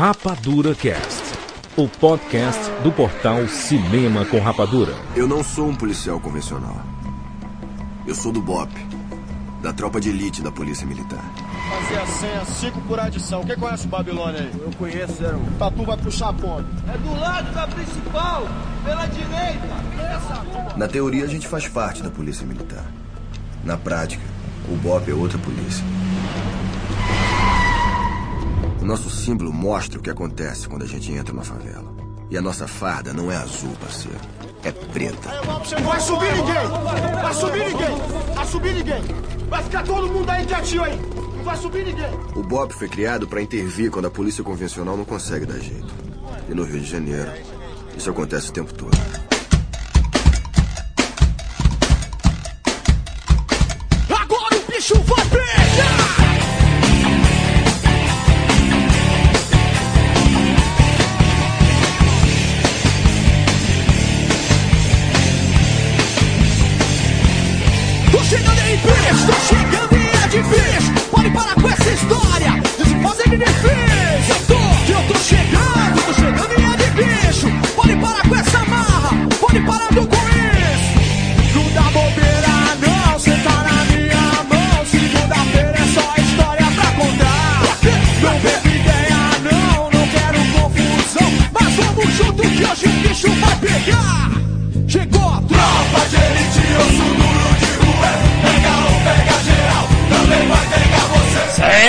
Rapadura Cast, o podcast do portal Cinema com Rapadura. Eu não sou um policial convencional. Eu sou do BOP, da tropa de elite da Polícia Militar. Fazer a senha 5 por adição. Quem conhece o Babilônia aí? Eu conheço, Zero. Tatu vai puxar a ponta. É do lado da principal, pela direita. Essa. Na teoria, a gente faz parte da Polícia Militar. Na prática, o BOP é outra polícia. O nosso símbolo mostra o que acontece quando a gente entra numa favela. E a nossa farda não é azul, parceiro. É preta. Não vai subir ninguém! Vai subir ninguém! Vai subir ninguém! Vai ficar todo mundo aí quietinho aí! Não vai subir ninguém! O BOP foi criado para intervir quando a polícia convencional não consegue dar jeito. E no Rio de Janeiro, isso acontece o tempo todo. Agora o bicho vai Bicho, tô chegando em é difícil. Pode parar com essa história, desfazer de difícil.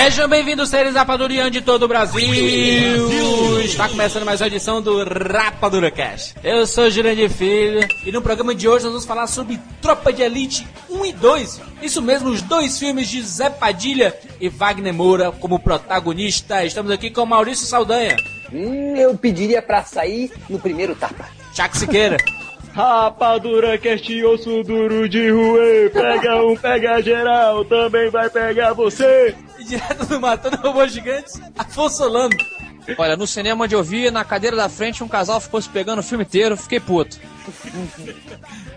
Sejam bem-vindos, seres rapadurianos de todo o Brasil. Está começando mais uma edição do Rapadura Cast. Eu sou Jurandir Filho e no programa de hoje nós vamos falar sobre Tropa de Elite 1 e 2. Isso mesmo, os dois filmes de Zé Padilha e Wagner Moura como protagonista. Estamos aqui com Maurício Saldanha, Hum, eu pediria pra sair no primeiro tapa. Chaco Siqueira, Rapadura cast osso duro de rua, pega um, pega geral, também vai pegar você. Direto do Matando Robôs Gigantes, Afonso Solano. Olha, no cinema onde eu vi, na cadeira da frente, um casal ficou se pegando o filme inteiro, fiquei puto.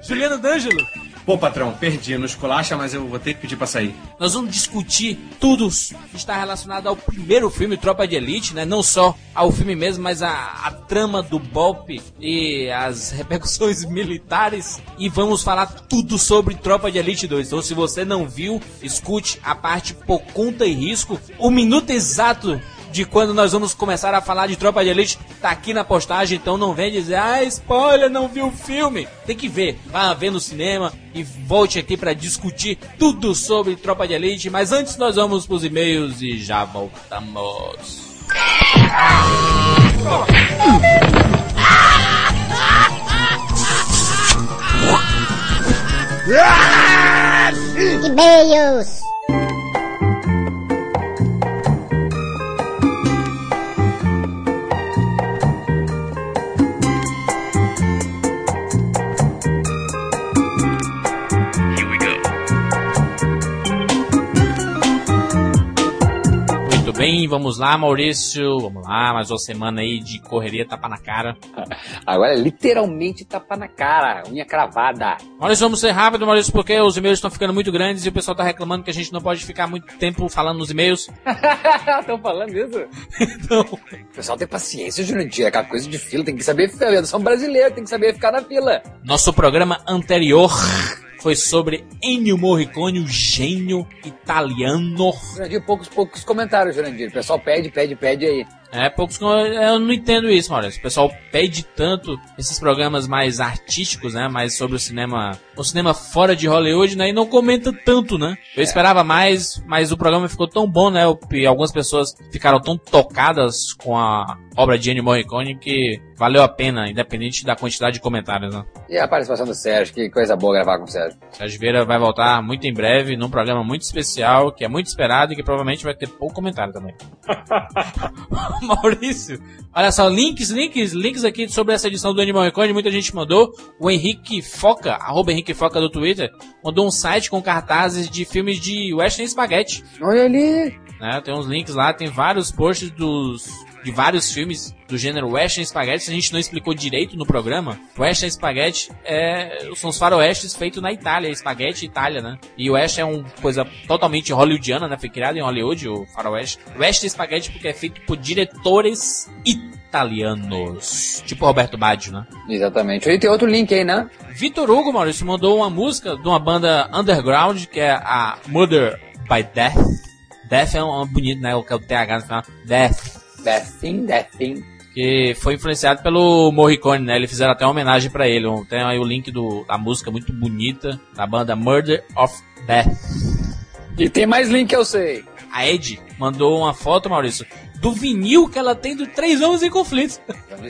Juliano D'Angelo. Pô, patrão, perdi no esculacha, mas eu vou ter que pedir pra sair. Nós vamos discutir tudo que está relacionado ao primeiro filme Tropa de Elite, né? Não só ao filme mesmo, mas a, a trama do golpe e as repercussões militares. E vamos falar tudo sobre Tropa de Elite 2. Então, se você não viu, escute a parte por conta e risco. O minuto exato de quando nós vamos começar a falar de Tropa de Elite tá aqui na postagem, então não vem dizer, ah, spoiler, não viu o filme. Tem que ver, vá ver no cinema e volte aqui para discutir tudo sobre Tropa de Elite. Mas antes nós vamos pros e-mails e já voltamos. E-mails. Bem, vamos lá, Maurício. Vamos lá, mais uma semana aí de correria, tapa na cara. Agora é literalmente tapa na cara, unha cravada. Maurício, vamos ser rápido, Maurício, porque os e-mails estão ficando muito grandes e o pessoal tá reclamando que a gente não pode ficar muito tempo falando nos e-mails. Estão falando isso? Então, O pessoal tem paciência, Jurandir. Aquela coisa de fila, tem que saber ficar. Eu sou um brasileiro, tem que saber ficar na fila. nosso programa anterior foi sobre Ennio Morricone, o gênio italiano. Jurandir, poucos, poucos comentários, Jurandir. O pessoal pede, pede, pede aí. É, poucos. Eu não entendo isso, Maurício. O pessoal pede tanto esses programas mais artísticos, né? Mais sobre o cinema. O cinema fora de Hollywood, né? E não comenta tanto, né? Eu esperava mais, mas o programa ficou tão bom, né? E algumas pessoas ficaram tão tocadas com a obra de Ennio Morricone que valeu a pena, independente da quantidade de comentários, né? E a participação do Sérgio, que coisa boa gravar com o Sérgio. Sérgio Vieira vai voltar muito em breve, num programa muito especial, que é muito esperado e que provavelmente vai ter pouco comentário também. Maurício, olha só, links, links, links aqui sobre essa edição do Animal Record, muita gente mandou. O Henrique Foca, arroba Henrique Foca do Twitter, mandou um site com cartazes de filmes de Western Spaghetti. Olha ali. Né? Tem uns links lá, tem vários posts dos de vários filmes do gênero Western Spaghetti. A gente não explicou direito no programa. Western Spaghetti é, são os faroestes feitos na Itália, Spaghetti Itália, né? E o Western é uma coisa totalmente hollywoodiana, né? Foi criado em Hollywood, o faroeste. Western Spaghetti porque é feito por diretores italianos. Tipo Roberto Baggio, né? Exatamente. E tem outro link aí, né? Vitor Hugo, Maurício, mandou uma música de uma banda underground, que é a Murder by Death. Death é um, um bonito, né? O que é o TH no final. Death. Deathing, Deathing. Que foi influenciado pelo Morricone, né? Eles fizeram até uma homenagem pra ele. Tem aí o link do, da música muito bonita da banda Murder of Death. E tem mais link que eu sei. A Ed mandou uma foto, Maurício, do vinil que ela tem do Três Homens em Conflitos.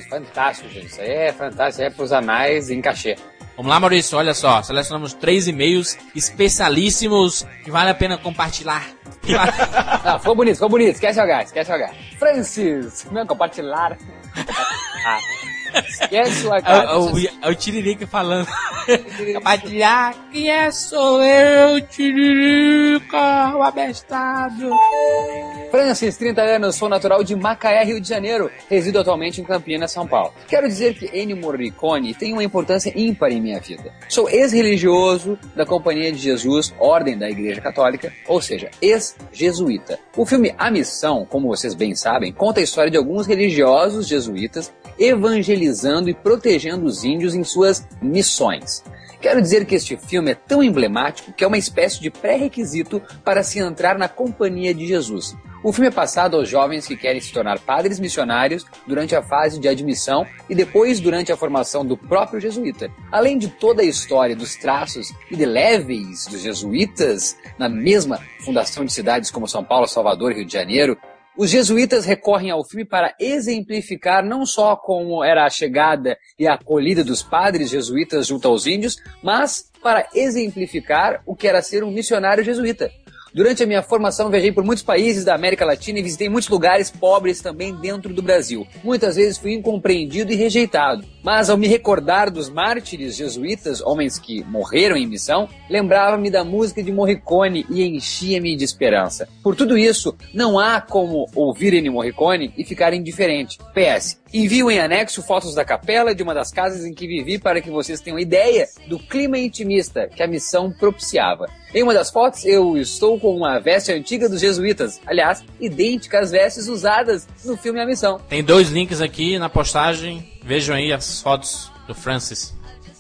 Fantástico, gente. Isso aí é fantástico. Isso aí é pros anais em cachê. Vamos lá, Maurício, olha só. Selecionamos três e-mails especialíssimos que vale a pena compartilhar. Não, ficou bonito, ficou bonito. Esquece o H, esquece o H. Francis, não, compartilhar. Ah, esquece o H. É o, o, é o Tiririca falando. compartilhar. Quem é? Sou eu, Tiririca, o abestado. Francis, 30 anos, sou natural de Macaé, Rio de Janeiro. Resido atualmente em Campinas, São Paulo. Quero dizer que Ennio Morricone tem uma importância ímpar em minha vida. Sou ex-religioso da Companhia de Jesus, Ordem da Igreja Católica, ou seja, ex-jesuíta. O filme A Missão, como vocês bem sabem, conta a história de alguns religiosos jesuítas evangelizando e protegendo os índios em suas missões. Quero dizer que este filme é tão emblemático que é uma espécie de pré-requisito para se entrar na companhia de Jesus. O filme é passado aos jovens que querem se tornar padres missionários durante a fase de admissão e depois durante a formação do próprio jesuíta. Além de toda a história dos traços indeléveis dos jesuítas na mesma fundação de cidades como São Paulo, Salvador e Rio de Janeiro, os jesuítas recorrem ao filme para exemplificar não só como era a chegada e a acolhida dos padres jesuítas junto aos índios, mas para exemplificar o que era ser um missionário jesuíta. Durante a minha formação, viajei por muitos países da América Latina e visitei muitos lugares pobres também dentro do Brasil. Muitas vezes fui incompreendido e rejeitado. Mas ao me recordar dos mártires jesuítas, homens que morreram em missão, lembrava-me da música de Morricone e enchia-me de esperança. Por tudo isso, não há como ouvir Ennio Morricone e ficar indiferente. PS, Envio em anexo fotos da capela de uma das casas em que vivi para que vocês tenham ideia do clima intimista que a missão propiciava. Em uma das fotos, eu estou com uma veste antiga dos jesuítas, aliás, idêntica às vestes usadas no filme A Missão. Tem dois links aqui na postagem. Vejam aí as fotos do Francis.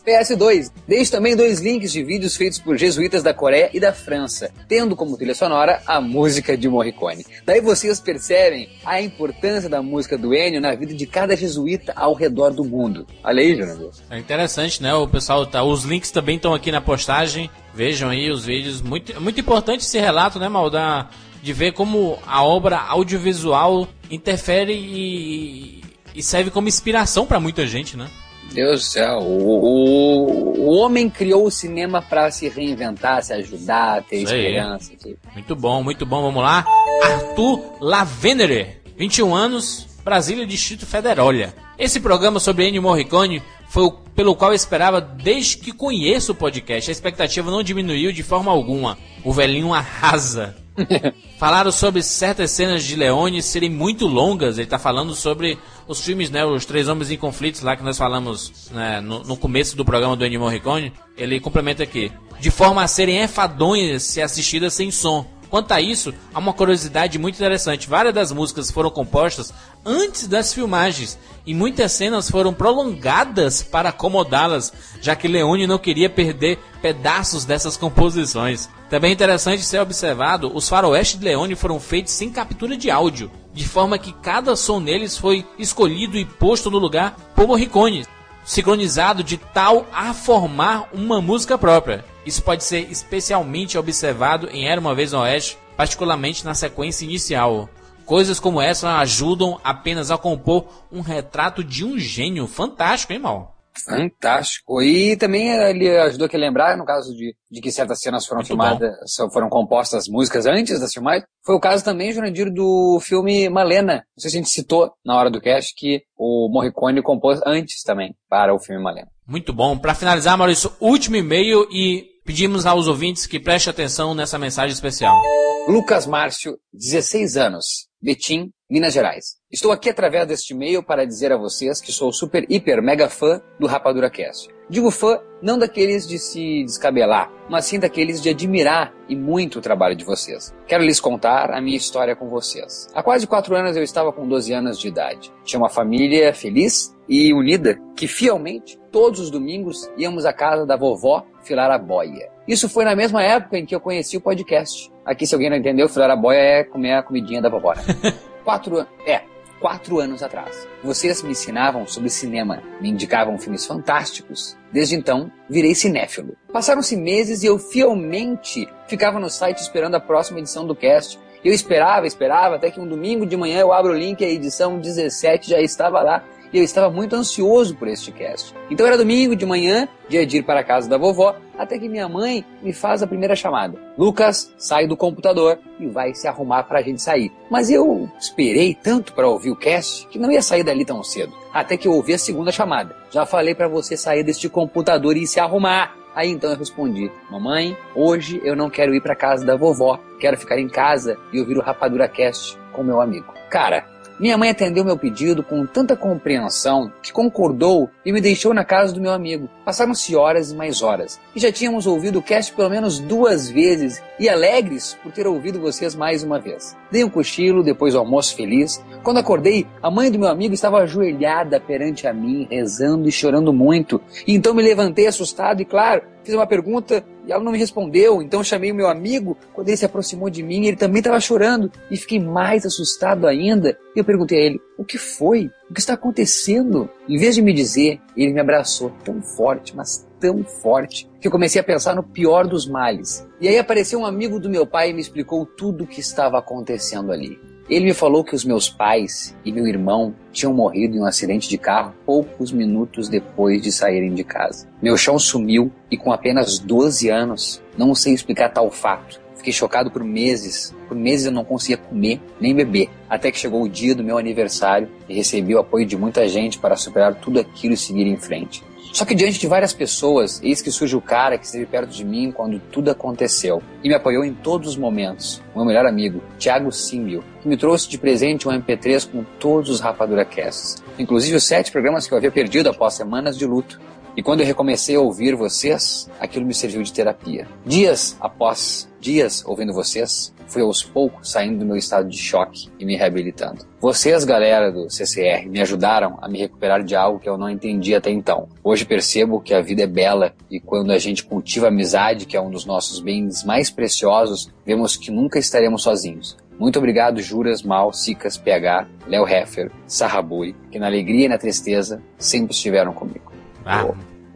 PS2. Deixe também dois links de vídeos feitos por jesuítas da Coreia e da França, tendo como trilha sonora a música de Morricone. Daí vocês percebem a importância da música do Ennio na vida de cada jesuíta ao redor do mundo. Olha aí, Jonathan. É interessante, né? O pessoal tá. Os links também estão aqui na postagem. Vejam aí os vídeos. Muito, muito importante esse relato, né, Malda? De ver como a obra audiovisual interfere e, e serve como inspiração para muita gente, né? Deus do céu, o, o, o homem criou o cinema para se reinventar, se ajudar, ter Isso esperança. Tipo. Muito bom, muito bom. Vamos lá. Arthur Lavenere, 21 anos, Brasília, Distrito Federal. Olha, esse programa sobre Ennio Morricone foi o pelo qual eu esperava desde que conheço o podcast. A expectativa não diminuiu de forma alguma. O velhinho arrasa. Falaram sobre certas cenas de Leone serem muito longas. Ele tá falando sobre os filmes, né? Os Três Homens em Conflitos, lá que nós falamos né, no, no começo do programa do Ennio Morricone. Ele complementa aqui. De forma a serem enfadonhas se assistidas sem som. Quanto a isso, há uma curiosidade muito interessante. Várias das músicas foram compostas antes das filmagens e muitas cenas foram prolongadas para acomodá-las, já que Leone não queria perder pedaços dessas composições. Também é interessante ser observado, os faroestes de Leone foram feitos sem captura de áudio, de forma que cada som neles foi escolhido e posto no lugar por Morricone, sincronizado de tal a formar uma música própria. Isso pode ser especialmente observado em Era uma vez no Oeste, particularmente na sequência inicial. Coisas como essa ajudam apenas a compor um retrato de um gênio fantástico, hein, Mal? Fantástico. E também ele ajudou a lembrar, no caso de, de que certas cenas foram Muito filmadas, só foram compostas músicas antes das filmagens. Foi o caso também, Jurandir, do filme Malena. Não sei se a gente citou na hora do cast que o Morricone compôs antes também para o filme Malena. Muito bom. Para finalizar, Maurício, último e-mail e pedimos aos ouvintes que prestem atenção nessa mensagem especial. Lucas Márcio, 16 anos, Betim, Minas Gerais. Estou aqui através deste e-mail para dizer a vocês que sou super, hiper, mega fã do Rapadura Cast. Digo fã não daqueles de se descabelar, mas sim daqueles de admirar e muito o trabalho de vocês. Quero lhes contar a minha história com vocês. Há quase quatro anos eu estava com 12 anos de idade. Tinha uma família feliz e unida que fielmente, todos os domingos, íamos à casa da vovó filar a boia. Isso foi na mesma época em que eu conheci o podcast. Aqui, se alguém não entendeu, filar a boia é comer a comidinha da vovó. Né? quatro anos. É, quatro anos atrás. Vocês me ensinavam sobre cinema, me indicavam filmes fantásticos. Desde então, virei cinéfilo. Passaram-se meses e eu fielmente ficava no site esperando a próxima edição do cast. Eu esperava, esperava, até que um domingo de manhã eu abro o link e a edição 17 já estava lá e eu estava muito ansioso por este cast. Então era domingo de manhã, dia de ir para a casa da vovó, até que minha mãe me faz a primeira chamada. Lucas, sai do computador e vai se arrumar para a gente sair. Mas eu esperei tanto para ouvir o cast que não ia sair dali tão cedo. Até que eu ouvi a segunda chamada. Já falei para você sair deste computador e se arrumar. Aí então eu respondi: Mamãe, hoje eu não quero ir para casa da vovó. Quero ficar em casa e ouvir o Rapadura Cast com meu amigo. Cara, minha mãe atendeu meu pedido com tanta compreensão que concordou e me deixou na casa do meu amigo. Passaram-se horas e mais horas. E já tínhamos ouvido o cast pelo menos duas vezes e alegres por ter ouvido vocês mais uma vez. Dei um cochilo depois do almoço feliz. Quando acordei, a mãe do meu amigo estava ajoelhada perante a mim, rezando e chorando muito. E então me levantei assustado e, claro, fiz uma pergunta e ela não me respondeu. Então chamei o meu amigo. Quando ele se aproximou de mim, ele também estava chorando e fiquei mais assustado ainda. E eu perguntei a ele: O que foi? O que está acontecendo? Em vez de me dizer, ele me abraçou tão forte, mas tão forte, que eu comecei a pensar no pior dos males. E aí apareceu um amigo do meu pai e me explicou tudo o que estava acontecendo ali. Ele me falou que os meus pais e meu irmão tinham morrido em um acidente de carro poucos minutos depois de saírem de casa. Meu chão sumiu e com apenas 12 anos não sei explicar tal fato. Fiquei chocado por meses. Por meses eu não conseguia comer nem beber. Até que chegou o dia do meu aniversário e recebi o apoio de muita gente para superar tudo aquilo e seguir em frente. Só que diante de várias pessoas, eis que surge o cara que esteve perto de mim quando tudo aconteceu e me apoiou em todos os momentos. Meu melhor amigo, Thiago Simbio, que me trouxe de presente um MP3 com todos os Rapadura Casts, inclusive os sete programas que eu havia perdido após semanas de luto. E quando eu recomecei a ouvir vocês, aquilo me serviu de terapia. Dias após dias ouvindo vocês, fui aos poucos saindo do meu estado de choque e me reabilitando. Vocês, galera do CCR, me ajudaram a me recuperar de algo que eu não entendi até então. Hoje percebo que a vida é bela e quando a gente cultiva a amizade, que é um dos nossos bens mais preciosos, vemos que nunca estaremos sozinhos. Muito obrigado, Juras, Mal, Sicas, PH, Léo Heffer, Sarrabui, que na alegria e na tristeza sempre estiveram comigo. Ah,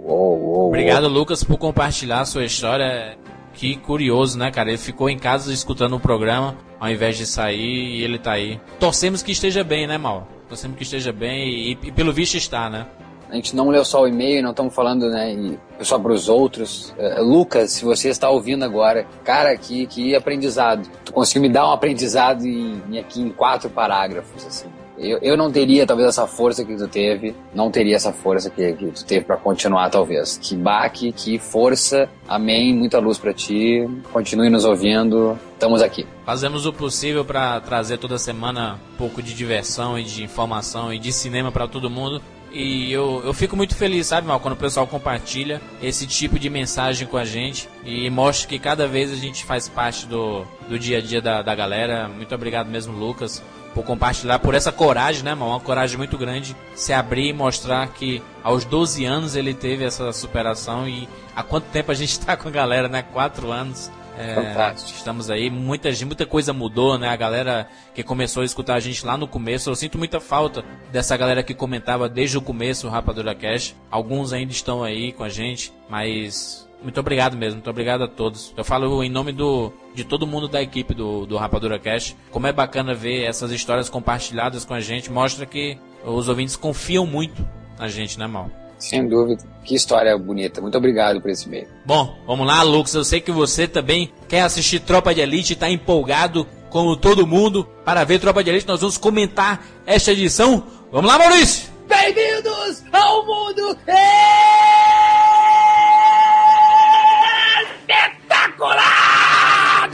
Uou, uou, Obrigado, Lucas, por compartilhar a sua história. Que curioso, né, cara? Ele ficou em casa escutando o programa, ao invés de sair, e ele tá aí. Torcemos que esteja bem, né, Mal? Torcemos que esteja bem, e, e pelo visto está, né? A gente não leu só o e-mail, não estamos falando, né, só para os outros. Uh, Lucas, se você está ouvindo agora, cara, que, que aprendizado. Tu conseguiu me dar um aprendizado em aqui em quatro parágrafos, assim. Eu, eu não teria talvez essa força que tu teve, não teria essa força que, que tu teve para continuar talvez. Que baque, que força, amém, muita luz para ti, continue nos ouvindo, estamos aqui. Fazemos o possível para trazer toda semana um pouco de diversão e de informação e de cinema para todo mundo. E eu, eu fico muito feliz, sabe, Mal, quando o pessoal compartilha esse tipo de mensagem com a gente e mostra que cada vez a gente faz parte do, do dia a dia da, da galera. Muito obrigado mesmo, Lucas, por compartilhar, por essa coragem, né, Mal? Uma coragem muito grande se abrir e mostrar que aos 12 anos ele teve essa superação e há quanto tempo a gente está com a galera, né? Quatro anos. É, Fantástico. estamos aí, muita, muita coisa mudou, né? A galera que começou a escutar a gente lá no começo, eu sinto muita falta dessa galera que comentava desde o começo o Rapadura Cash. Alguns ainda estão aí com a gente, mas muito obrigado mesmo, muito obrigado a todos. Eu falo em nome do, de todo mundo da equipe do, do Rapadura Cash. Como é bacana ver essas histórias compartilhadas com a gente, mostra que os ouvintes confiam muito na gente, né, Mal? Sem dúvida. Que história bonita. Muito obrigado por esse e-mail. Bom, vamos lá, Lucas. Eu sei que você também quer assistir Tropa de Elite, tá empolgado, como todo mundo, para ver Tropa de Elite. Nós vamos comentar esta edição. Vamos lá, Maurício! Bem-vindos ao mundo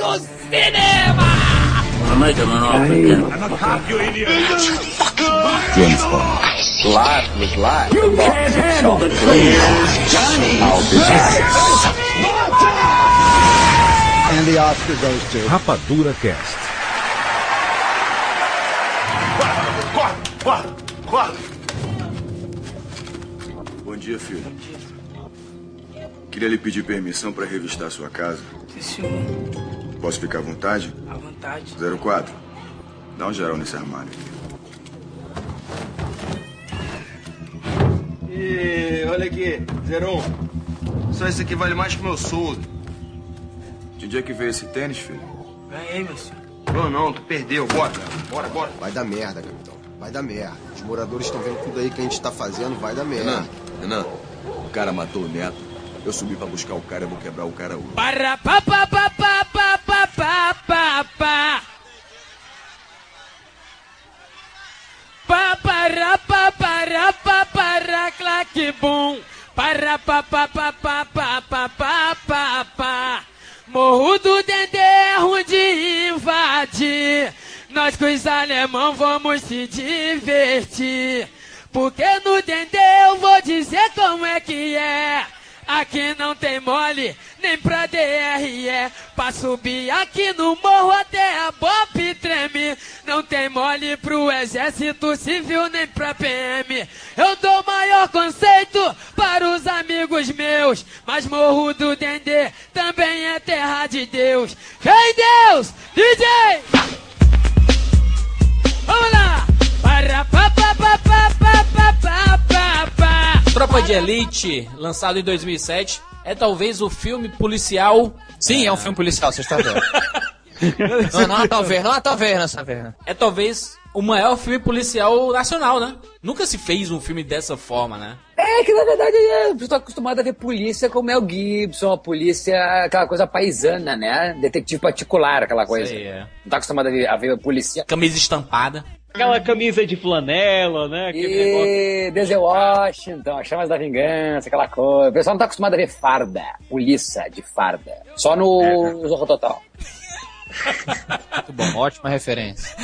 do cinema! James Bond. Life was life. You can't handle the Johnny. I'll be back. And the Oscar goes to Rapadura Cast. Corre, corre, corre. Bom dia, filho. Queria lhe pedir permissão para revistar sua casa. Sim, senhor. Posso ficar à vontade? À vontade. 04. Dá um geral nesse armário. E olha aqui, 01. Só esse aqui vale mais que meu soldo. De onde é que veio esse tênis, filho? Ganhei, meu senhor. Não, não, tu perdeu. Bora, bora, bora. Vai dar merda, capitão. Vai dar merda. Os moradores estão vendo tudo aí que a gente tá fazendo, vai dar merda. Renan, Renan, o cara matou o neto. Eu subi pra buscar o cara, eu vou quebrar o cara hoje. Para pa pa pa pa pa pa pa pa pa Pa para pa para pa para claque bum Para pa pa pa pa pa pa pa pa pa Morro do Dendê é ruim de invadir Nós com os alemão vamos se divertir Porque no Dendê eu vou dizer como é que é Aqui não tem mole, nem pra DRE. Pra subir aqui no morro até a BOP treme. Não tem mole pro exército civil, nem pra PM. Eu dou maior conceito para os amigos meus. Mas morro do Dendê também é terra de Deus. Vem Deus, DJ! Vamos lá! Para pa Tropa de Elite, lançado em 2007, é talvez o filme policial. Sim, é um filme policial, você está vendo. não, não, talvez, não, talvez nessa vez. É talvez o maior filme policial nacional, né? Nunca se fez um filme dessa forma, né? É que na verdade é, eu tô acostumado a ver polícia com Mel Gibson, a polícia, aquela coisa paisana, né? Detetive particular, aquela coisa. Sei, é. Não tá acostumado a ver, a ver polícia. Camisa estampada. Aquela camisa de flanela, né? Aquele negócio. E Denzel Washington, Chamas da Vingança, aquela coisa. O pessoal não tá acostumado a ver farda, polícia de farda. Só no Zorro Total. Muito bom, ótima referência.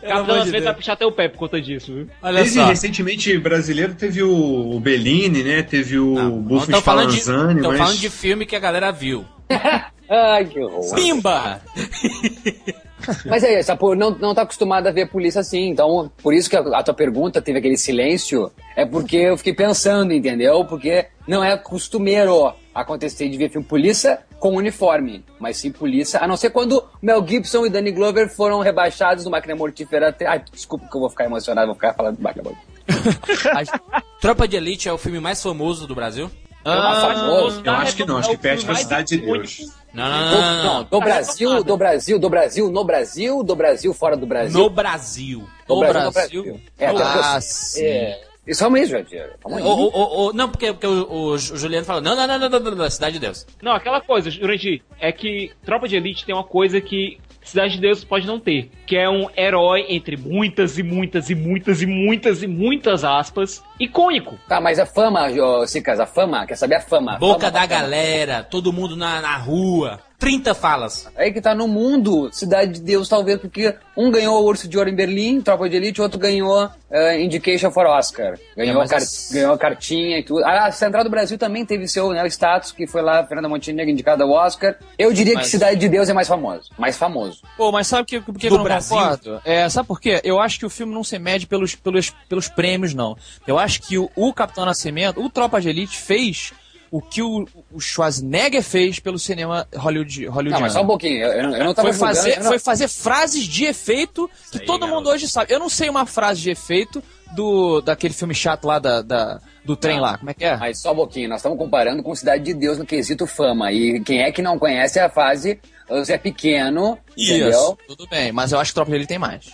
Capitão às vezes vai puxar até o pé por conta disso, viu? Olha Teve só. recentemente brasileiro, teve o, Bellini, né? Teve o Bufo Estão falando, de, Spallanzani, tão mas... falando de filme que a galera viu. Ai, que horror. Pimba! Mas é isso, não, não tá acostumado a ver polícia assim. Então, por isso que a, a tua pergunta teve aquele silêncio, é porque eu fiquei pensando, entendeu? Porque não é costumeiro acontecer de ver filme polícia com uniforme, mas sim polícia, a não ser quando Mel Gibson e Danny Glover foram rebaixados do Máquina Mortífera. Ai, desculpa que eu vou ficar emocionado, vou ficar falando do Máquina Mortífera. Tropa de Elite é o filme mais famoso do Brasil? Ah, famoso. Eu acho que não, acho que perde pra Cidade de Deus. Não, Do, não, não, do Brasil, do Brasil, do Brasil, no Brasil, do Brasil, fora do Brasil. No Brasil. No No Brasil, no Brasil. Brasil. É, tá- Brasil. é, isso é mesmo. O, o, o, não, porque, porque o, o Juliano falou, não, não, não, não, não, não, não, Cidade de Deus. Não, aquela coisa, Jurandir, é que Tropa de Elite tem uma coisa que Cidade de Deus pode não ter, que é um herói entre muitas e muitas e muitas e muitas e muitas aspas, icônico. Tá, mas a fama, ô, Cicas, a fama, quer saber a fama? Boca Fama, da fama. galera, todo mundo na, na rua. 30 falas. Aí que tá no mundo, Cidade de Deus, talvez, porque um ganhou o Urso de Ouro em Berlim, Tropa de Elite, o outro ganhou eh, Indication for Oscar. Ganhou, É, car- as- ganhou a cartinha e tudo. A Central do Brasil também teve seu né, status, que foi lá, Fernanda Montenegro indicada ao Oscar. Eu diria Mas- que Cidade de Deus é mais famoso. Mais famoso. Pô, mas sabe que, por que Do eu não Brasil? concordo? É, sabe por quê? Eu acho que o filme não se mede pelos, pelos, pelos prêmios, não. Eu acho que o, o Capitão Nascimento, o Tropa de Elite, fez o que o, o Schwarzenegger fez pelo cinema Hollywood, Não, hollywoodiano. mas só um pouquinho. Eu, eu não- não tava foi fazer, julgando, não- foi fazer frases de efeito que aí, todo garoto. mundo hoje sabe. Eu não sei uma frase de efeito do daquele filme chato lá da, da- do trem lá. Como é que é? Mas só um pouquinho, nós estamos comparando com Cidade de Deus no quesito fama. E quem é que não conhece a fase Zé Pequeno, entendeu? Isso, tudo bem. Mas eu acho que o Tropa de Elite tem mais.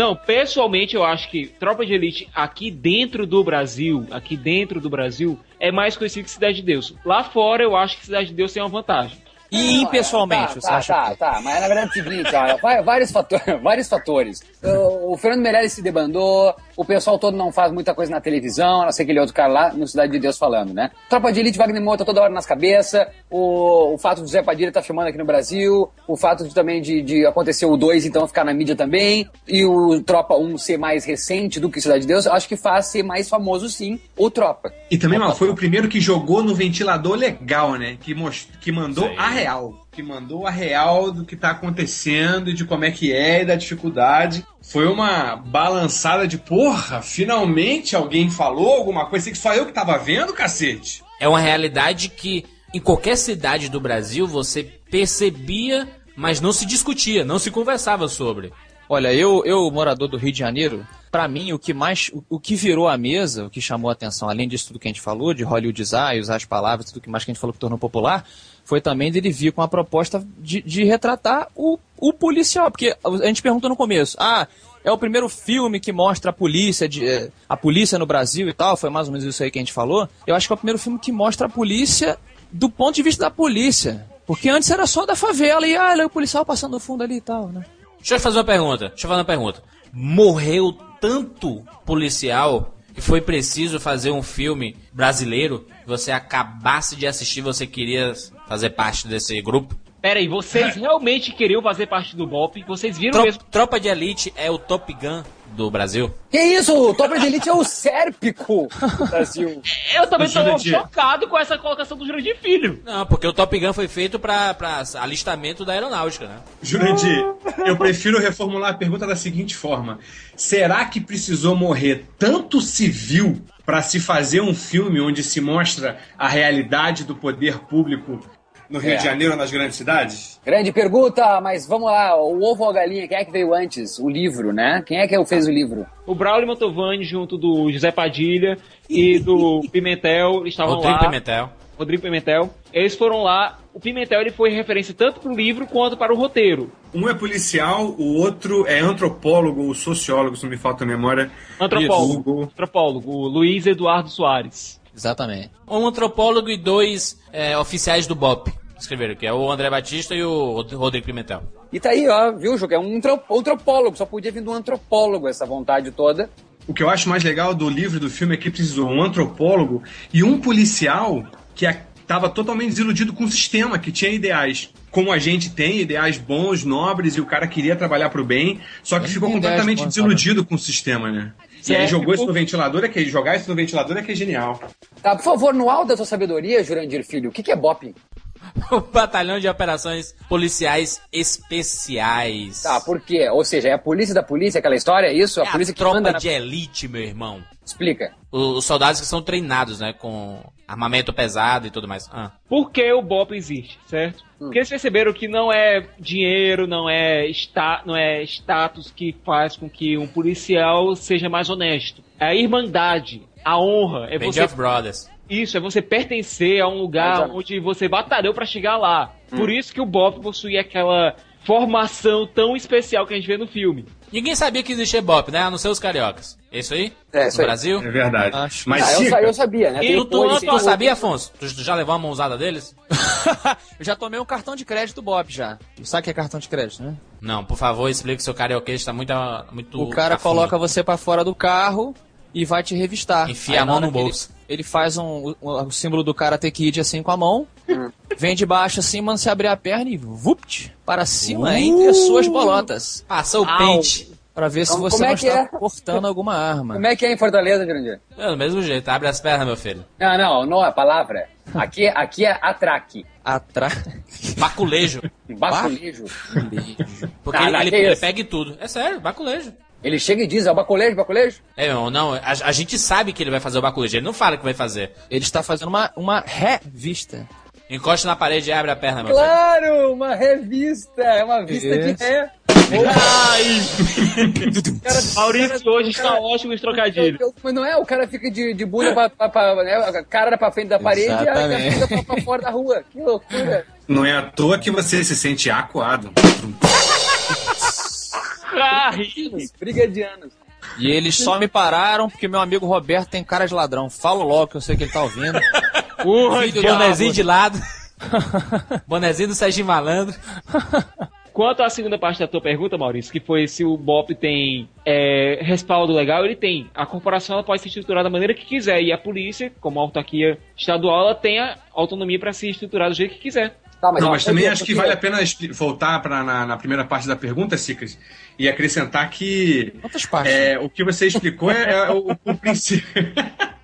Não, pessoalmente eu acho que Tropa de Elite aqui dentro do Brasil, aqui dentro do Brasil, é mais conhecido que Cidade de Deus. Lá fora eu acho que Cidade de Deus tem uma vantagem. E impessoalmente, tá, você tá, acha tá, que... tá, mas na verdade é o seguinte, olha, vários, fatores, vários fatores. O, o Fernando Meirelles se debandou, o pessoal todo não faz muita coisa na televisão, a não ser aquele outro cara lá no Cidade de Deus falando, né? Tropa de Elite, Wagner Moura tá toda hora nas cabeças, o, o fato do Zé Padilha tá filmando aqui no Brasil, o fato de, também de, de acontecer o 2, então ficar na mídia também, e o Tropa 1 ser mais recente do que Cidade de Deus, acho que faz ser mais famoso sim o Tropa. E também, mal, foi o primeiro que jogou no ventilador legal, né? Que, most... que mandou Sim. a real. Que mandou a real do que tá acontecendo, e de como é que é e da dificuldade. Foi uma balançada de porra, finalmente alguém falou alguma coisa que só eu que tava vendo, cacete. É uma realidade que em qualquer cidade do Brasil você percebia, mas não se discutia, não se conversava sobre. Olha, eu, eu morador do Rio de Janeiro, pra mim o que mais, o, o que virou a mesa, o que chamou a atenção, além disso tudo que a gente falou, de Hollywoodizar e usar as palavras, tudo que mais que a gente falou que tornou popular, foi também dele vir com a proposta de, de retratar o, o policial, porque a gente perguntou no começo, ah, é o primeiro filme que mostra a polícia, de, eh, a polícia no Brasil e tal, foi mais ou menos isso aí que a gente falou. Eu acho que é o primeiro filme que mostra a polícia do ponto de vista da polícia. Porque antes era só da favela e ah, olha o policial passando no fundo ali e tal, né? Deixa eu fazer uma pergunta. Deixa eu fazer uma pergunta. Morreu tanto policial que foi preciso fazer um filme brasileiro que você acabasse de assistir, você queria fazer parte desse grupo? Pera aí, vocês realmente queriam fazer parte do BOP? Vocês viram Tro- mesmo? Tropa de Elite é o Top Gun do Brasil? Que isso? O Tropa de Elite é o Sérpico do Brasil. Eu também tô Jurandir. chocado com essa colocação do Jurandir Filho. Não, porque o Top Gun foi feito pra, pra alistamento da aeronáutica, né? Jurandir, eu prefiro reformular a pergunta da seguinte forma: será que precisou morrer tanto civil para se fazer um filme onde se mostra a realidade do poder público no Rio É. de Janeiro, nas grandes cidades? Grande pergunta, mas vamos lá, o ovo ou a galinha, quem é que veio antes? O livro, né? Quem é que fez o livro? O Braulio Mantovani, junto do José Padilha e do Pimentel, eles estavam Rodrigo lá. Pimentel. Rodrigo Pimentel. Eles foram lá. O Pimentel ele foi referência tanto para o livro quanto para o roteiro. Um é policial, o outro é antropólogo ou sociólogo, se não me falta a memória. Antropólogo. Isso. Antropólogo, o Luiz Eduardo Soares. Exatamente. Um antropólogo e dois é, oficiais do BOP. Escreveram, que é o André Batista e o Rod- Rodrigo Pimentel. E tá aí, ó, viu, Juca? É um antro- antropólogo, só podia vir de um antropólogo essa vontade toda. O que eu acho mais legal do livro e do filme é que precisou um antropólogo e um policial que estava totalmente desiludido com o sistema, que tinha ideais. Como a gente tem, ideais bons, nobres, e o cara queria trabalhar pro bem, só que Ele ficou ideias completamente desiludido com o sistema, né? E aí É, jogou isso no ventilador, é que jogar isso no ventilador é que é genial. Tá, por favor, no alto da sua sabedoria, Jurandir Filho, o que, que é BOP? O Batalhão de Operações Policiais Especiais. Tá, por quê? Ou seja, é a polícia da polícia, aquela história, é isso? A é polícia a que manda tropa na... de elite, meu irmão. Explica. Os soldados que são treinados, né? Com armamento pesado e tudo mais. Ah. Por que o BOP existe, certo? Porque eles perceberam que não é dinheiro, não é, sta não é status que faz com que um policial seja mais honesto. É a irmandade, a honra, é Band você of Brothers. Isso, é você pertencer a um lugar Exato. onde você batalhou pra chegar lá. Por isso que o Bob possuía aquela formação tão especial que a gente vê no filme. Ninguém sabia que existia BOP, né? A não ser os cariocas. É isso aí? É, isso no aí. Brasil? É verdade. Acho. Mas, ah, eu, eu sabia, né? E tu, tu, tu sabia, Afonso? Tu, tu já levou uma mãozada deles? Eu já tomei um cartão de crédito Bob já. Sabe o que é cartão de crédito, né? Não, por favor, explique seu carioquês, tá muito, muito o cara a coloca você pra fora do carro e vai te revistar. Enfia Aí a mão no que ele- bolso. Ele, faz um, o, o símbolo do Karate Kid assim com a mão, vem de baixo assim, manda se abrir a perna e vupt para cima Uh! entre as suas bolotas. Passa o Au. pente. Pra ver se Como- você é não que está é? cortando alguma arma. Como é que é em Fortaleza, Jurandir? É, do mesmo jeito, abre as pernas, meu filho. Não, não, não é a palavra. Aqui, é- aqui é atraque. Atrás. Baculejo. Baculejo. Porque Ah, ele, ele, ele pega tudo. É sério, baculejo. Ele chega e diz, é o baculejo, baculejo? É, não, não a, a gente sabe que ele vai fazer o baculejo, ele não fala que vai fazer. Ele está fazendo uma, uma revista. Encosta na parede e abre a perna, meu filho. Claro, uma revista. É uma vista Isso. de ré. Maurício hoje está ótimo esse trocadilho. Mas não é, o cara fica de, de bunda pra, pra, pra- né, a cara pra frente da parede e a, e a Exatamente. bunda pra, pra fora da rua. Que loucura. não é à toa que você se sente acuado. Brigadianos. E eles só me pararam porque meu amigo Roberto tem cara de ladrão. Falo logo que eu sei que ele tá ouvindo. Da Bonezinho de lado. Bonezinho do Serginho Malandro. Quanto à segunda parte da tua pergunta, Maurício, que foi se o BOP tem é, respaldo legal, ele tem. A corporação ela pode se estruturar da maneira que quiser e a polícia, como autarquia estadual, ela tem a autonomia para se estruturar do jeito que quiser. Tá, não, ó, mas também quê? acho que Porque- vale a pena voltar para na, na primeira parte da pergunta, Cicas, e acrescentar que Quantas partes? é, o que você explicou é, é o, o princípio.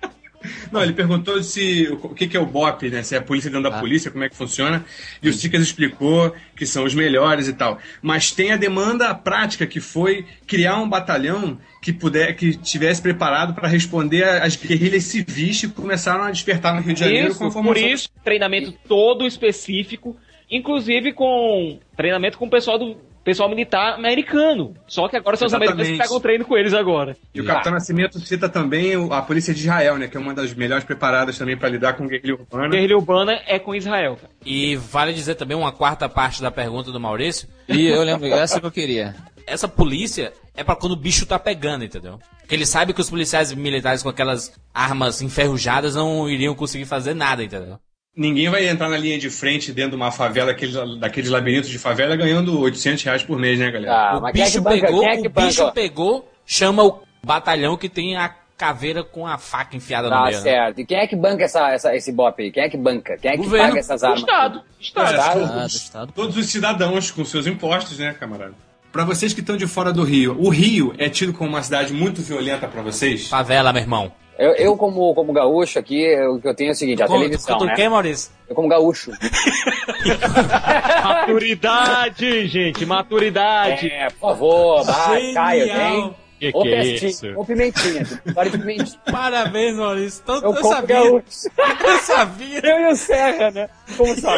Não, ele perguntou se o que, que é o BOP, né? Se é a polícia dentro da Ah. polícia, como é que funciona. E o Cicas explicou que são os melhores e tal. Mas tem a demanda prática que foi criar um batalhão que puder, que tivesse preparado para responder às guerrilhas civis que começaram a despertar no Rio de Janeiro Isso, com por isso, treinamento todo específico, inclusive com treinamento com o pessoal do pessoal militar americano. Só que agora são os americanos que Exatamente. pegam treino com eles agora. E o Capitão Nascimento cita também a polícia de Israel, né? Que é uma das melhores preparadas também para lidar com guerrilha urbana. Guerrilha urbana é com Israel, cara. E vale dizer também uma quarta parte da pergunta do Maurício. E eu lembro, essa que eu queria. Essa polícia é pra quando o bicho tá pegando, entendeu? Porque ele sabe que os policiais militares com aquelas armas enferrujadas não iriam conseguir fazer nada, entendeu? Ninguém vai entrar na linha de frente dentro de uma favela, aqueles, daqueles labirintos de favela, ganhando 800 reais por mês, né, galera? Ah, o mas quem é que bicho banca? pegou, é o bicho pegou, chama o batalhão que tem a caveira com a faca enfiada no Tá meio. né? certo. E quem é que banca essa, essa, esse bop aí? Quem é que banca? Quem é que Governo. paga essas armas? Estado. Estado. Estado. todos- Estado. Todos os cidadãos com seus impostos, né, camarada? Pra vocês que estão de fora do Rio, o Rio é tido como uma cidade muito violenta pra vocês? Favela, meu irmão. Eu, eu como, como gaúcho aqui, o que eu tenho é o seguinte, a Como- televisão, tu né? quer, Maurício? Eu como gaúcho. Maturidade, gente, maturidade. É, por favor, vai, Caio, vem. Que Ou que é isso? ou pimentinha. História de pimentinha. Parabéns, Maurício. Então, Eu eu, como sabia. gaúcho. Eu sabia. Eu e o Serra, né? Como só.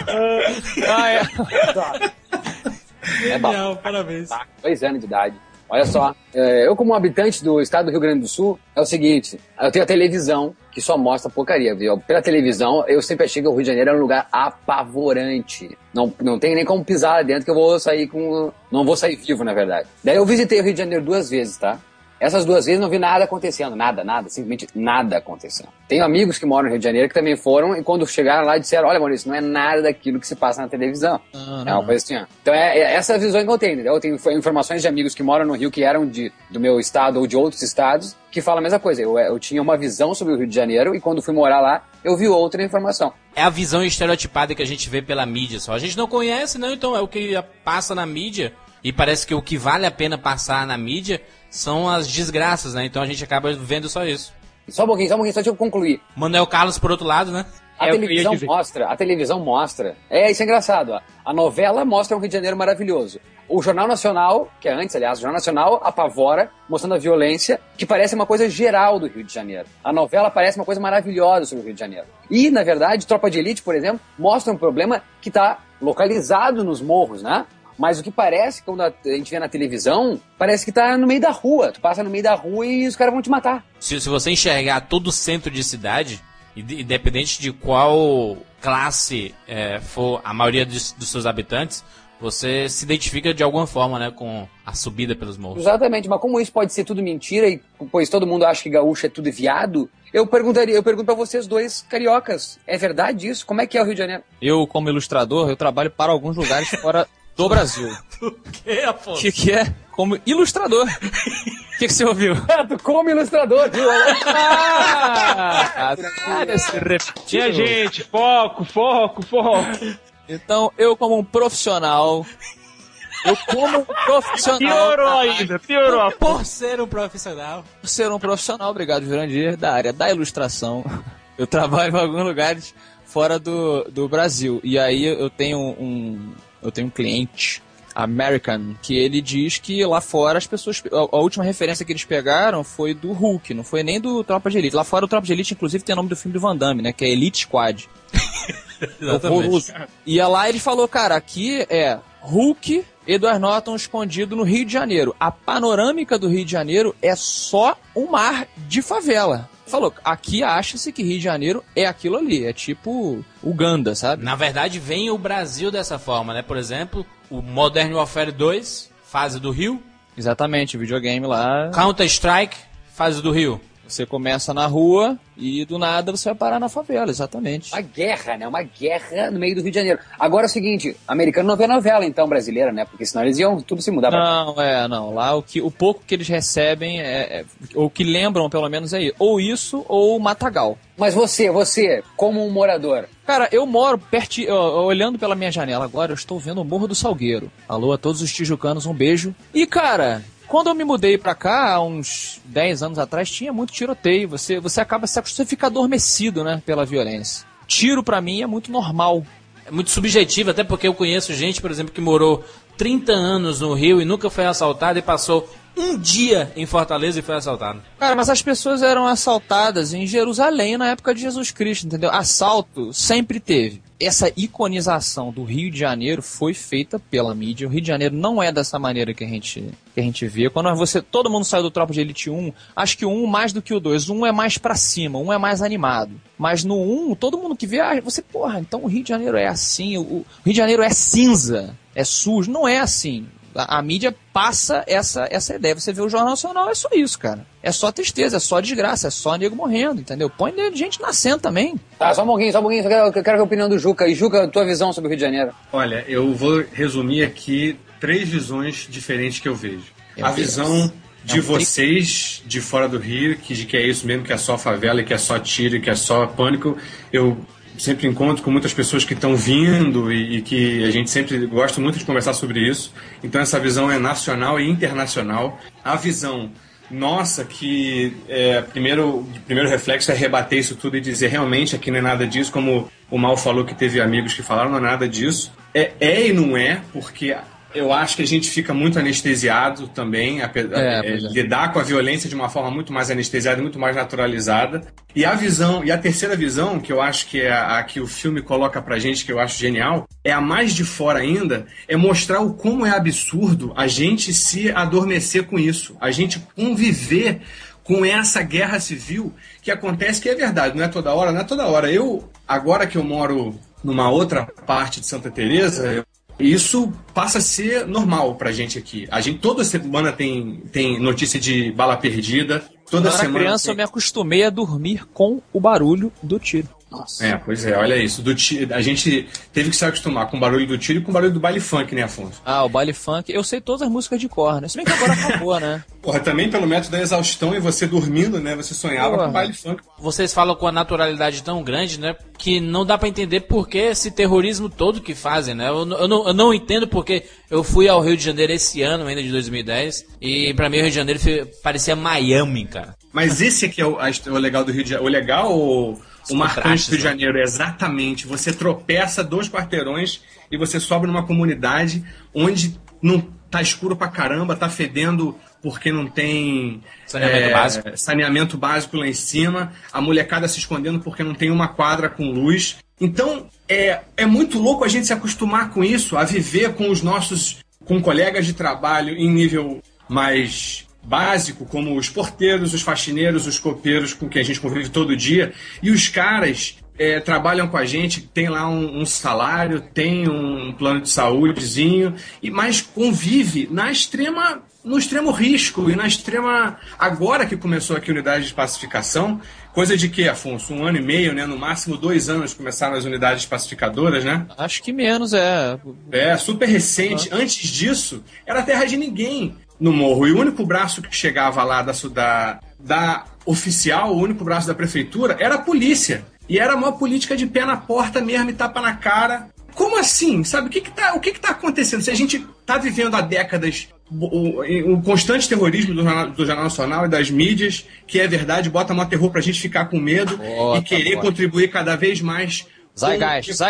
Ah, é. É bom. Genial, parabéns. Tá, dois anos de idade. Olha só, é, eu como habitante do estado do Rio Grande do Sul, é o seguinte, eu tenho a televisão que só mostra porcaria, viu? Pela televisão, eu sempre achei que o Rio de Janeiro era um lugar apavorante. Não, não tem nem como pisar lá dentro que eu vou sair com... Não vou sair vivo, na verdade. Daí eu visitei o Rio de Janeiro duas vezes, tá? Essas duas vezes não vi nada acontecendo, nada, nada, simplesmente nada acontecendo. Tenho amigos que moram no Rio de Janeiro que também foram e quando chegaram lá disseram, olha Maurício, não é nada daquilo que se passa na televisão. Não, É uma coisa assim, ó. Então é, é essa visão que eu tenho, entendeu? Eu tenho inf- informações de amigos que moram no Rio, que eram de, do meu estado ou de outros estados, que falam a mesma coisa. Eu, eu tinha uma visão sobre o Rio de Janeiro e quando fui morar lá, eu vi outra informação. É a visão estereotipada que a gente vê pela mídia só. A gente não conhece, não, então é o que passa na mídia. E parece que o que vale a pena passar na mídia são as desgraças, né? Então a gente acaba vendo só isso. Só um pouquinho, só um pouquinho, só deixa eu concluir. Manuel Carlos, por outro lado, né? A É televisão mostra, a televisão mostra. É, isso é engraçado, ó. A novela mostra um Rio de Janeiro maravilhoso. O Jornal Nacional, que é antes, aliás, o Jornal Nacional apavora, mostrando a violência, que parece uma coisa geral do Rio de Janeiro. A novela parece uma coisa maravilhosa sobre o Rio de Janeiro. E, na verdade, Tropa de Elite, por exemplo, mostra um problema que está localizado nos morros, né? Mas o que parece, quando a gente vê na televisão, parece que tá no meio da rua. Tu passa no meio da rua e os caras vão te matar. Se, se você enxergar todo o centro de cidade, inde- independente de qual classe é, for a maioria dos, dos seus habitantes, você se identifica de alguma forma, né, com a subida pelos morros. Exatamente, mas como isso pode ser tudo mentira, e pois todo mundo acha que gaúcho é tudo viado, eu perguntaria, eu pergunto pra vocês dois cariocas, é verdade isso? Como é que é o Rio de Janeiro? Eu, como ilustrador, eu trabalho para alguns lugares fora do Brasil. Que, O Afonso? que, que é? Como ilustrador. O que, que você ouviu? tu como ilustrador, viu? Ah, cara, se repetiu. Minha gente, foco, foco, foco. Então, eu como um profissional, eu como um profissional, Piorou ainda, piorou. Por ser um profissional. por ser um profissional, obrigado, Jurandir, da área da ilustração, eu trabalho em alguns lugares fora do, do Brasil. E aí eu tenho um, eu tenho um cliente American que ele diz que lá fora as pessoas. A, a última referência que eles pegaram foi do Hulk, não foi nem do Tropa de Elite. Lá fora o Tropa de Elite, inclusive, tem o nome do filme do Van Damme, né? Que é Elite Squad. Horroroso. E lá ele falou, cara, aqui é Hulk, Edward Norton escondido no Rio de Janeiro. A panorâmica do Rio de Janeiro é só um mar de favela. Falou, aqui acha-se que Rio de Janeiro é aquilo ali, é tipo Uganda, sabe? Na verdade, vem o Brasil dessa forma, né? Por exemplo, o Modern Warfare 2, fase do Rio. Exatamente, videogame lá. Counter-Strike, fase do Rio. Você começa na rua e do nada você vai parar na favela, exatamente. Uma guerra, né? Uma guerra no meio do Rio de Janeiro. Agora é o seguinte, americano não vê novela, então, brasileira, né? Porque senão eles iam tudo se mudar pra. Não, é, não. Lá o, que, o pouco que eles recebem, é, é, o que lembram pelo menos é ou isso ou o Matagal. Mas você, você, como um morador, Cara, eu moro perto, olhando pela minha janela agora, eu estou vendo o Morro do Salgueiro. Alô a todos os tijucanos, um beijo. E cara, quando eu me mudei pra cá, há uns 10 anos atrás, tinha muito tiroteio. Você, você acaba se acostumando, você fica adormecido, né, pela violência. Tiro pra mim é muito normal. É muito subjetivo, até porque eu conheço gente, por exemplo, que morou 30 anos no Rio e nunca foi assaltado e passou um dia em Fortaleza e foi assaltado. Cara, mas as pessoas eram assaltadas em Jerusalém na época de Jesus Cristo, entendeu? Assalto sempre teve. Essa iconização do Rio de Janeiro foi feita pela mídia. O Rio de Janeiro não é dessa maneira que a gente, que a gente vê. Quando você, todo mundo saiu do Tropa de Elite 1, acho que o 1 mais do que o 2. O 1 é mais pra cima, 1 é mais animado. Mas no 1, todo mundo que vê, ah, você, porra, então o Rio de Janeiro é assim, o, o Rio de Janeiro é cinza, é sujo. Não é assim. A, a, mídia passa essa, essa ideia. Você vê o Jornal Nacional, é só isso, cara. É só tristeza, é só desgraça, é só nego morrendo, entendeu? Põe gente nascendo também. Tá, só um pouquinho, só um pouquinho. Eu quero, eu quero a opinião do Juca. E Juca, tua visão sobre o Rio de Janeiro? Olha, eu vou resumir aqui três visões diferentes que eu vejo. Meu a Deus. visão de É um vocês de fora do Rio, que, de que é isso mesmo, que é só favela, que é só tiro, que é só pânico. Eu sempre encontro com muitas pessoas que estão vindo e, e, que a gente sempre gosta muito de conversar sobre isso. Então essa visão é nacional e internacional. A visão nossa que é, primeiro primeiro reflexo é rebater isso tudo e dizer realmente aqui não é nada disso, como o Mal falou que teve amigos que falaram, não é nada disso. É, é e não é, porque eu acho que a gente fica muito anestesiado também, a, É, é, é. lidar com a violência de uma forma muito mais anestesiada muito mais naturalizada. E a visão, e a terceira visão, que eu acho que é a, a que o filme coloca pra gente, que eu acho genial, é a mais de fora ainda, é mostrar o como é absurdo a gente se adormecer com isso, a gente conviver com essa guerra civil que acontece, que é verdade, não é toda hora, não é toda hora. Eu, agora que eu moro numa outra parte de Santa Teresa, eu isso passa a ser normal pra gente aqui. A gente toda semana tem, tem notícia de bala perdida. Toda Quando eu era semana. criança, tem- eu me acostumei a dormir com o barulho do tiro. Nossa. É, pois é, olha isso. Do ti- A gente teve que se acostumar com o barulho do tiro e com o barulho do baile funk, né, Afonso? Ah, o baile funk. Eu sei todas as músicas de cor, né? Se bem que agora acabou, né? Porra, também pelo método da exaustão e você dormindo, né? Você sonhava Porra. com baile funk. Vocês falam com a naturalidade tão grande, né? Que não dá pra entender por que esse terrorismo todo que fazem, né? Eu, eu não, eu não entendo porque eu fui ao Rio de Janeiro esse ano, ainda de 2010, e pra mim o Rio de Janeiro parecia Miami, cara. Mas esse aqui é o, a- o legal do Rio de Janeiro. O legal, o, o marcante do Rio de né? Janeiro é exatamente. Você tropeça dois quarteirões e você sobe numa comunidade onde não tá escuro pra caramba, tá fedendo porque não tem Saneamento básico. saneamento básico lá em cima, a molecada se escondendo porque não tem uma quadra com luz. Então é, é muito louco a gente se acostumar com isso, a viver com os nossos com colegas de trabalho em nível mais básico, como os porteiros, os faxineiros, os copeiros com quem a gente convive todo dia, e os caras é, trabalham com a gente, tem lá um, um salário, tem um plano de saúdezinho, e mas convive na extrema no extremo risco e na extrema agora que começou aqui a unidade de pacificação, coisa de que Afonso, um ano e meio, né, no máximo dois anos começaram as unidades pacificadoras, né? Acho que menos, é. É, super recente. Antes disso, era terra de ninguém no morro. E o único braço que chegava lá da, da, da oficial, o único braço da prefeitura, era a polícia. E era uma política de pé na porta mesmo e tapa na cara. Como assim? Sabe, o que que tá, o que que tá acontecendo? Se a gente tá vivendo há décadas o, o- o constante terrorismo do Jornal, do Jornal Nacional e das mídias, que é verdade, bota mó terror pra gente ficar com medo e querer contribuir cada vez mais. com- Zeitgeist,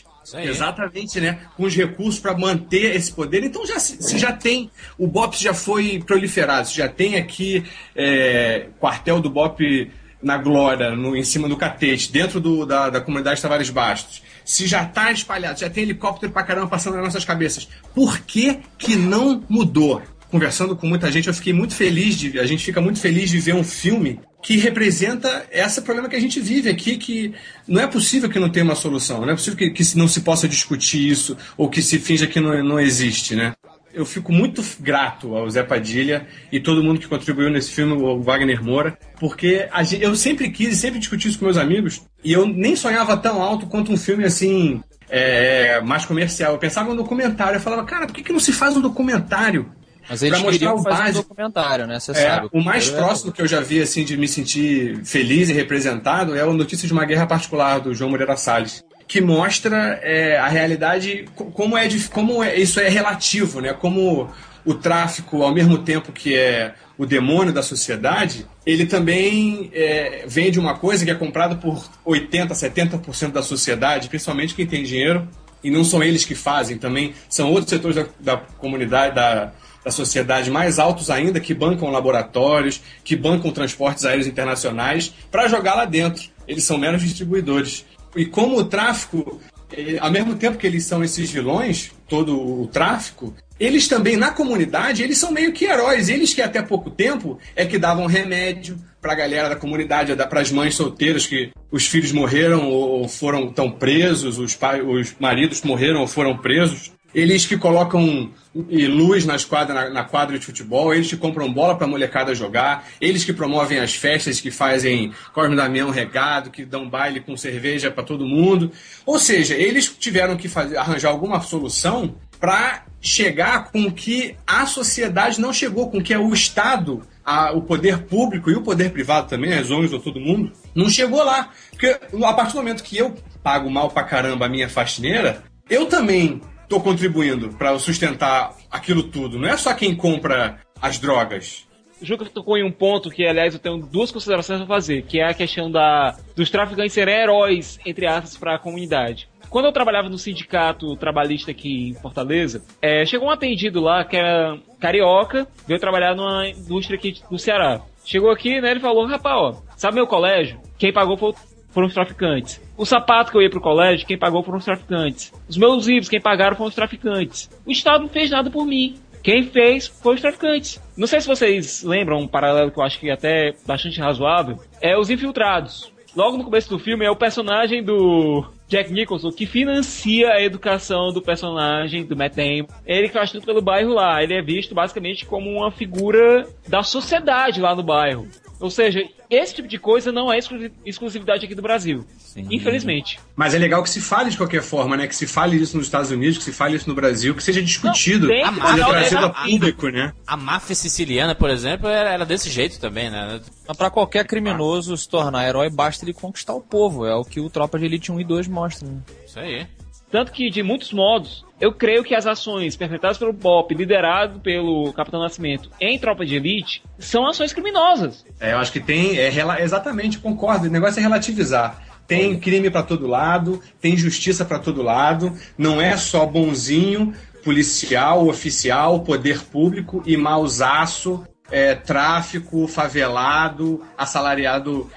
aí. Exatamente, né? Com os recursos para manter esse poder. Então já se, já tem. O BOP já foi proliferado. Já tem aqui é, quartel do BOP na Glória, no, em cima do catete, dentro do- da, da comunidade Tavares Bastos. Se já está espalhado, já tem helicóptero pra caramba passando nas nossas cabeças. Por que, que não mudou? Conversando com muita gente, eu fiquei muito feliz de. A gente fica muito feliz de ver um filme que representa esse problema que a gente vive aqui, que não é possível que não tenha uma solução, não é possível que, que não se possa discutir isso ou que se finja que não, não existe, né? eu fico muito grato ao Zé Padilha e todo mundo que contribuiu nesse filme, o Wagner Moura, porque gente- eu sempre quis e sempre discuti isso com meus amigos, e eu nem sonhava tão alto quanto um filme assim, é, mais comercial. Eu pensava no documentário, eu falava, cara, por que, que não se faz um documentário? Mas eles Pra mostrar o fazer um básico. documentário, né? Você É, sabe. o mais é- próximo que eu já vi assim de me sentir feliz e representado é o Notícia de uma Guerra Particular do João Moreira Salles, que mostra é, a realidade co- como é como é- isso é relativo, né? Como o tráfico, ao mesmo tempo que é o demônio da sociedade, ele também é, vende uma coisa que é comprada por 80, 70% da sociedade, principalmente quem tem dinheiro, e não são eles que fazem, também são outros setores da, da comunidade, da, da sociedade mais altos ainda, que bancam laboratórios, que bancam transportes aéreos internacionais, para jogar lá dentro. Eles são meros distribuidores. E como o tráfico, eh, ao mesmo tempo que eles são esses vilões, todo o tráfico, eles também, na comunidade, eles são meio que heróis. Eles que até pouco tempo é que davam remédio pra galera da comunidade, para as mães solteiras que os filhos morreram ou foram tão presos, os, pai, os maridos morreram ou foram presos. Eles que colocam luz nas quadra, na, na quadra de futebol, eles que compram bola para a molecada jogar, eles que promovem as festas, que fazem Corme Damião regado, que dão baile com cerveja para todo mundo. Ou seja, eles tiveram que fazer, arranjar alguma solução para chegar com que a sociedade não chegou, com que é o Estado, a- o poder público e o poder privado também, as ONGs ou todo mundo, não chegou lá. Porque a partir do momento que eu pago mal pra caramba a minha faxineira, eu também tô contribuindo para sustentar aquilo tudo. Não é só quem compra as drogas. O Juca tocou em um ponto que, aliás, eu tenho duas considerações a fazer, que é a questão da, dos traficantes serem heróis, entre aspas, para a comunidade. Quando eu trabalhava no sindicato trabalhista aqui em Fortaleza, é, chegou um atendido lá que era carioca, veio trabalhar numa indústria aqui do Ceará. Chegou aqui, né, ele falou, rapaz, ó, sabe meu colégio? Quem pagou foi, foram os traficantes. O sapato que eu ia pro colégio, quem pagou foram os traficantes. Os meus livros, quem pagaram foram os traficantes. O Estado não fez nada por mim. Quem fez foi os traficantes. Não sei se vocês lembram um paralelo que eu acho que é até bastante razoável. É os infiltrados. Logo no começo do filme é o personagem do Jack Nicholson que financia a educação do personagem do Matt Damon. Ele faz tudo pelo bairro lá. Ele é visto basicamente como uma figura da sociedade lá no bairro. Ou seja, esse tipo de coisa não é exclusi- exclusividade aqui do Brasil. Infelizmente. Mas é legal que se fale de qualquer forma, né? Que se fale isso nos Estados Unidos, que se fale isso no Brasil, que seja discutido, tem que seja trazido né? a público, né? A máfia siciliana, por exemplo, era, era desse jeito também, né? Mas pra qualquer criminoso se tornar herói, basta ele conquistar o povo. É o que o Tropa de Elite 1 e 2 mostra. Né? Isso aí. Tanto que, de muitos modos, eu creio que as ações perpetradas pelo BOP, liderado pelo Capitão Nascimento em Tropa de Elite, são ações criminosas. É, eu acho que tem. É, exatamente, concordo. O negócio é relativizar. Tem crime pra todo lado, tem justiça pra todo lado. Não é só bonzinho, policial, oficial, poder público e mausaço, é, tráfico, favelado, assalariado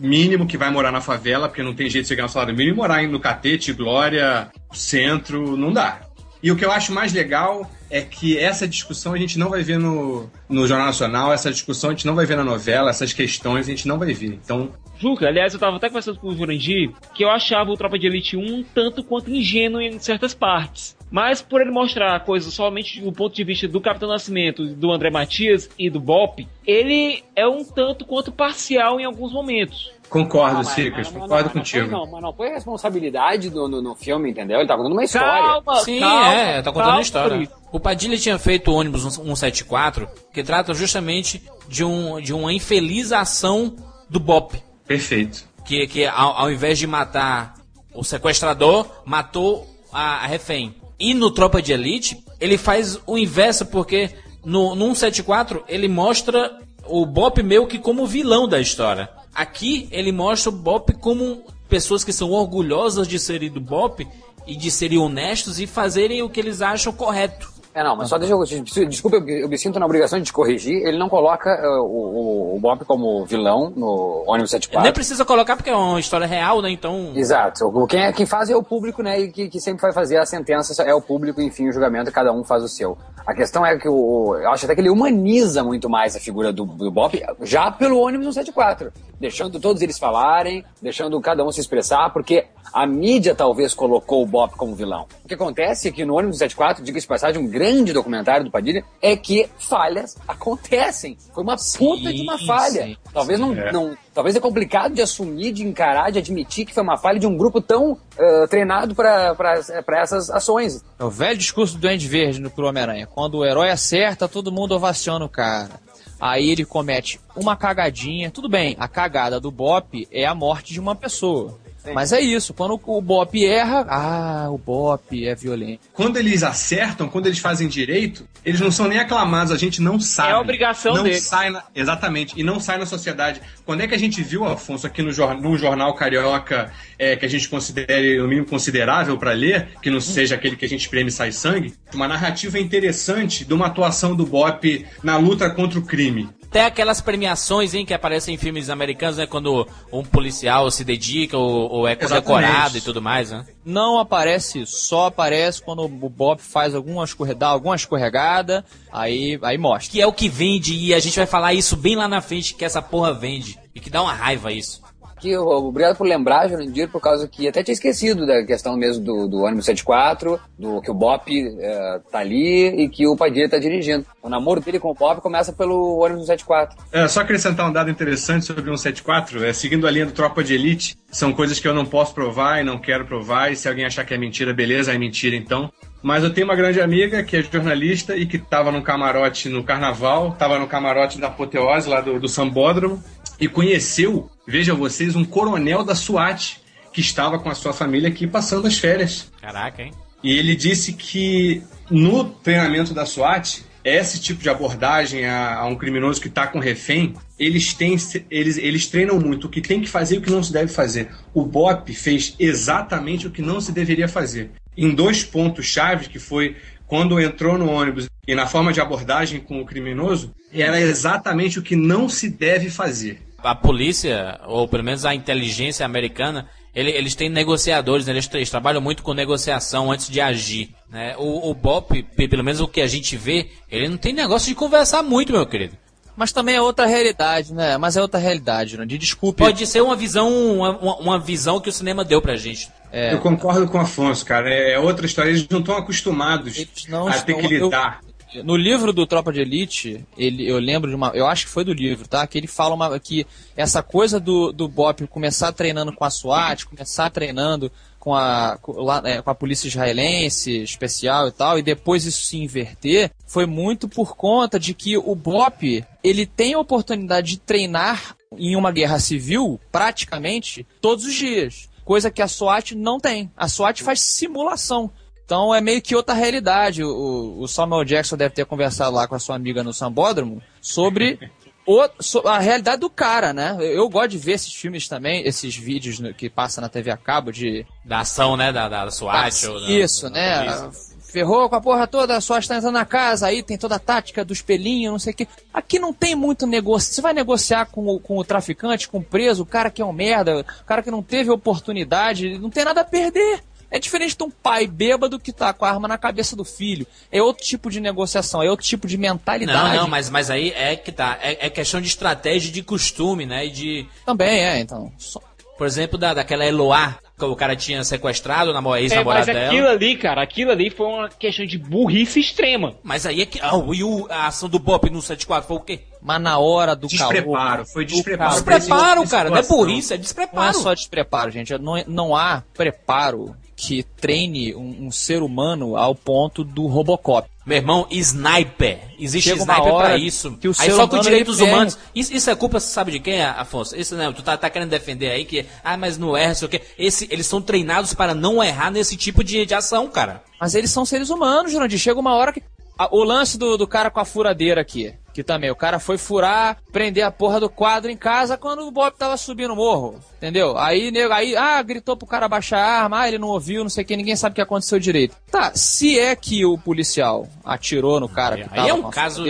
mínimo que vai morar na favela, porque não tem jeito de chegar no salário mínimo e morar no Catete, Glória, Centro, não dá. E o que eu acho mais legal é que essa discussão a gente não vai ver no, no Jornal Nacional, essa discussão a gente não vai ver na novela, essas questões a gente não vai ver. Então, Juca, aliás, eu tava até conversando com o Jurandir que eu achava o Tropa de Elite 1 um tanto quanto ingênuo em certas partes. Mas por ele mostrar coisas somente do ponto de vista do Capitão Nascimento, do André Matias e do Bop, ele é um tanto quanto parcial em alguns momentos. Concordo, Não, Cicas, mas- mas- concordo mas não contigo. Mas não foi responsabilidade do, no, no filme, entendeu? Ele tá contando uma história. Calma, Sim, calma, é, tá contando calma, a história. O Padilha tinha feito o ônibus 174, que trata justamente de, um, de uma infeliz ação do BOP. Perfeito. Que, que ao, ao invés de matar o sequestrador, matou a, a refém. E no Tropa de Elite, ele faz o inverso, porque no, no 174 ele mostra o Bop meio que como vilão da história. Aqui ele mostra o Bop como pessoas que são orgulhosas de serem do Bop e de serem honestos e fazerem o que eles acham correto. É, não, mas só deixa eu. Desculpa, eu, me sinto na obrigação de te corrigir. Ele não coloca eh, o, o, o Bop como vilão no ônibus Nem 74. precisa colocar porque é uma história real, né? Então. Exato. Quem, é, quem faz é o público, né? E que, que sempre vai fazer a sentença é o público, enfim, o julgamento, cada um faz o seu. A questão é que o, eu acho até que ele humaniza muito mais a figura do, do Bop já pelo ônibus 174. Deixando todos eles falarem, deixando cada um se expressar, porque a mídia talvez colocou o Bop como vilão. O que acontece é que no ônibus 174, diga-se de passagem, um grande documentário do Padilha, é que falhas acontecem. Foi uma puta de uma falha. sim, talvez não, É. não talvez é complicado de assumir, de encarar, de admitir que foi uma falha de um grupo tão ah, treinado para essas ações. É o velho discurso do Duende Verde no Homem-Aranha. Quando o herói acerta, todo mundo ovaciona o cara. Aí ele comete uma cagadinha. Tudo bem, a cagada do Bop é a morte de uma pessoa. Mas é isso, quando o Bop erra, ah, o Bop é violento. Quando eles acertam, quando eles fazem direito, eles não são nem aclamados, a gente não sabe. É a obrigação não dele. Sai na- exatamente, e não sai na sociedade. Quando é que a gente viu, Afonso, aqui no, num jornal carioca é, que a gente considere no mínimo considerável para ler, que não seja aquele que a gente prêmio e sai sangue, uma narrativa interessante de uma atuação do Bop na luta contra o crime. Até aquelas premiações, hein, que aparecem em filmes americanos, né? Quando um policial se dedica ou, ou é condecorado e tudo mais, né? Não aparece isso, só aparece quando o Bop faz alguma escorreda, alguma escorregada, aí, aí mostra. Que é o que vende e a gente vai falar isso bem lá na frente, que essa porra vende. E que dá uma raiva isso. Obrigado por lembrar, Jurandir, por causa que até tinha esquecido da questão mesmo do, do ônibus 74, do que o Bop eh, tá ali e que o Padilha tá dirigindo. O namoro dele com o Bop começa pelo ônibus 74. É, só acrescentar um dado interessante sobre o 174, é, seguindo a linha do Tropa de Elite, são coisas que eu não posso provar e não quero provar, e se alguém achar que é mentira, beleza, é mentira então. Mas eu tenho uma grande amiga que é jornalista e que estava no camarote no carnaval, estava no camarote da Apoteose, lá do, do Sambódromo, e conheceu, vejam vocês, um coronel da SWAT que estava com a sua família aqui passando as férias. Caraca, hein? E ele disse que no treinamento da SWAT, esse tipo de abordagem a, a um criminoso que está com refém, eles, têm, eles, eles treinam muito o que tem que fazer e o que não se deve fazer. O BOP fez exatamente o que não se deveria fazer. Em dois pontos chaves, que foi quando entrou no ônibus e na forma de abordagem com o criminoso, era exatamente o que não se deve fazer. A polícia, ou pelo menos a inteligência americana, ele- eles têm negociadores, né? eles, eles trabalham muito com negociação antes de agir. Né? O, o Bop, pe- pelo menos o que a gente vê, ele não tem negócio de conversar muito, meu querido. Mas também é outra realidade, né? Mas é outra realidade, Jurandir. Desculpe. Pode ser uma visão, uma, uma- visão que o cinema deu pra gente. É. Eu concordo com o Afonso, cara. É outra história. Eles não estão acostumados não a ter estão- que eu- lidar. No livro do Tropa de Elite, ele, eu lembro de uma. Eu acho que foi do livro, tá? Que ele fala uma, que essa coisa do, do Bop começar treinando com a SWAT, começar treinando com a, com, lá, é, com a polícia israelense especial e tal, e depois isso se inverter, foi muito por conta de que o Bop ele tem a oportunidade de treinar em uma guerra civil, praticamente, todos os dias. Coisa que a SWAT não tem. A SWAT faz simulação. Então é meio que outra realidade. O, o Samuel Jackson deve ter conversado lá com a sua amiga no Sambódromo sobre o- so- a realidade do cara, né? Eu, eu gosto de ver esses filmes também, esses vídeos no- que passa na TV a cabo de. Da ação, né? Da, da SWAT. ou da- Isso, da né? polícia. Ferrou com a porra toda, a SWAT tá entrando na casa, aí tem toda a tática do espelhinho, não sei o que. Aqui não tem muito negócio. Você vai negociar com o, com o traficante, com o preso, o cara que é um merda, o cara que não teve oportunidade, não tem nada a perder. É diferente de um pai bêbado que tá com a arma na cabeça do filho. É outro tipo de negociação, é outro tipo de mentalidade. Não, não, mas, mas aí é que tá. É, é questão de estratégia e de costume, né? E de. Também é, então. Só- Por exemplo, da, daquela Eloá, que o cara tinha sequestrado, a namo- É, mas ex-namorada dela. aquilo ali, cara, aquilo ali foi uma questão de burrice extrema. Mas aí é que. Ah, e o- a ação do Bop no 74 foi o quê? Mas na hora do Despreparo, calor, foi despreparo. Despreparo, cara. Não é burrice, é Não é despreparo. só despreparo, gente. Não, é- não há preparo que treine um, um ser humano ao ponto do Robocop. Meu irmão, sniper. Existe Chega sniper pra isso. que o Aí só com humano, direitos humanos. Isso, isso é culpa, sabe de quem, Afonso? Isso não, tu tá, tá querendo defender aí que, ah, mas não erra, sei o quê. Esse, eles são treinados para não errar nesse tipo de, de ação, cara. Mas eles são seres humanos, Jurandir. Chega uma hora que. O lance do, do cara com a furadeira aqui. Que também, o cara foi furar, prender a porra do quadro em casa quando o Bob tava subindo o morro. Entendeu? Aí, nego, aí, ah, gritou pro cara baixar a arma, ah, ele não ouviu, não sei o que, ninguém sabe o que aconteceu direito. Tá, se é que o policial atirou no cara que tava Aí é um caso.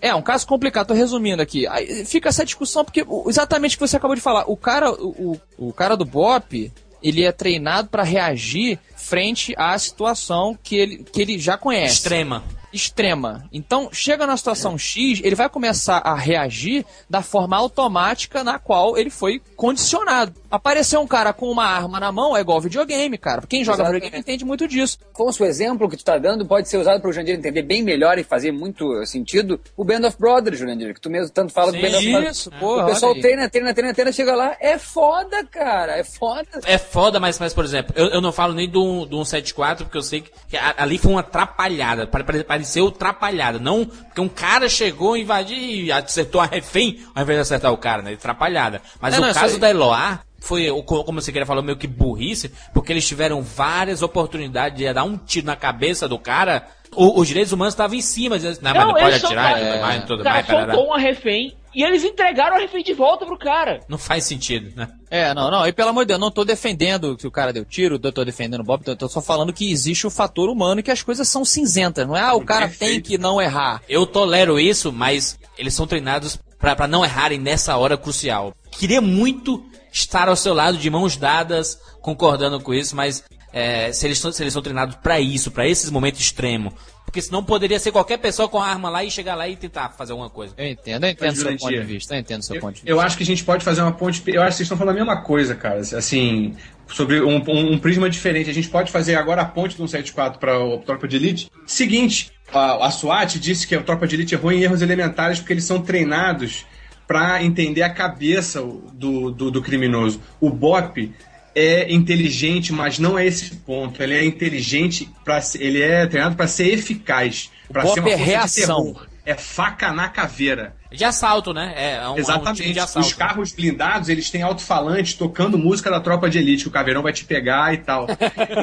É, um caso complicado, tô resumindo aqui. Aí fica essa discussão, porque exatamente o que você acabou de falar. O cara, o, o o cara do BOP, ele é treinado pra reagir frente à situação que ele, que ele já conhece. Extrema. extrema. Então, chega na situação X, ele vai começar a reagir da forma automática na qual ele foi condicionado. Apareceu um cara com uma arma na mão é igual videogame, cara. Quem joga Exatamente. videogame entende muito disso. Afonso, o exemplo que tu tá dando pode ser usado para o Jandir entender bem melhor e fazer muito sentido o Band of Brothers, Jandir, que tu mesmo tanto fala do Sim, Band of Brothers. Isso, porra, o pessoal treina, treina, treina, treina, chega lá, é foda, cara, é foda. É foda, mas, mas por exemplo, eu, eu não falo nem do, do 174, porque eu sei que, que a- ali foi uma atrapalhada. pare- pare- Pareceu atrapalhada. Não porque um cara chegou, invadiu e acertou a refém, ao invés de acertar o cara, né? Atrapalhada. Mas É, o não, caso da Eloá foi, como você queria falar, meio que burrice, porque eles tiveram várias oportunidades de dar um tiro na cabeça do cara. O- os direitos humanos estavam em cima, dizendo, não, mas não pode atirar, e é, tudo mais, tudo o cara mais, soltou uma refém e eles entregaram a refém de volta pro cara. Não faz sentido, né? É, não, não. E pelo amor de Deus, não tô defendendo que o cara deu tiro, eu tô defendendo o Bob, eu tô só falando que existe o fator humano e que as coisas são cinzentas. Não é, ah, o cara tem que não errar. Eu tolero isso, mas eles são treinados pra não errarem nessa hora crucial. Queria muito estar ao seu lado, de mãos dadas, concordando com isso, mas é, se, eles são, se eles são treinados pra isso, pra esses momentos extremos. Porque senão poderia ser qualquer pessoa com a arma lá e chegar lá e tentar fazer alguma coisa. Eu entendo, eu entendo o seu ponto de vista, eu entendo o seu Eu, ponto de vista. eu acho que a gente pode fazer uma ponte. Eu acho que vocês estão falando a mesma coisa, cara. Assim, sobre um, um- um prisma diferente. A gente pode fazer agora a ponte do 174 para o Tropa de Elite. Seguinte, a, a SWAT disse que a Tropa de Elite errou em erros elementares porque eles são treinados para entender a cabeça do, do, do criminoso. O BOP é inteligente, mas não é esse ponto. Ele é inteligente para ele é treinado para ser eficaz, para ser uma é reação. É faca na caveira. De assalto, né? É, um, é um Exatamente. de assalto. Os carros blindados, eles têm alto-falante tocando música da tropa de elite, que o caveirão vai te pegar e tal.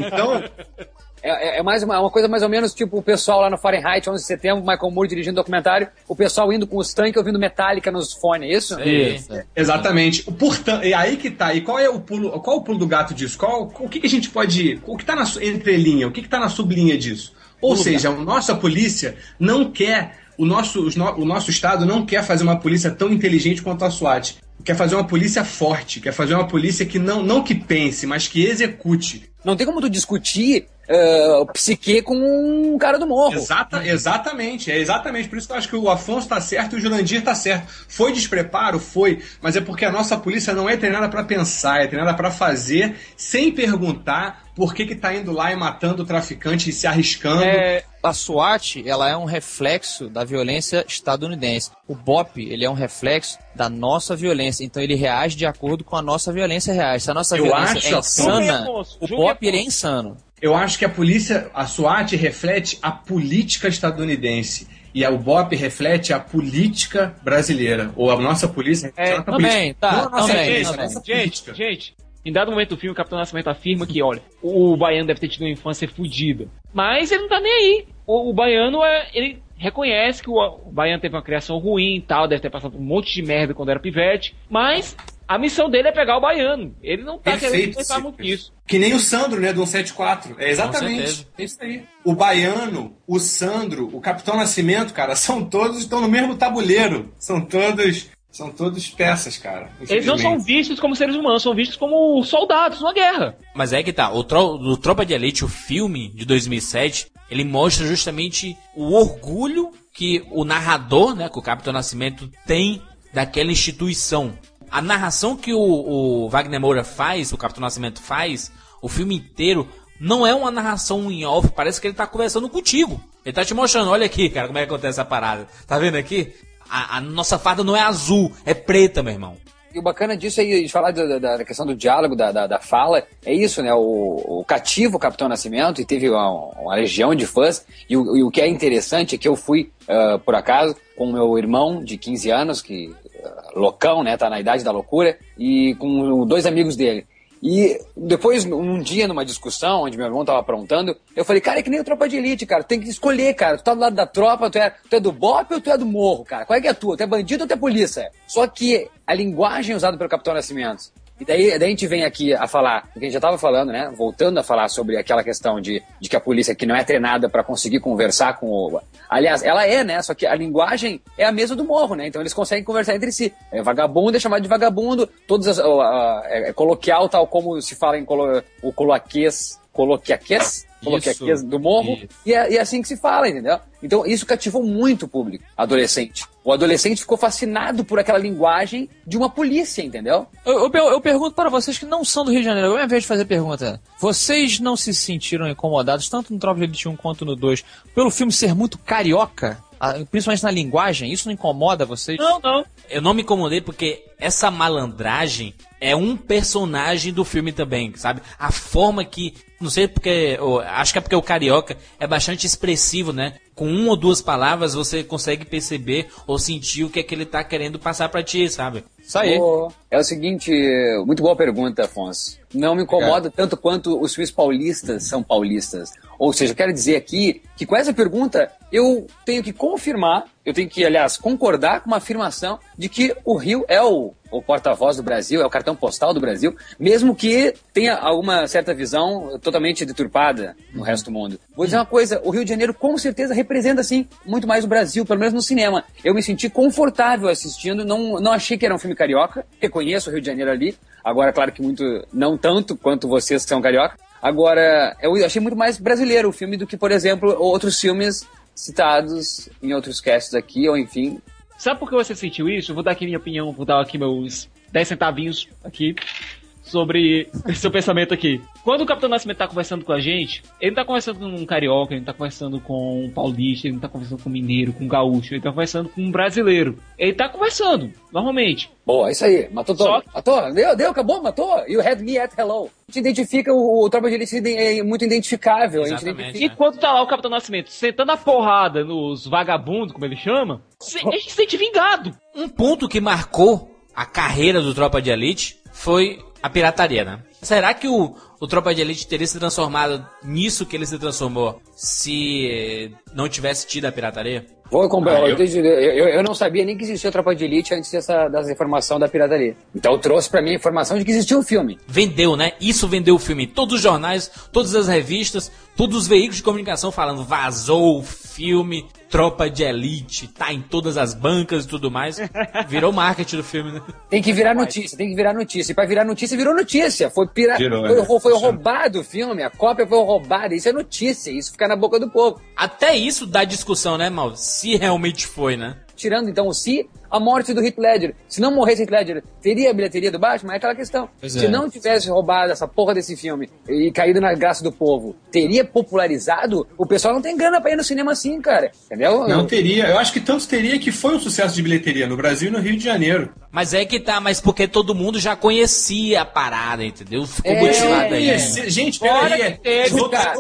Então, É, é- é mais uma, uma coisa mais ou menos tipo o pessoal lá no Fahrenheit, 11 de setembro, Michael Moore dirigindo o documentário, o pessoal indo com os tanques ouvindo Metallica nos fones, é isso? Isso. exatamente. Portanto, e aí que tá. E qual é o pulo, qual é o pulo do gato disso? Qual, o que, que a gente pode. O que tá na entrelinha? O que, que tá na sublinha disso? Ou seja, a nossa polícia não quer. O nosso, os no- o nosso Estado não quer fazer uma polícia tão inteligente quanto a SWAT. Quer fazer uma polícia forte, quer fazer uma polícia que não, não que pense, mas que execute. Não tem como tu discutir eh, o psique com um cara do morro. Exata, exatamente, é exatamente por isso que eu acho que o Afonso tá certo e o Jurandir tá certo. Foi despreparo? Foi, mas é porque a nossa polícia não é treinada para pensar, é treinada para fazer sem perguntar por que que tá indo lá e matando o traficante e se arriscando. É, a SWAT, ela é um reflexo da violência estadunidense. O BOP, ele é um reflexo da nossa violência. Então ele reage de acordo com a nossa violência reage. Se a nossa Eu violência acho, é insana, o BOP, ele é insano. Eu acho que a polícia, a SWAT reflete a política estadunidense. E o BOP reflete a política brasileira. Ou a nossa polícia reflete É, a nossa também, política. tá, Não a nossa também, polícia, a também. nossa Gente, política. gente, em dado momento do filme, o Capitão Nascimento afirma que, olha, o baiano deve ter tido uma infância fodida. Mas ele não tá nem aí. O, o baiano, é, ele reconhece que o, o baiano teve uma criação ruim e tal, deve ter passado por um monte de merda quando era pivete. Mas a missão dele é pegar o baiano. Ele não tá querendo Perfeito, pensar muito nisso. Que nem o Sandro, né, do 174. É exatamente. É isso aí. O Baiano, o Sandro, o Capitão Nascimento, cara, são todos, estão no mesmo tabuleiro. São todos, são todos peças, cara. Eles não são vistos como seres humanos, são vistos como soldados numa guerra. Mas é que tá, o, Tro o Tropa de Elite, o filme de 2007, ele mostra justamente o orgulho que o narrador, né, que o Capitão Nascimento tem daquela instituição. A narração que o, o Wagner Moura faz, o Capitão Nascimento faz, o filme inteiro, não é uma narração em off, parece que ele tá conversando contigo. Ele tá te mostrando, olha aqui, cara, como é que acontece essa parada. Tá vendo aqui? A, a nossa farda não é azul, é preta, meu irmão. E o bacana disso aí, de falar da, da- da questão do diálogo, da, da, da fala, é isso, né? O, o cativo Capitão Nascimento, e teve uma, uma legião de fãs, e o, e o que é interessante é que eu fui, ah, por acaso, com meu irmão de 15 anos, que ah, loucão, né? Tá na idade da loucura, e com dois amigos dele. E depois, um dia, numa discussão, onde meu irmão tava aprontando, eu falei, cara, é que nem o Tropa de Elite, cara. Tem que escolher, cara. Tu tá do lado da tropa, tu é, tu é do BOP ou tu é do morro, cara? Qual é que é a tua? Tu é bandido ou tu é polícia? Só que a linguagem usada pelo Capitão Nascimento. E daí, daí a gente vem aqui a falar, o que a gente já tava falando, né? Voltando a falar sobre aquela questão de, de que a polícia aqui não é treinada para conseguir conversar com o. Aliás, ela é, né? Só que a linguagem é a mesma do morro, né? Então eles conseguem conversar entre si. É, vagabundo é chamado de vagabundo, todas as. ó, é, é coloquial, tal como se fala em colo, o coloquês. Coloquiaquês? Coloquei Isso, aqui do morro, e é, e é assim que se fala, entendeu? Então isso cativou muito o público, adolescente. O adolescente ficou fascinado por aquela linguagem de uma polícia, entendeu? Eu, eu, eu pergunto para vocês que não são do Rio de Janeiro, é minha vez de fazer pergunta. Vocês não se sentiram incomodados, tanto no Tropa de Elite 1 quanto no 2, pelo filme ser muito carioca? Ah, Principalmente na linguagem? Isso não incomoda vocês? Não, não. Eu não me incomodei porque essa malandragem é um personagem do filme também, sabe? A forma que. Não sei porque. acho que é porque o carioca é bastante expressivo, né? Com uma ou duas palavras você consegue perceber ou sentir o que é que ele tá querendo passar pra ti, sabe? Isso aí. É o seguinte, muito boa pergunta, Afonso. Não me incomoda tanto quanto os filmes paulistas são paulistas. Ou seja, eu quero dizer aqui que com essa pergunta eu tenho que confirmar, eu tenho que, aliás, concordar com uma afirmação de que o Rio é o, o porta-voz do Brasil, é o cartão postal do Brasil, mesmo que tenha alguma certa visão totalmente deturpada no resto do mundo. Vou dizer uma coisa, o Rio de Janeiro com certeza representa, assim, muito mais o Brasil, pelo menos no cinema. Eu me senti confortável assistindo, não, não achei que era um filme carioca, reconheço o Rio de Janeiro ali, agora, claro que muito, não tanto quanto vocês que são carioca. Agora, eu achei muito mais brasileiro o filme do que, por exemplo, outros filmes citados em outros casts aqui, ou enfim. Sabe por que você sentiu isso? Vou dar aqui minha opinião, vou dar aqui meus 10 centavinhos aqui sobre seu pensamento aqui. Quando o Capitão Nascimento tá conversando com a gente, ele não tá conversando com um carioca, ele não tá conversando com um paulista, ele não tá conversando com um mineiro, com um gaúcho, ele tá conversando com um brasileiro. Ele tá conversando, normalmente. Boa, isso aí, matou todo. Só- Matou, deu, deu, acabou, matou. You had me at hello. A gente identifica, o, o Tropa de Elite é muito identificável. A gente Exatamente. identifica. E quando tá lá o Capitão Nascimento sentando a porrada nos vagabundos, como ele chama, se- a gente se sente vingado. Um ponto que marcou a carreira do Tropa de Elite foi a pirataria, né? Será que o, o Tropa de Elite teria se transformado nisso que ele se transformou se não tivesse tido a pirataria? Vou comprar. Ah, eu... eu- Eu, eu não sabia nem que existia Tropa de Elite antes dessa, dessa informação da pirataria. Então trouxe pra mim a informação de que existia um filme. Vendeu, né? Isso vendeu o filme. Todos os jornais, todas as revistas, todos os veículos de comunicação falando vazou o filme Tropa de Elite, tá em todas as bancas e tudo mais. Virou marketing do filme, né? Tem que virar notícia, tem que virar notícia. E pra virar notícia, virou notícia. Foi, pira... Virou, foi, né? foi, foi roubado o filme, a cópia foi roubada. Isso é notícia, isso fica na boca do povo. Até isso dá discussão, né, Mal? Se realmente foi, né? Tirando então o se, a morte do Heath Ledger. Se não morresse Heath Ledger, teria a bilheteria do Batman? É aquela questão. Pois Se é. não tivesse roubado essa porra desse filme e caído na graça do povo, teria popularizado? O pessoal não tem grana pra ir no cinema assim, cara. Entendeu? Não teria. Eu acho que tanto teria que foi um sucesso de bilheteria no Brasil e no Rio de Janeiro. Mas é que tá, mas porque todo mundo já conhecia a parada, entendeu? Ficou É, motivado aí. né? Esse- Gente, peraí. Juca,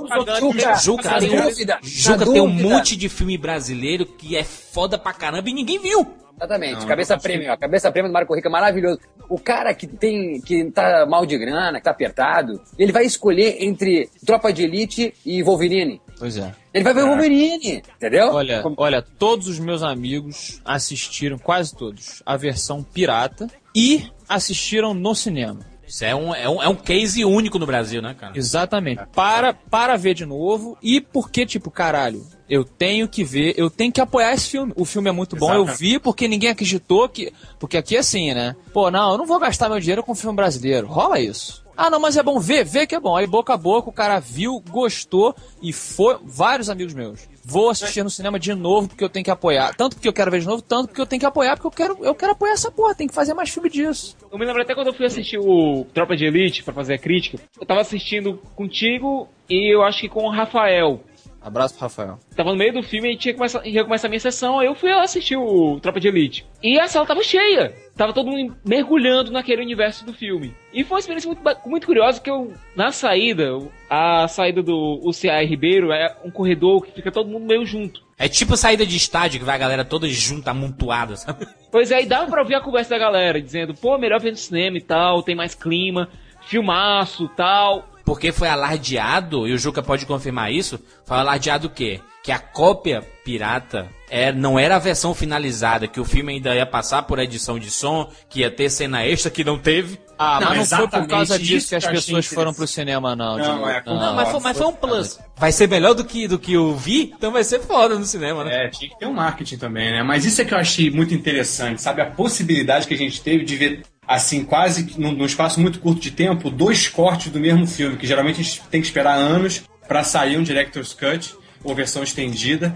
Juca, na tem, um- dúvida, Juca tem um monte de filme brasileiro que é foda pra caramba e ninguém viu. Exatamente, Não, cabeça não consigo. prêmio, ó, cabeça prêmio do Marco Rica, maravilhoso. O cara que tem, que tá mal de grana, que tá apertado, ele vai escolher entre Tropa de Elite e Wolverine. Pois é. Ele vai ver o Wolverine, entendeu? Olha, olha, todos os meus amigos assistiram, quase todos, a versão pirata e assistiram no cinema. Isso é um, é um, é um case único no Brasil, né, cara? Exatamente. Para, para ver de novo e porque, tipo, caralho, eu tenho que ver, eu tenho que apoiar esse filme. O filme é muito bom, eu Exatamente. vi porque ninguém acreditou que. Porque aqui é assim, né? Pô, não, eu não vou gastar meu dinheiro com filme brasileiro. Rola isso. Ah, não, mas é bom ver, ver que é bom. Aí boca a boca, o cara viu, gostou e foi. Vários amigos meus. Vou assistir no cinema de novo porque eu tenho que apoiar. Tanto porque eu quero ver de novo, tanto porque eu tenho que apoiar, porque eu quero, eu quero apoiar essa porra. Tem que fazer mais filme disso. Eu me lembro até quando eu fui assistir o Tropa de Elite pra fazer a crítica. Eu tava assistindo contigo e eu acho que com o Rafael. Abraço pro Rafael. Tava no meio do filme e tinha que começar, ia começar a minha sessão. Aí eu fui assistir o Tropa de Elite. E a sala tava cheia. Tava todo mundo mergulhando naquele universo do filme. E foi uma experiência muito, muito curiosa que eu, na saída, a saída do UCA Ribeiro é um corredor que fica todo mundo meio junto. É tipo saída de estádio que vai a galera toda junta, amontoada, sabe? Pois é, e dava pra ouvir a conversa da galera, dizendo, pô, melhor ver no cinema e tal, tem mais clima, filmaço tal. Porque foi alardeado, e o Juca pode confirmar isso, foi alardeado o quê? Que a cópia pirata é, não era a versão finalizada, que o filme ainda ia passar por edição de som, que ia ter cena extra que não teve. Ah, Não, mas não foi por causa isso disso que as que eu pessoas foram pro cinema, não. Não, é, Não, mas, foi, mas foi um plus. Vai ser melhor do que, do que o Vi, então vai ser foda no cinema, né? É, tinha que ter um marketing também, né? Mas isso é que eu achei muito interessante, sabe? A possibilidade que a gente teve de ver, assim, quase num, num espaço muito curto de tempo, dois cortes do mesmo filme, que geralmente a gente tem que esperar anos pra sair um Director's Cut, ou versão estendida.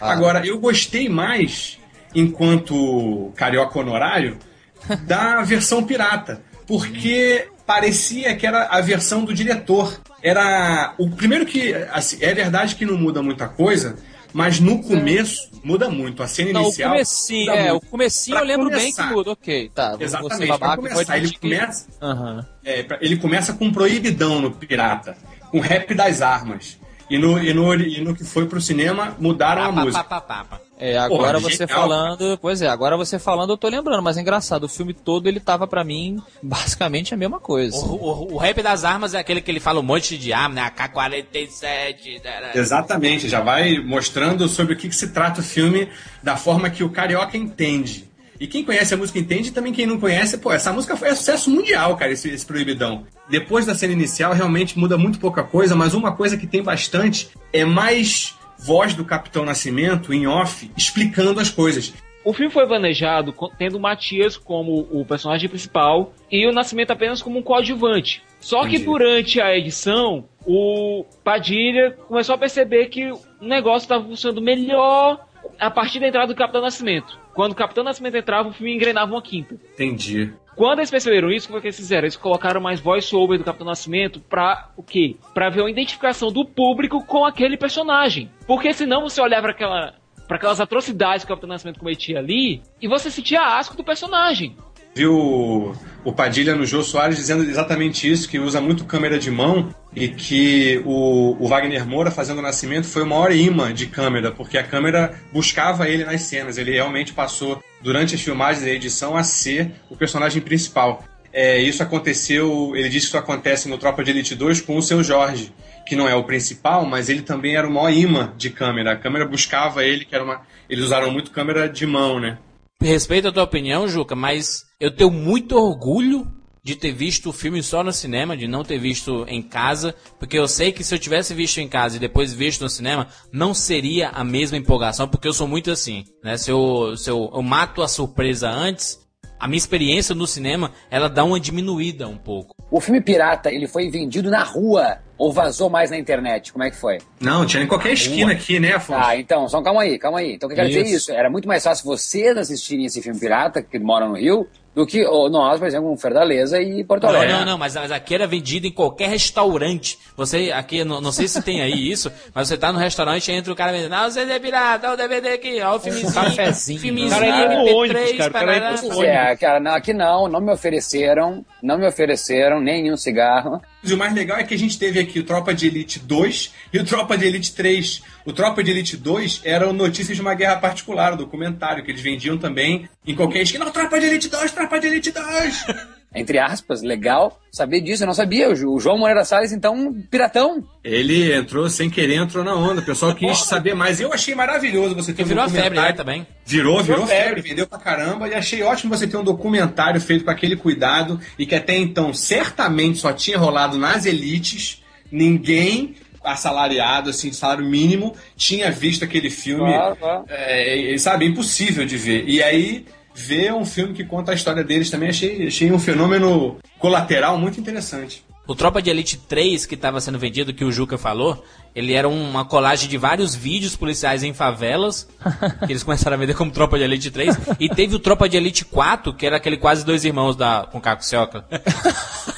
Agora, eu gostei mais, enquanto carioca honorário, da versão pirata. Porque parecia que era a versão do diretor. Era. O primeiro que. assim, é verdade que não muda muita coisa, mas no começo muda muito. A cena Não, o inicial. comecinho, muda é, o muito. comecinho Pra eu lembro bem começar. que muda, ok, tá. Exatamente, babaca, começar, ele começa, Aham. é, ele começa com um proibidão no Pirata, com rap das armas. E no, e no, e no que foi pro cinema, mudaram a música. pá, pá, pá. É, agora Porra, você genial, falando, pois é, agora você falando eu tô lembrando, mas é engraçado, o filme todo ele tava pra mim basicamente a mesma coisa. O, o- o rap das armas é aquele que ele fala um monte de arma, né? AK-47. né. Exatamente, já vai mostrando sobre o que, que se trata o filme da forma que o carioca entende. E quem conhece a música entende, e também quem não conhece, pô, essa música foi sucesso mundial, cara, esse, esse Proibidão. Depois da cena inicial, realmente muda muito pouca coisa, mas uma coisa que tem bastante é mais voz do Capitão Nascimento em off explicando as coisas. O filme foi planejado tendo o Matias como o personagem principal e o Nascimento apenas como um coadjuvante. Só que durante a edição, o Padilha começou a perceber que o negócio estava funcionando melhor a partir da entrada do Capitão Nascimento. Quando o Capitão Nascimento entrava, o filme engrenava uma quinta. Entendi. Quando eles perceberam isso, o que que eles fizeram? Eles colocaram mais voice-over do Capitão Nascimento pra o quê? Pra ver uma identificação do público com aquele personagem. Porque senão você olhar pra aquela para aquelas atrocidades que o Capitão Nascimento cometia ali e você sentia asco do personagem. Viu o- Padilha no Jô Soares dizendo exatamente isso, que usa muito câmera de mão e que o, o Wagner Moura fazendo o Nascimento foi o maior imã de câmera, porque a câmera buscava ele nas cenas. Ele realmente passou, durante as filmagens e a edição, a ser o personagem principal. É, isso aconteceu, ele disse que isso acontece no Tropa de Elite 2 com o seu Jorge, que não é o principal, mas ele também era o maior imã de câmera. A câmera buscava ele, que era uma. Eles usaram muito câmera de mão, né? Respeito a tua opinião, Juca, mas eu tenho muito orgulho de ter visto o filme só no cinema, de não ter visto em casa, porque eu sei que se eu tivesse visto em casa e depois visto no cinema, não seria a mesma empolgação, porque eu sou muito assim, né? Se eu, se eu, eu mato a surpresa antes, a minha experiência no cinema, ela dá uma diminuída um pouco. O filme pirata, ele foi vendido na rua ou vazou mais na internet? Como é que foi? Não, tinha em qualquer esquina aqui, né, Afonso? Ah, então, só calma aí, calma aí. Então, o que eu quero dizer é Isso. isso. Era muito mais fácil vocês assistirem esse filme pirata, que moram no Rio, do que ou nós, por exemplo, com Ferdaleza e Porto Não, Alegre. não, não, mas, mas aqui era vendido em qualquer restaurante. Você, aqui, não, não sei se tem aí isso, mas você tá no restaurante e entra o cara vendendo, não, você é pirata, olha o DVD aqui, ó, o filmezinho. cafezinho. filmezinho, Cara, ia no MP3, ônibus, cara, o cara É, cara, não, aqui não, não me ofereceram, não me ofereceram nenhum cigarro. E o mais legal é que a gente teve aqui o Tropa de Elite 2 e o Tropa de Elite 3. O Tropa de Elite 2 era o Notícias de uma Guerra Particular, o documentário, que eles vendiam também em qualquer esquina. Não, Tropa de Elite 2, Tropa de Elite 2! Entre aspas, legal. Saber disso, eu não sabia. O João Moreira Salles, então, piratão. Ele entrou sem querer, entrou na onda. O pessoal quis saber mais. Eu achei maravilhoso você ter virou um a febre, né, documentário. também. Virou, virou Virou febre, febre. vendeu pra caramba. E achei ótimo você ter um documentário feito com aquele cuidado e que até então certamente só tinha rolado nas elites. Ninguém assalariado, assim, de salário mínimo, tinha visto aquele filme. Claro, claro. É, é, sabe, impossível de ver. E aí, ver um filme que conta a história deles também achei, achei um fenômeno colateral muito interessante. O Tropa de Elite 3 que estava sendo vendido, que o Juca falou, ele era uma colagem de vários vídeos policiais em favelas, que eles começaram a vender como Tropa de Elite 3, e teve o Tropa de Elite 4, que era aquele quase dois irmãos da, com Caco Cioca.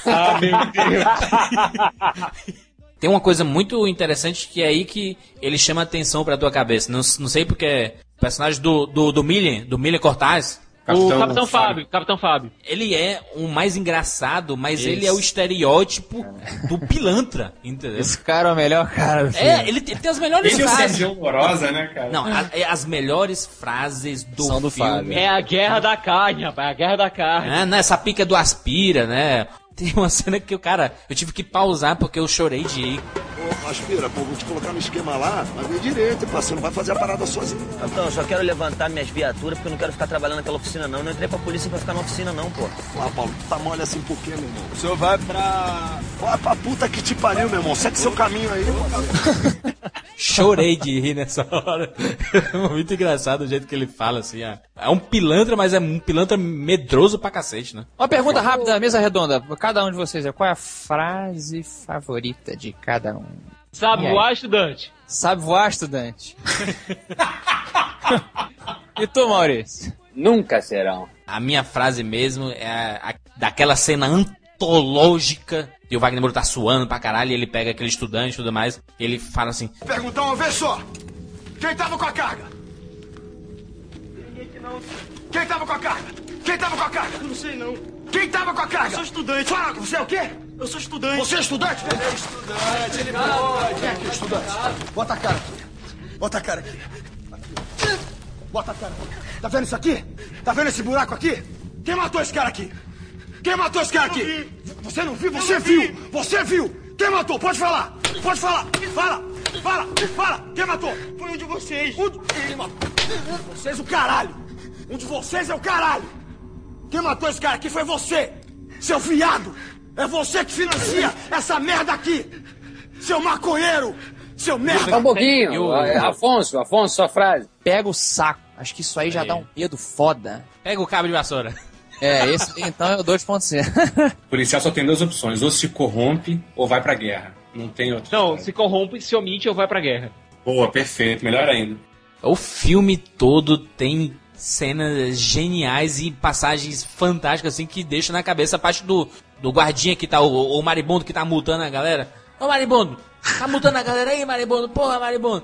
Ah, meu Deus. Tem uma coisa muito interessante que é aí que ele chama atenção pra tua cabeça. Não, não sei porque o personagem do, do, do Millian, do Millian Cortaz, o Capitão Fábio, Capitão Fábio. ele é o mais engraçado, mas Isso. ele é o estereótipo do pilantra, entendeu? Esse cara é o melhor cara filme. É, ele tem, tem as melhores Ele o frases. Sérgio Morosa, né, cara? Não, a- é as melhores frases do, São do filme. Fábio. É a guerra da carne, rapaz, é a guerra da carne. É, né, essa pica do aspira, né? Tem uma cena que o cara, eu tive que pausar porque eu chorei de rir. Ô, aspira, pô, vou te colocar no esquema lá, mas vem direito, pá, você não vai fazer a parada sozinho. Capitão, eu só quero levantar minhas viaturas porque eu não quero ficar trabalhando naquela oficina, não. Eu não entrei pra polícia pra ficar na oficina, não, pô. Ah, Paulo, tu tá mole assim por quê, meu irmão? O senhor vai pra... Vai pra puta que te pariu, meu irmão. Segue seu caminho aí, Chorei de rir nessa hora. É muito engraçado o jeito que ele fala, assim. ó. É um pilantra, mas é um pilantra medroso pra cacete, né? Uma pergunta rápida, mesa redonda. Cada um de vocês, qual é a frase favorita de cada um? Sabe voar, estudante? Sabe voar, estudante? e tu, Maurício? Nunca serão. A minha frase mesmo é a- a- daquela cena antológica e o Wagner Moura tá suando pra caralho e ele pega aquele estudante e tudo mais. E ele fala assim: Perguntar uma vez só. Quem tava com a carga? Quem tava com a carga? Quem tava com a carga? Não sei não. Quem tava com a carga? Eu sou estudante. Fala, você é o quê? Eu sou estudante. Você é estudante? Ele é estudante, ele pode. Vem aqui, estudante. Bota a cara aqui. Bota a cara aqui. Aqui. Bota a cara aqui. Tá vendo isso aqui? Tá vendo esse buraco aqui? Quem matou esse cara aqui? Quem matou esse cara aqui? Você não viu? Você viu! Você viu! Quem matou? Pode falar! Pode falar! Fala! Fala! Fala! Quem matou? Foi um de vocês. Um de... Quem matou? Vocês o caralho! Um de vocês é o caralho! Quem matou esse cara aqui foi você! Seu fiado! É você que financia essa merda aqui! Seu maconheiro! Seu merda! Só um pouquinho. Eu- É, Afonso, Afonso, sua frase. Pega o saco. Acho que isso aí já Aí. dá um medo foda. Pega o cabo de vassoura. É, esse aí, então é o 2.0. O policial só tem duas opções: ou se corrompe ou vai pra guerra. Não tem outra. Não, história. se corrompe, se omite ou vai pra guerra. Boa, perfeito, melhor ainda. O filme todo tem cenas geniais e passagens fantásticas, assim, que deixam na cabeça a parte do, do guardinha que tá, o, o maribondo que tá multando a galera. Ô maribondo, tá multando a galera aí, maribondo? Porra, maribondo.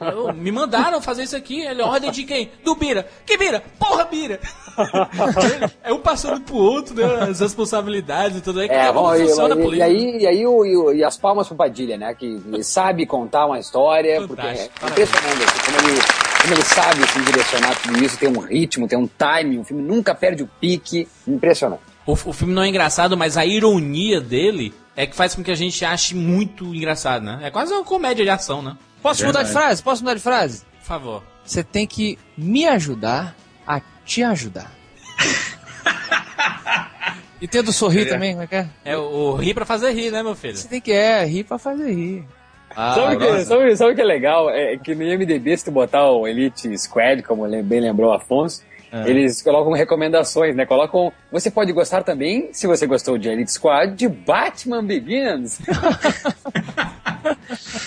Eu- me mandaram fazer isso aqui, ele é ordem de quem? Do Bira. Que Bira? Porra, Bira! é um passando pro outro, né? As responsabilidades e tudo aí. É, como bom, e, funciona e- e aí, e, aí o, e, as palmas pro Padilha, né? Que ele sabe contar uma história, porque é Fantástico, impressionante assim, como ele, como ele sabe assim, direcionar tudo isso, tem um ritmo, tem um timing, o filme nunca perde o pique, impressionante. O, o filme não é engraçado, mas a ironia dele é que faz com que a gente ache muito engraçado, né? É quase uma comédia de ação, né? Posso mudar de frase? Posso mudar de frase? Por favor. Você tem que me ajudar a te ajudar. e tendo sorrir também, como é que é? É o, o rir pra fazer rir, né, meu filho? Você tem que é, rir pra fazer rir. Ah, sabe, o que, sabe, sabe o que é legal? É que no IMDB, se tu botar o Elite Squad, como bem lembrou o Afonso, É. eles colocam recomendações, né? Colocam. Você pode gostar também, se você gostou de Elite Squad, de Batman Begins.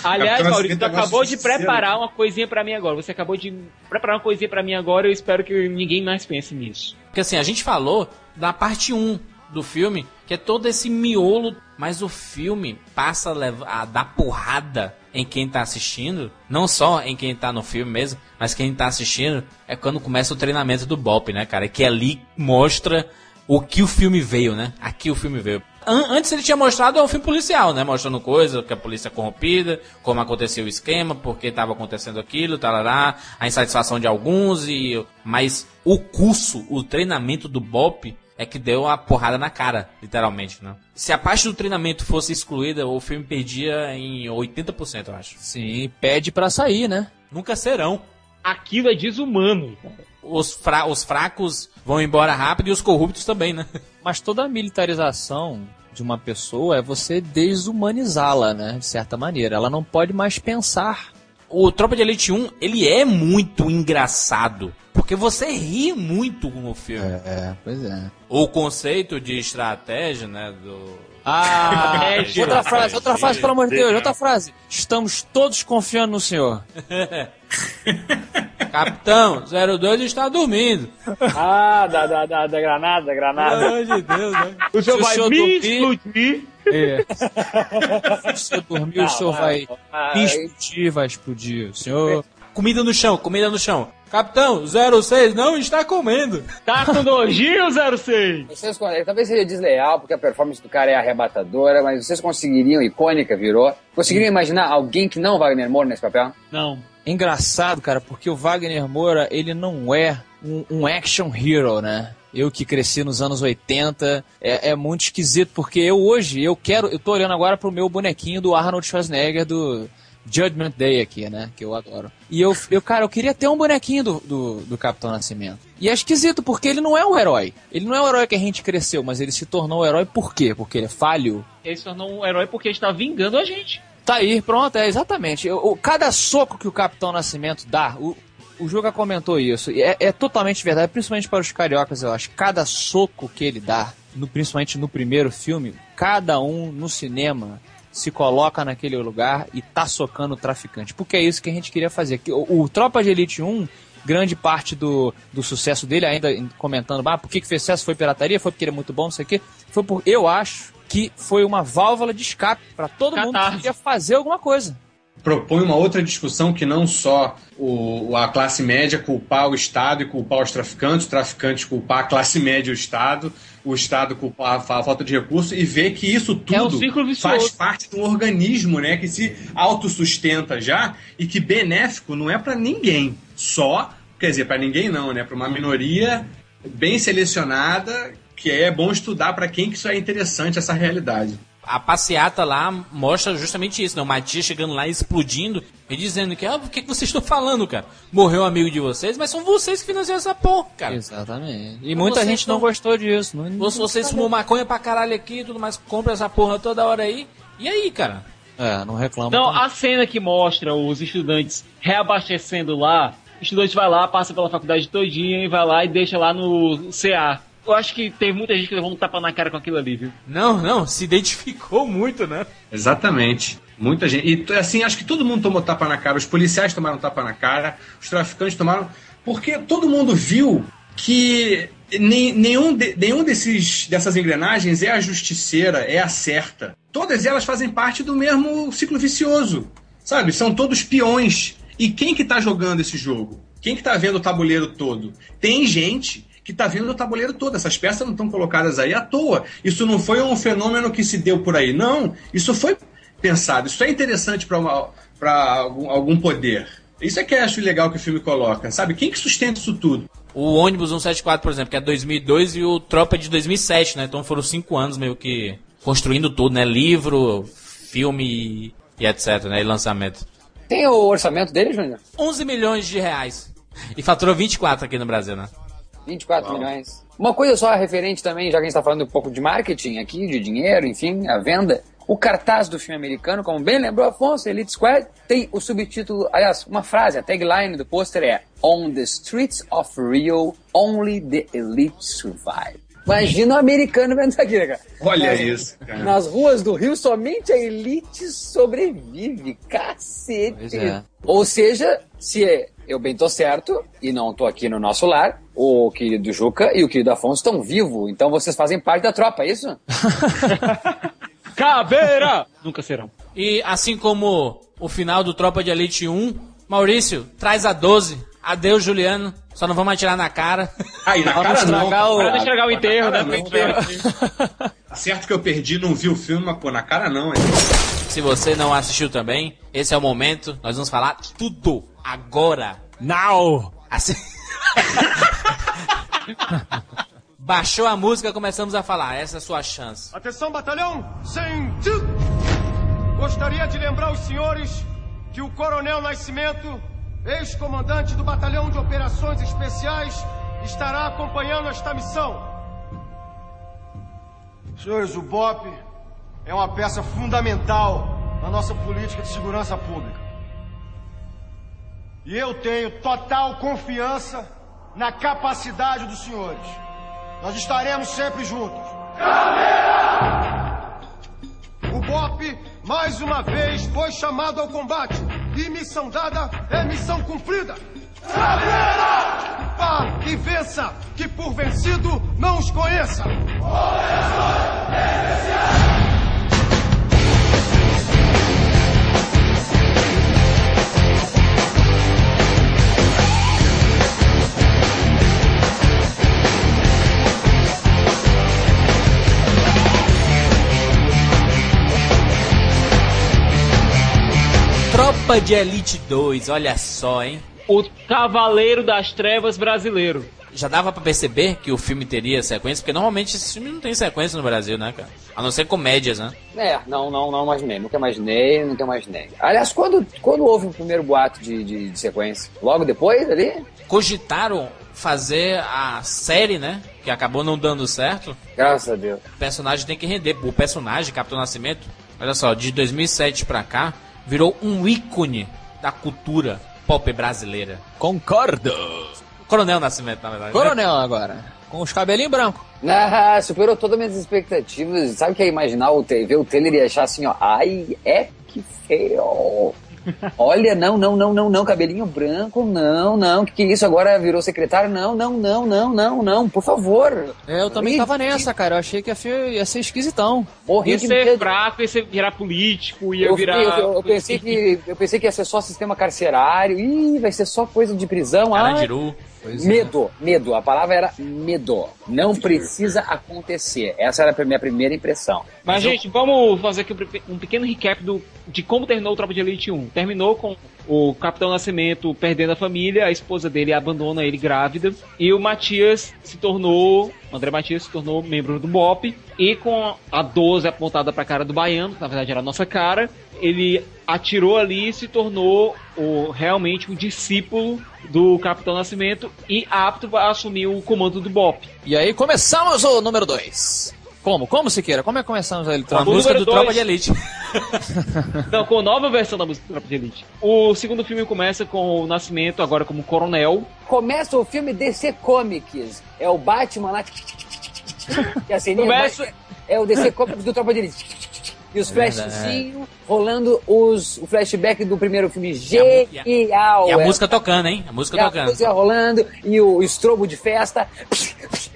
Aliás, Capitão Maurício, tu é acabou de preparar uma coisinha pra mim agora. Você acabou de preparar uma coisinha pra mim agora e eu espero que ninguém mais pense nisso. Porque assim, a gente falou da parte 1 do filme, que é todo esse miolo, mas o filme passa a, levar, a dar porrada em quem tá assistindo, não só em quem tá no filme mesmo, mas quem tá assistindo, é quando começa o treinamento do Bop, né, cara? Que ali mostra o que o filme veio, né? Aqui o filme veio. An- Antes ele tinha mostrado um filme policial, né? Mostrando coisa, que a polícia é corrompida, como aconteceu o esquema, porque estava acontecendo aquilo, talará, a insatisfação de alguns, e mas o curso, o treinamento do Bop é que deu a porrada na cara, literalmente, né? Se a parte do treinamento fosse excluída, o filme perdia em 80%, eu acho. Sim, pede pra sair, né? Nunca serão. Aquilo é desumano. Os, fra os fracos vão embora rápido e os corruptos também, né? Mas toda a militarização de uma pessoa é você desumanizá-la, né? De certa maneira. Ela não pode mais pensar. O Tropa de Elite 1, ele é muito engraçado. Porque você ri muito com o filme. É, pois é. O conceito de estratégia, né, do... Ah, outra frase, outra frase, pelo amor de Deus, outra frase. Estamos todos confiando no senhor. Capitão 02 está dormindo. ah, da, da, da, da granada, da Pelo granada. amor de Deus, né? O senhor Se o vai senhor me dormir- explodir. É. Se o senhor dormir, o senhor vai Ah, explodir, vai explodir. O senhor. Comida no chão, comida no chão. Capitão 06 não está comendo. Tá com nojinho, 06? Vocês, con- talvez seja desleal, porque a performance do cara é arrebatadora, mas vocês conseguiriam, icônica virou, conseguiriam imaginar alguém que não Wagner Moura nesse papel? Não. É engraçado, cara, porque o Wagner Moura, ele não é um, um action hero, né? Eu que cresci nos anos 80, é, é muito esquisito, porque eu hoje, eu quero, eu tô olhando agora pro meu bonequinho do Arnold Schwarzenegger do Judgment Day aqui, né? Que eu adoro. E eu, eu cara, eu queria ter um bonequinho do, do, do Capitão Nascimento. E é esquisito, porque ele não é um herói. Ele não é o herói que a gente cresceu, mas ele se tornou um herói por quê? Porque ele é falho, Ele se tornou um herói porque está vingando a gente. Tá aí, pronto, é exatamente. O, cada soco que o Capitão Nascimento dá, o, o Juca comentou isso, e é, é totalmente verdade, principalmente para os cariocas, eu acho. Cada soco que ele dá, no- principalmente no primeiro filme, cada um no cinema se coloca naquele lugar e tá socando o traficante. Porque é isso que a gente queria fazer. O, o Tropa de Elite 1, grande parte do, do sucesso dele, ainda comentando, ah, por que, que fez sucesso? Foi pirataria? Foi porque ele é muito bom, não sei o quê. Foi por, eu acho que foi uma válvula de escape para todo mundo que queria fazer alguma coisa. propõe uma outra discussão que não só o, a classe média culpar o Estado e culpar os traficantes, os traficantes culpar a classe média e o Estado, o Estado culpar a, fa- a falta de recursos e ver que isso tudo É um faz parte de um organismo né, que se autossustenta já e que benéfico não é para ninguém, só, quer dizer, para ninguém não, né, para uma minoria bem selecionada que é bom estudar para quem que isso é interessante essa realidade. A passeata lá mostra justamente isso, né? O Matias chegando lá e explodindo e dizendo que, ah, o que, que vocês estão falando, cara? Morreu um amigo de vocês, mas são vocês que financiam essa porra, cara. Exatamente. E muita Vocês gente não gostou disso. Não, Vocês, vocês fumam maconha pra caralho aqui e tudo mais, compra essa porra toda hora aí. E aí, cara? É, não reclama. Não, a cena que mostra os estudantes reabastecendo lá, o estudante vai lá, passa pela faculdade todinha e vai lá e deixa lá no CA. Eu acho que teve muita gente que levou um tapa na cara com aquilo ali, viu? Não, não, se identificou muito, né? Exatamente. Muita gente. E assim, acho que todo mundo tomou tapa na cara. Os policiais tomaram tapa na cara, os traficantes tomaram. Porque todo mundo viu que nem- nenhum, de- nenhum desses, dessas engrenagens é a justiceira, é a certa. Todas elas fazem parte do mesmo ciclo vicioso. Sabe? São todos peões. E quem que tá jogando esse jogo? Quem que tá vendo o tabuleiro todo? Tem gente que tá vendo o tabuleiro todo. Essas peças não estão colocadas aí à toa. Isso não foi um fenômeno que se deu por aí. Não. Isso foi pensado. Isso é interessante para algum, algum poder. Isso é que eu acho legal que o filme coloca, sabe? Quem que sustenta isso tudo? O ônibus 174, por exemplo, que é 2002 e o Tropa é de 2007, né? Então foram cinco anos meio que construindo tudo, né? Livro, filme e, e etc, né? E lançamento. Tem o orçamento dele, Júnior? 11 milhões de reais. E faturou 24 aqui no Brasil, né? 24 milhões. Uma coisa só referente também, já que a gente está falando um pouco de marketing aqui, de dinheiro, enfim, a venda. O cartaz do filme americano, como bem lembrou Afonso, Elite Squad, tem o subtítulo, aliás, uma frase, a tagline do pôster é On the streets of Rio, only the elite survive. Imagina o americano vendo isso aqui, né, cara? Olha Nas- isso, cara. Nas ruas do Rio, somente a elite sobrevive. Cacete. É. Ou seja, se eu bem tô certo e não tô aqui no nosso lar, o querido Juca e o querido Afonso estão vivos. Então vocês fazem parte da tropa, é isso? Caveira! Nunca serão. E assim como o final do Tropa de Elite 1, Maurício, traz a 12. Adeus, Juliano. Só não vamos atirar na cara. Aí, na não cara não. estragar o- Para de estragar o enterro, né? Cara, não, Tá certo que eu perdi, não vi o filme, mas pô, na cara não, hein? Se você não assistiu também, esse é o momento. Nós vamos falar tudo agora. Now! Assim... Baixou a música, começamos a falar. Essa é a sua chance. Atenção, batalhão! Sentido! Gostaria de lembrar os senhores que o Coronel Nascimento, ex-comandante do Batalhão de Operações Especiais, estará acompanhando esta missão. Senhores, o BOP é uma peça fundamental na nossa política de segurança pública. E eu tenho total confiança na capacidade dos senhores. Nós estaremos sempre juntos. O BOP, mais uma vez, foi chamado ao combate. E missão dada é missão cumprida. Vá e vença, que por vencido não os conheça. Tropa de Elite 2, olha só, hein? O Cavaleiro das Trevas brasileiro. Já dava pra perceber que o filme teria sequência, porque normalmente esse filme não tem sequência no Brasil, né, cara? A não ser comédias, né? É, não, não, não imaginei. Nunca imaginei, nunca imaginei. Aliás, quando, quando houve o primeiro boato de, de, de sequência? Logo depois ali? Cogitaram fazer a série, né? Que acabou não dando certo. Graças a Deus. O personagem tem que render. O personagem, Capitão Nascimento, olha só, de 2007 pra cá, virou um ícone da cultura pop brasileira. Concordo! Coronel Nascimento, na verdade. né? Coronel agora. Com os cabelinhos brancos. Ah, superou todas as minhas expectativas. Sabe o que é imaginar o te- ver o trailer e achar assim, ó, ai, é que feio. Olha, não, não, não, não, não, cabelinho branco, não, não, que que é isso agora virou secretário? Não, não, não, não, não, não, por favor. É, eu também tava nessa, cara. Eu achei que ia, fe- ia ser esquisitão. Morri Ia de ser medo. fraco, ia ser virar político, ia Eu, virar. eu- eu- eu pensei que, eu pensei que ia ser só sistema carcerário. Ih, vai ser só coisa de prisão. Ai, Carandiru. Medo, medo. A palavra era medo. Não precisa acontecer. Essa era a minha primeira impressão. Mas, gente, vamos fazer aqui um um pequeno recap do, de como terminou o Tropa de Elite 1. Terminou com o Capitão Nascimento perdendo a família, a esposa dele abandona ele grávida, e o Matias se tornou. o André Matias se tornou membro do BOP, e com a 12 apontada pra cara do baiano, que na verdade era a nossa cara, ele atirou ali e se tornou o, realmente um discípulo do Capitão Nascimento e apto a assumir o comando do BOP. E aí começamos o número 2. Como? Como, Siqueira? Como é que começamos? Com a O música do Tropa dois. de Elite. Não, com a nova versão da música do Tropa de Elite. O segundo filme começa com o Nascimento, agora como coronel. Começa o filme DC Comics. É o Batman lá. Que assim, Começa- É o DC Comics do Tropa de Elite. E os É flashzinhos rolando os, o flashback do primeiro filme. E a- Genial! E a é. música tocando, hein? A música E a tocando. música rolando e o estrobo de festa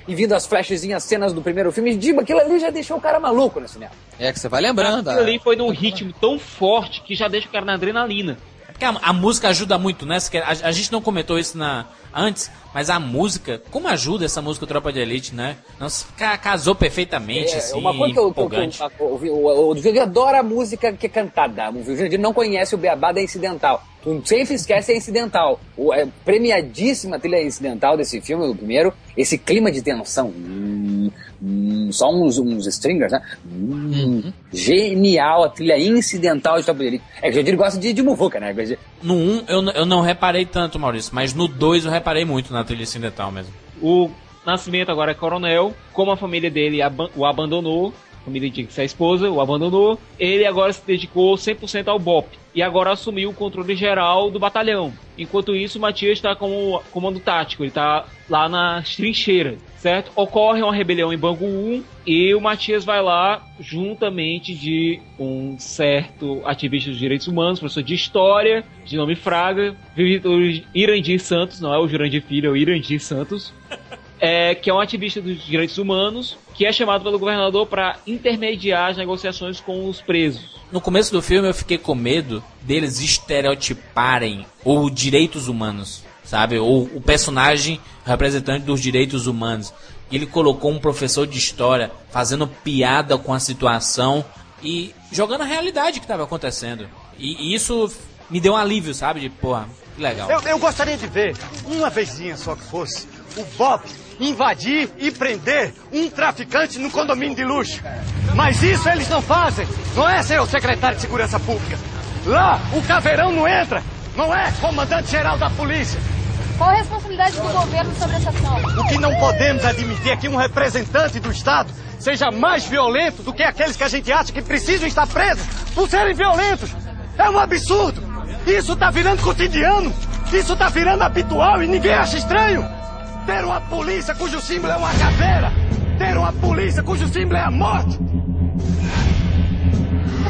e vindo as flashzinhas, cenas do primeiro filme. Diba, aquilo ali já deixou o cara maluco no cinema. É que você vai lembrando. Aquilo ah. ali foi num ritmo tão forte que já deixa o cara na adrenalina. Porque a, a música ajuda muito, né? A, a gente não comentou isso na, antes, mas a música, como ajuda essa música Tropa de Elite, né? Nossa, ca- casou perfeitamente, É, assim, uma coisa que eu, que eu, que eu, o, o, o Jurandir adora a música que é cantada. O Jurandir não conhece o beabá da incidental. Tu sempre esquece a incidental. O, é premiadíssima trilha incidental desse filme, do primeiro. Esse clima de tensão. Só uns, uns stringers, né? Hum, Genial a trilha incidental de Top Elite. É que o Jurandir gosta de, de muvuca, né? De- No 1 eu, n- eu não reparei tanto, Maurício, mas no 2 eu reparei muito na trilha incidental mesmo. O Nascimento agora é coronel. Como a família dele aban- o abandonou, a família ser a esposa, o abandonou, ele agora se dedicou 100% ao BOP. E agora assumiu o controle geral do batalhão. Enquanto isso, o Matias está como comando tático, ele está lá nas trincheiras, certo? Ocorre uma rebelião em Bangu 1 e o Matias vai lá juntamente de um certo ativista dos direitos humanos, professor de história, de nome Fraga, Vitor Irandir Santos, não é o Jurandir Filho, é o Irandir Santos é, que é um ativista dos direitos humanos, que é chamado pelo governador para intermediar as negociações com os presos. No começo do filme eu fiquei com medo deles estereotiparem os direitos humanos, sabe? Ou o personagem representante dos direitos humanos. Ele colocou um professor de história fazendo piada com a situação e jogando a realidade que estava acontecendo. E, e isso me deu um alívio, sabe? De, porra, que legal. Eu, eu gostaria de ver, uma vezinha só que fosse, o Bob invadir e prender um traficante no condomínio de luxo. Mas isso eles não fazem, não é, senhor secretário de Segurança Pública? Lá, o caveirão não entra, não é, comandante-geral da polícia. Qual a responsabilidade do governo sobre essa ação? O que não podemos admitir é que um representante do Estado seja mais violento do que aqueles que a gente acha que precisam estar presos por serem violentos. É um absurdo. Isso tá virando cotidiano. Isso tá virando habitual e ninguém acha estranho. Ter uma polícia cujo símbolo é uma caveira. Ter uma polícia cujo símbolo é a morte.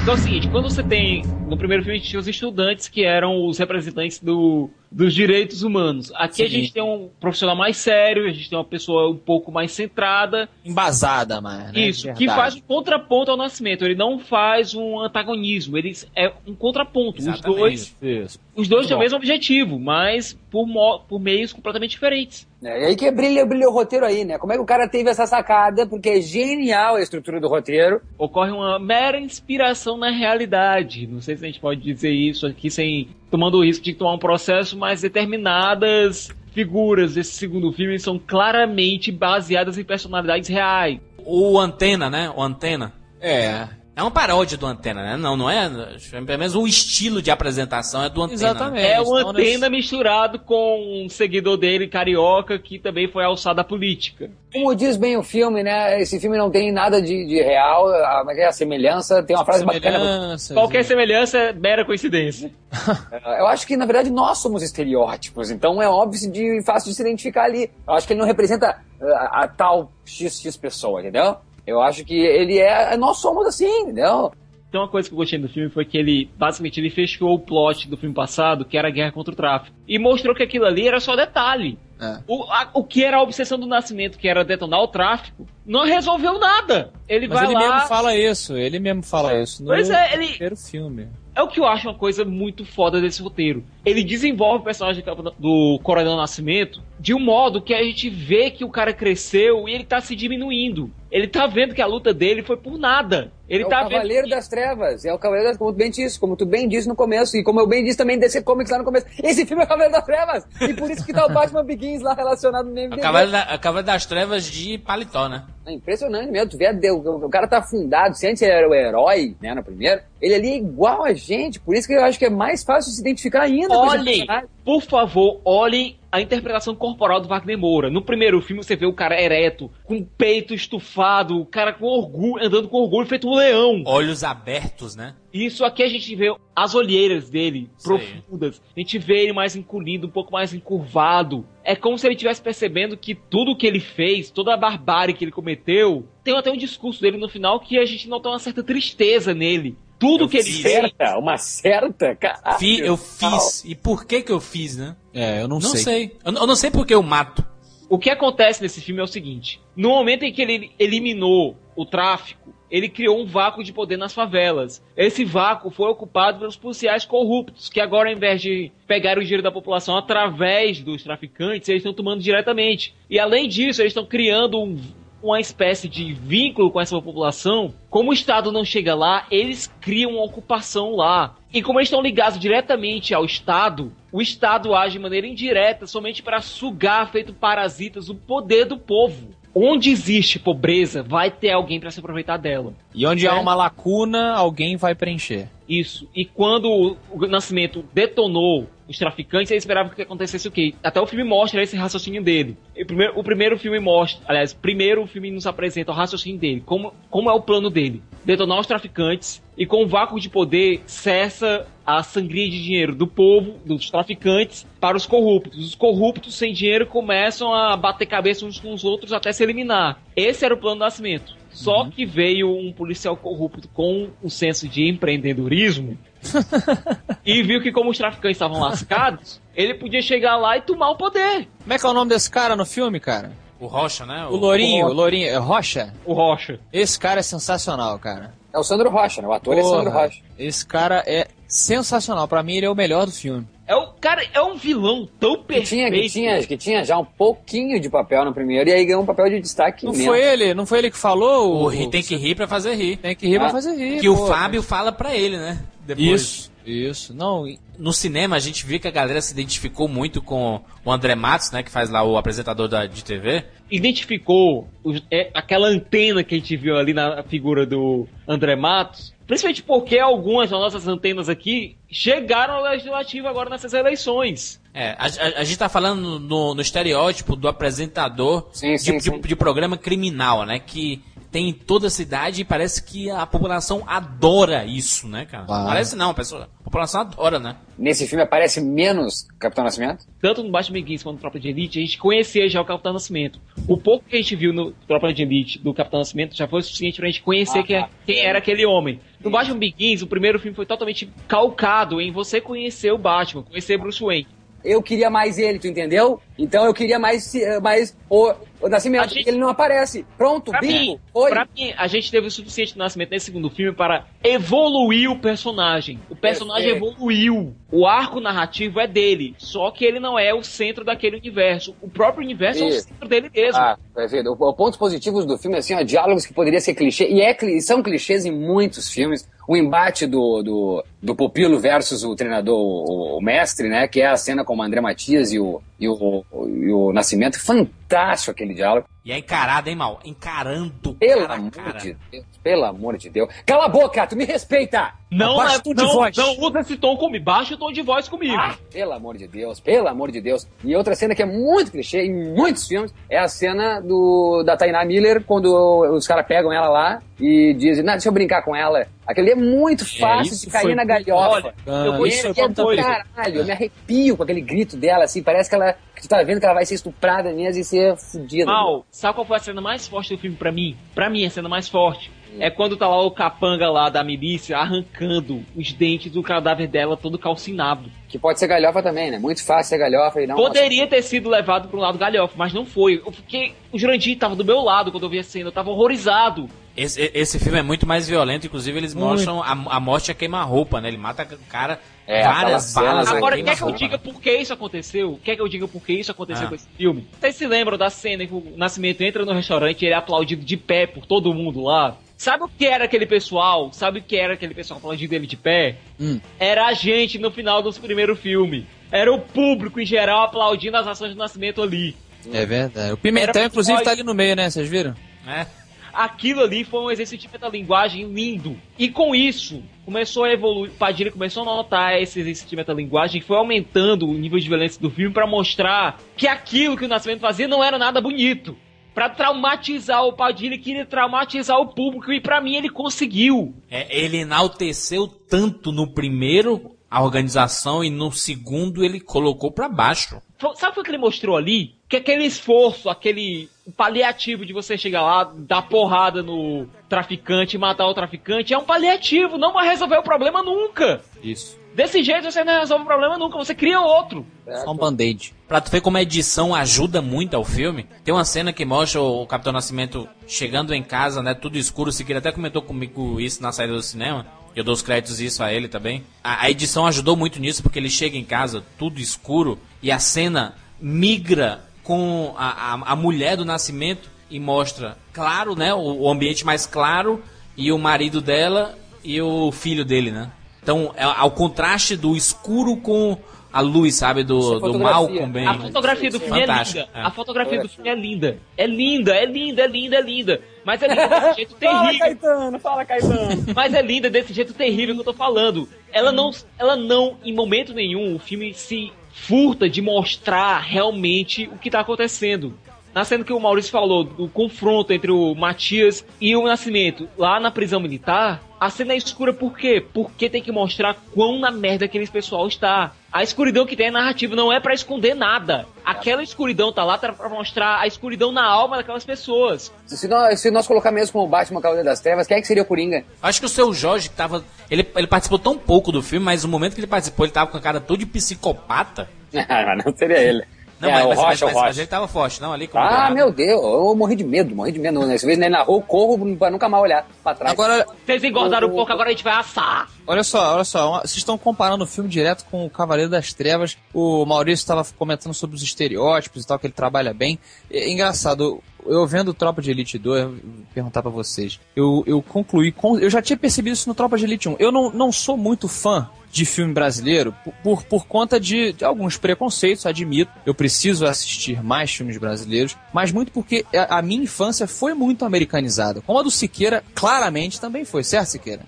Então é o seguinte, quando você tem. No primeiro filme a gente tinha os estudantes que eram os representantes do, dos direitos humanos. Aqui a Sim. gente tem um profissional mais sério, a gente tem uma pessoa um pouco mais centrada. Embasada, mas. né? Isso, que faz um contraponto ao nascimento. Ele não faz um antagonismo, ele é um contraponto. Os Exatamente. dois, Isso. Os dois têm o mesmo objetivo, mas por, mo- por meios completamente diferentes. É, e aí que brilha, brilha o roteiro aí, né? Como é que o cara teve essa sacada? Porque é genial a estrutura do roteiro. Ocorre uma mera inspiração na realidade. Não sei se a gente pode dizer isso aqui sem tomando o risco de tomar um processo, mas determinadas figuras desse segundo filme são claramente baseadas em personalidades reais. O Antena, né? O Antena. É. É uma paródia do Antena, né? Não, não é. Pelo menos o estilo de apresentação é do Antena. Exatamente. né? É o então, Antena misturado com um seguidor dele, carioca, que também foi alçado à política. Como diz bem o filme, né? Esse filme não tem nada de, de real, a, mas é a semelhança. Tem uma frase bacana. Qualquer semelhança é mera coincidência. Eu acho que, na verdade, nós somos estereótipos, então é óbvio de fácil de se identificar ali. Eu acho que ele não representa a, a tal XX pessoa, entendeu? Eu acho que ele é. Nós somos assim, entendeu? Então uma coisa que eu gostei do filme foi que ele, basicamente, ele fechou o plot do filme passado, que era a guerra contra o tráfico. E mostrou que aquilo ali era só detalhe. É. O, a- o que era a obsessão do Nascimento, que era detonar o tráfico, não resolveu nada. Ele Mas vai ele lá... mesmo fala isso, ele mesmo fala isso no Pois é, ele- primeiro filme. É o que eu acho uma coisa muito foda desse roteiro. Ele desenvolve o personagem do- do Coronel Nascimento de um modo que a gente vê que o cara cresceu e ele tá se diminuindo. Ele tá vendo que a luta dele foi por nada. Ele é tá o Cavaleiro das Trevas. É o Cavaleiro das Como tu bem disse, como tu bem disse no começo, e como eu bem disse também DC Comics lá no começo. Esse filme é o Cavaleiro das Trevas! E por isso que tá o Batman Begins lá relacionado no MDB. Cavaleiro, da, Cavaleiro das Trevas de paletó, né? É impressionante mesmo. Tu vê, o, o cara tá afundado. Se antes ele era o herói, né, no primeiro, ele ali é igual a gente. Por isso que eu acho que é mais fácil se identificar ainda com esse Olhem, por favor, olhem a interpretação corporal do Wagner Moura. No primeiro filme você vê o cara ereto, com o peito estufado, o cara com orgulho, andando com orgulho, feito um leão. Olhos abertos, né? Isso aqui a gente vê as olheiras dele aí. profundas. A gente vê ele mais encolhido, um pouco mais encurvado. É como se ele estivesse percebendo que tudo que ele fez, toda a barbárie que ele cometeu, tem até um discurso dele no final que a gente nota uma certa tristeza nele. Tudo Eu que ele fiz. fez. Certa, uma certa, cara. Fi- eu fiz. E por que que eu fiz, né? É, eu não, Não sei. sei. Eu, eu não sei porque eu mato. O que acontece nesse filme é o seguinte: no momento em que ele eliminou o tráfico, ele criou um vácuo de poder nas favelas. Esse vácuo foi ocupado pelos policiais corruptos, que agora, ao invés de pegar o dinheiro da população através dos traficantes, eles estão tomando diretamente. E além disso, eles estão criando um- uma espécie de vínculo com essa população. Como o Estado não chega lá, eles criam uma ocupação lá. E como eles estão ligados diretamente ao Estado, o Estado age de maneira indireta somente para sugar, feito parasitas, o poder do povo. Onde existe pobreza, vai ter alguém para se aproveitar dela. E onde há É. uma lacuna, alguém vai preencher. Isso. E quando o Nascimento detonou os traficantes, ele esperava que acontecesse o quê? Até o filme mostra esse raciocínio dele. O primeiro, o primeiro filme mostra, aliás, primeiro o filme nos apresenta o raciocínio dele, como, como é o plano dele. Detonar os traficantes e com o vácuo de poder cessa a sangria de dinheiro do povo, dos traficantes, para os corruptos. Os corruptos sem dinheiro começam a bater cabeça uns com os outros até se eliminar. Esse era o plano do Nascimento. Só que veio um policial corrupto com um senso de empreendedorismo e viu que como os traficantes estavam lascados, ele podia chegar lá e tomar o poder. Como é que é o nome desse cara no filme, cara? O Rocha, né? O Lourinho, o o Lourinho, é Rocha? O Rocha. Esse cara é sensacional, cara. É o Sandro Rocha, né? O ator é Porra, Sandro Rocha. Esse cara é sensacional. Pra mim, ele é o melhor do filme. É o cara é um vilão tão Que perfeito. tinha, que, tinha, que tinha já um pouquinho de papel no primeiro, e aí ganhou um papel de destaque Não mesmo. foi ele, não foi ele que falou? O ri tem que rir pra fazer rir. Tem que rir pra Ah, fazer rir. Que o pô. Fábio fala pra ele, né? Depois. Isso, isso. Não, No cinema a gente viu que a galera se identificou muito com o André Matos, né? Que faz lá o apresentador da, de TV. Identificou os- é, aquela antena que a gente viu ali na figura do André Matos. Principalmente porque algumas das nossas antenas aqui chegaram ao legislativo agora nessas eleições. É, a, a- a gente tá falando no, no estereótipo do apresentador Sim, de, sim, de- sim. de programa criminal, né? Que tem em toda a cidade e parece que a população adora isso, né, cara? Claro. Parece não, a, pessoa, a população adora, né? Nesse filme aparece menos Capitão Nascimento? tanto no Batman Begins quanto no Tropa de Elite, a gente conhecia já o Capitão Nascimento. O pouco que a gente viu no Tropa de Elite do Capitão Nascimento já foi o suficiente pra gente conhecer Ah, quem, é- quem era aquele homem. No Batman Begins, o primeiro filme foi totalmente calcado em você conhecer o Batman, conhecer Bruce Wayne. Eu queria mais ele, tu entendeu? Então eu queria mais, eh, mais o, o Nascimento, gente- ele não aparece. Pronto, Pra bingo, mim, foi. pra mim, a gente teve o suficiente Nascimento nesse segundo filme para evoluir o personagem. O personagem Perfeito. evoluiu. O arco narrativo é dele, só que ele não é o centro daquele universo. O próprio universo é o Isso. centro dele mesmo. Ah, perfeito. O, o pontos positivos do filme, assim, ó, diálogos que poderia ser clichê, e é, são clichês em muitos filmes. O embate do, do, do Pupilo versus o treinador, o, o mestre, né? Que é a cena com o André Matias e o, e o, e o Nascimento. Fantástico aquele diálogo. E é encarada, hein, mal? Encarando Pelo cara amor cara. de Deus, pelo amor de Deus. Cala a boca, tu me respeita! Não, Abaixa é, o tom de não, voz. não usa esse tom comigo. Baixa o tom de voz comigo. Ah, pelo amor de Deus, pelo amor de Deus. E outra cena que é muito clichê em muitos filmes é a cena do, da Tainá Miller quando os caras pegam ela lá e dizem, não, deixa eu brincar com ela. Aquele é muito fácil isso de cair na galhofa. Olha, eu vou isso é, é do caralho, eu me arrepio com aquele grito dela, assim, parece que ela, tu tá vendo que ela vai ser estuprada mesmo e ser fudida. Mal, sabe qual foi a cena mais forte do filme pra mim? Pra mim, a cena mais forte é quando tá lá o capanga lá da milícia arrancando os dentes do cadáver dela todo calcinado. Que pode ser galhofa também, né? Muito fácil ser galhofa e não... Poderia ter sido levado pro lado galhofa, mas não foi. Eu fiquei. O Jurandir tava do meu lado quando eu vi a cena, eu tava horrorizado. Esse, esse filme é muito mais violento, inclusive eles Muito. mostram a, a morte a queima-roupa, né? Ele mata o cara, É, várias balas Agora, quer que eu diga por que isso aconteceu? Quer que eu diga por que isso aconteceu Ah. com esse filme? Vocês se lembram da cena que o Nascimento entra no restaurante e ele é aplaudido de pé por todo mundo lá? Sabe o que era aquele pessoal? Sabe o que era aquele pessoal aplaudindo ele de pé? Hum. Era a gente no final dos primeiro filme. Era o público em geral aplaudindo as ações do Nascimento ali. É verdade. O Pimentel, Era inclusive, tá ali no meio, né? Vocês viram? É. Aquilo ali foi um exercício de metalinguagem lindo. E com isso, começou a evoluir. Padilha começou a notar esse exercício de metalinguagem foi aumentando o nível de violência do filme pra mostrar que aquilo que o Nascimento fazia não era nada bonito. Pra traumatizar o Padilha, queria traumatizar o público e pra mim ele conseguiu. É, ele enalteceu tanto no primeiro a organização e no segundo ele colocou pra baixo. Sabe o que ele mostrou ali? Que aquele esforço, aquele paliativo de você chegar lá, dar porrada no traficante, matar o traficante, é um paliativo, não vai resolver o problema nunca. Isso. Desse jeito você não resolve o problema nunca, você cria outro. Só um band-aid. Pra tu ver como a edição ajuda muito ao filme, tem uma cena que mostra o Capitão Nascimento chegando em casa, né, tudo escuro. O Siqueira até comentou comigo isso na saída do cinema. Eu dou os créditos isso a ele também. A, a edição ajudou muito nisso, porque ele chega em casa, tudo escuro, e a cena migra com a, a, a mulher do Nascimento e mostra, claro, né, o, o ambiente mais claro, e o marido dela e o filho dele, né. Então, é ao contraste do escuro com a luz, sabe, do, do mal com o bem. A fotografia do filme Fantástico, é linda. é. A fotografia do filme é linda. É linda, é linda, é linda, é linda. Mas é linda desse jeito terrível. Caetano, fala, Caetano. Mas é linda desse jeito terrível que eu tô falando. Ela não, ela não, em momento nenhum, o filme se furta de mostrar realmente o que tá acontecendo. Na cena que o Maurício falou, do confronto entre o Matias e o Nascimento, lá na prisão militar, a cena é escura por quê? Porque tem que mostrar quão na merda aquele pessoal está. A escuridão que tem é narrativa, não é pra esconder nada. Aquela escuridão tá lá pra mostrar a escuridão na alma daquelas pessoas. Se nós, se nós colocar mesmo como Batman Cavaleiro das Trevas, quem é que seria o Coringa? Acho que o seu Jorge tava. Ele, ele participou tão pouco do filme, mas no momento que ele participou, ele tava com a cara toda de psicopata. Ah, não seria ele. Não, é, mas, o mas, Rocha, mas, o Rocha. mas ele tava forte, não, ali como Ah, meu Deus, eu morri de medo, morri de medo. Nessa vez ele narrou, corro pra nunca mais olhar pra trás. Agora, Vocês engordaram um pouco, agora a gente vai assar. olha só, olha só, vocês estão comparando o filme direto com o Cavaleiro das Trevas. O Maurício estava comentando sobre os estereótipos e tal, que ele trabalha bem. É engraçado, eu vendo Tropa de Elite 2, eu vou perguntar pra vocês. Eu, eu concluí, com- eu já tinha percebido isso no Tropa de Elite 1. Eu não, não sou muito fã de filme brasileiro por, por, conta de, de alguns preconceitos, admito. Eu preciso assistir mais filmes brasileiros, mas muito porque a, a minha infância foi muito americanizada. Como a do Siqueira, claramente também foi, certo, Siqueira?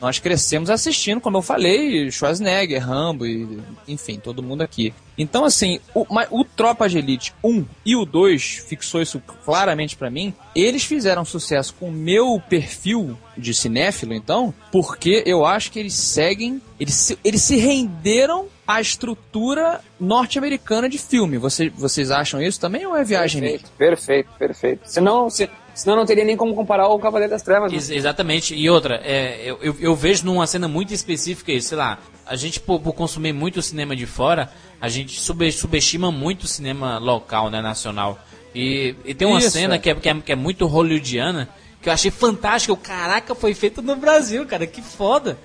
Nós crescemos assistindo, como eu falei, Schwarzenegger, Rambo e, enfim, todo mundo aqui. Então, assim, o, o Tropa de Elite 1 e o 2 fixou isso claramente pra mim. Eles fizeram sucesso com o meu perfil de cinéfilo, então, porque eu acho que eles seguem, eles se, eles se renderam à estrutura norte-americana de filme. Você, vocês acham isso também ou é viagem? Perfeito, perfeito, perfeito. Senão, se, senão não teria nem como comparar o Cavaleiro das Trevas. né? Ex- exatamente. E outra, é, eu, eu, eu vejo numa cena muito específica isso, sei lá, a gente por, por consumir muito cinema de fora, a gente sube- subestima muito o cinema local, né, nacional. E, e tem uma Isso, cena é. que, é, que, é, que é muito hollywoodiana, que eu achei fantástica. O caraca, foi feito no Brasil, cara, que foda.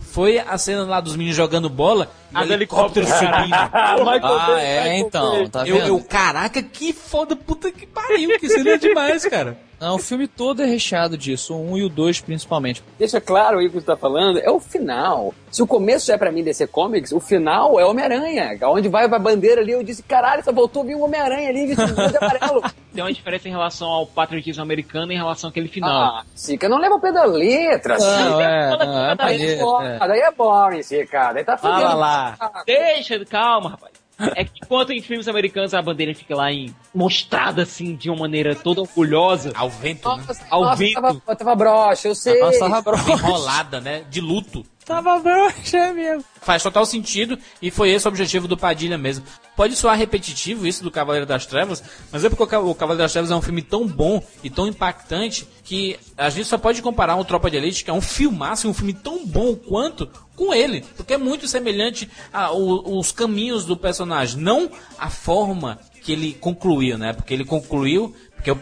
Foi a cena lá dos meninos jogando bola e o As helicóptero subindo. Ah, é, então, tá Eu, vendo? eu, caraca, que foda, puta que pariu, que cena demais, cara. Não, o filme todo é recheado disso, o 1 e o 2 principalmente. Deixa claro aí o que você tá falando, é o final. Se o começo é pra mim DC Comics, o final é Homem-Aranha. Onde vai a bandeira ali, eu disse, caralho, só voltou a vir um Homem-Aranha ali, vestido de amarelo. Tem uma diferença em relação ao patriotismo americano em relação àquele final. Ah, Sica, não leva o pé da letra. Não, Sica. é, não, é Daí maneiro, boring, é. Daí é boring, Sica. Daí tá Fala fudendo. lá. Deixa, calma, rapaz. É que enquanto em filmes americanos a bandeira fica lá em, mostrada assim de uma maneira toda orgulhosa, Ao vento, né? Nossa, Ao nossa, vento. Tava, tava broxa, eu sei. Nossa, tava broxa. Enrolada, né? De luto. Tava broxa mesmo. Faz total sentido e foi esse o objetivo do Padilha mesmo. Pode soar repetitivo isso do Cavaleiro das Trevas, mas é porque o Ca- o Cavaleiro das Trevas é um filme tão bom e tão impactante que a gente só pode comparar um Tropa de Elite, que é um filmaço, um filme tão bom quanto, com ele. Porque é muito semelhante aos caminhos do personagem, não a forma que ele concluiu, né? Porque ele concluiu, porque eu,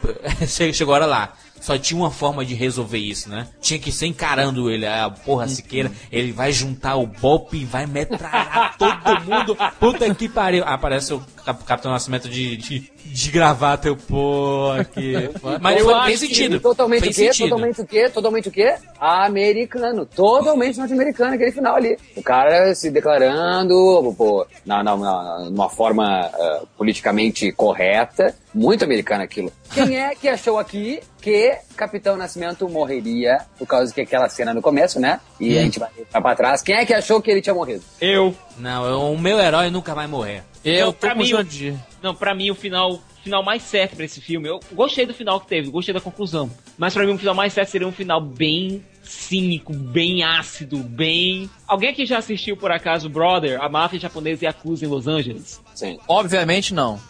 chegou a hora lá. Só tinha uma forma de resolver isso, né? Tinha que ser encarando ele. A porra Siqueira, ele vai juntar o Bop e vai metralhar todo mundo. Puta que pariu. Ah, Aparece o Capitão Nascimento de, de, de gravata. Eu, pô, aqui. Mas Eu foi, acho fez que sentido. Totalmente fez o quê? sentido. Totalmente o quê? Totalmente o quê? Americano. Totalmente norte-americano aquele final ali. O cara se declarando, pô, na, na, na, numa forma ah, politicamente correta. Muito americano aquilo. Quem é que achou aqui que Capitão Nascimento morreria por causa que aquela cena no começo, né? E a gente vai, vai pra trás. Quem é que achou que ele tinha morrido? eu. Não, eu- o meu herói nunca vai morrer. Eu Não, tô pra mim, Jandir. Não, pra mim o final, final mais certo pra esse filme. Eu gostei do final que teve, gostei da conclusão. Mas pra mim o final mais certo seria um final bem cínico, bem ácido, bem. Alguém aqui já assistiu por acaso Brother, a máfia japonesa e acusa em Los Angeles? Sim. Obviamente não.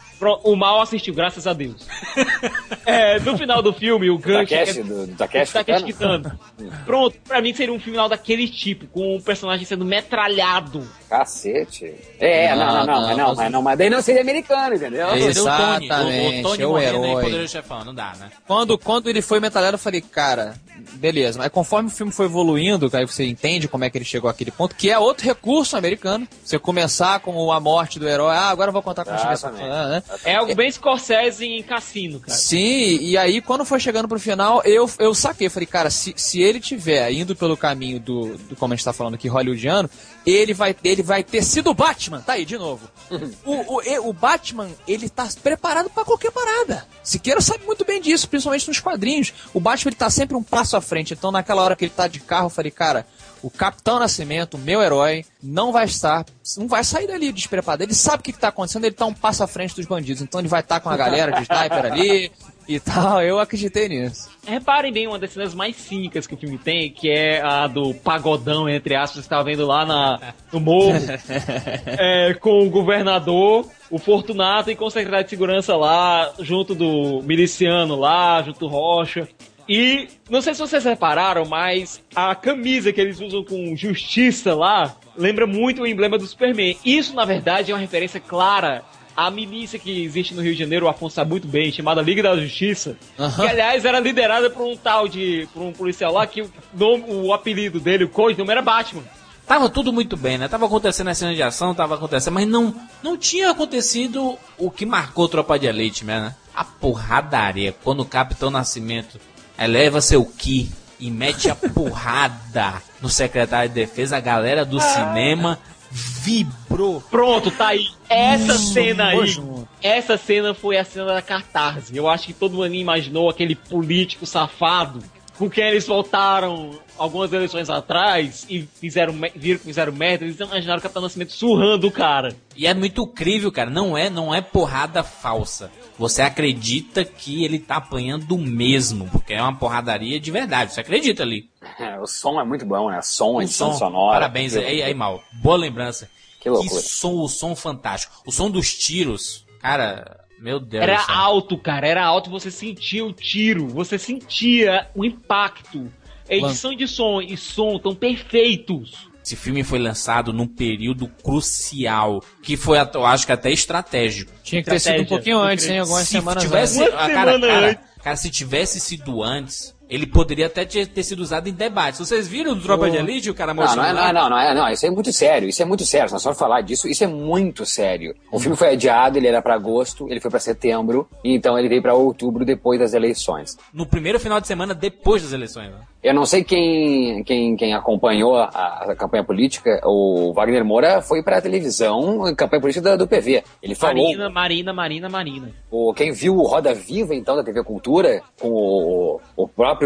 O mal assistiu, graças a Deus. é, no final do filme, o gancho. Takeshi, é- do, do Takeshi o Kitano? Kitano. Pronto, pra mim seria um final daquele tipo, com o personagem sendo metralhado. Cacete. É, não, não, não, mas não, mas não, mas daí não seria americano, entendeu? É Seria o Tony. O, o Exatamente, Tony é o em herói. Chefão. Não dá, né? Quando, quando ele foi metralhado, eu falei, cara, beleza. Mas conforme o filme foi evoluindo, aí você entende como é que ele chegou àquele ponto, que é outro recurso americano. Você começar com a morte do herói, ah, agora eu vou contar com a Exatamente. né? É algo bem Scorsese em cassino, cara. Sim, e aí quando foi chegando pro final, eu, eu saquei, falei, cara, se, se ele tiver indo pelo caminho do, do como a gente tá falando aqui, hollywoodiano, ele vai, ele vai ter sido o Batman, tá aí, de novo. o, o, o Batman, ele tá preparado pra qualquer parada. Siqueira sabe muito bem disso, principalmente nos quadrinhos. O Batman, ele tá sempre um passo à frente, então naquela hora que ele tá de carro, eu falei, cara, o Capitão Nascimento, meu herói, não vai estar, não vai sair dali despreparado. Ele sabe o que, que tá acontecendo, ele tá um passo à frente dos bandidos. Então ele vai estar com a galera de sniper ali e tal. Eu acreditei nisso. Reparem bem uma das cenas mais cínicas que o filme tem, que é a do pagodão, entre aspas, que você tava vendo lá na, no morro, é, com o governador, o Fortunato e com o secretário de segurança lá, junto do miliciano lá, junto do Rocha. E não sei se vocês repararam, mas a camisa que eles usam com justiça lá lembra muito o emblema do Superman. Isso, na verdade, é uma referência clara à milícia que existe no Rio de Janeiro, o Afonso sabe muito bem, chamada Liga da Justiça. Que, aliás, era liderada por um tal de. por um policial lá que o, nome, o apelido dele, o codinome, era Batman. Tava tudo muito bem, né? Tava acontecendo a cena de ação, tava acontecendo, mas não, não tinha acontecido o que marcou Tropa de Elite, né? A porradaria, quando o Capitão Nascimento eleva seu ki e mete a porrada no secretário de defesa, a galera do cinema vibrou. Pronto, tá aí. Essa Isso, cena aí. Essa cena foi a cena da catarse. Eu acho que todo mundo imaginou aquele político safado com quem eles voltaram algumas eleições atrás e fizeram, viram que fizeram merda, eles imaginaram o Capitão Nascimento surrando o cara. E é muito crível, cara. Não é, não é porrada falsa. Você acredita que ele tá apanhando mesmo, porque é uma porradaria de verdade. Você acredita ali. É, o som é muito bom, né? Som, O edição som, sonora. Parabéns Que aí, aí, mal. Boa lembrança. Que loucura. som, o som fantástico. O som dos tiros, cara, meu Deus. Era do céu. alto, cara, era alto, você sentia o tiro, você sentia o impacto. A edição de som e som tão perfeitos. Esse filme foi lançado num período crucial, que foi, eu acho que até estratégico. Tinha que ter sido um pouquinho antes, hein? Algumas se semanas tivesse, antes. ah, cara, cara, cara, se tivesse sido antes, ele poderia até ter, ter sido usado em debates. Vocês viram do Tropa de Elite, o cara mostrando não, é, não, é, não, não, é, não, isso é muito sério, isso é muito sério, se nós falar disso, isso é muito sério. O filme foi adiado, ele era pra agosto, ele foi pra setembro, e então ele veio pra outubro depois das eleições. No primeiro final de semana depois das eleições. Né? Eu não sei quem, quem, quem acompanhou a, a campanha política, o Wagner Moura foi pra televisão, a campanha política do, do PV. Ele falou, Marina, Marina, Marina, Marina. o, quem viu o Roda Viva, então, da TV Cultura, com o, o próprio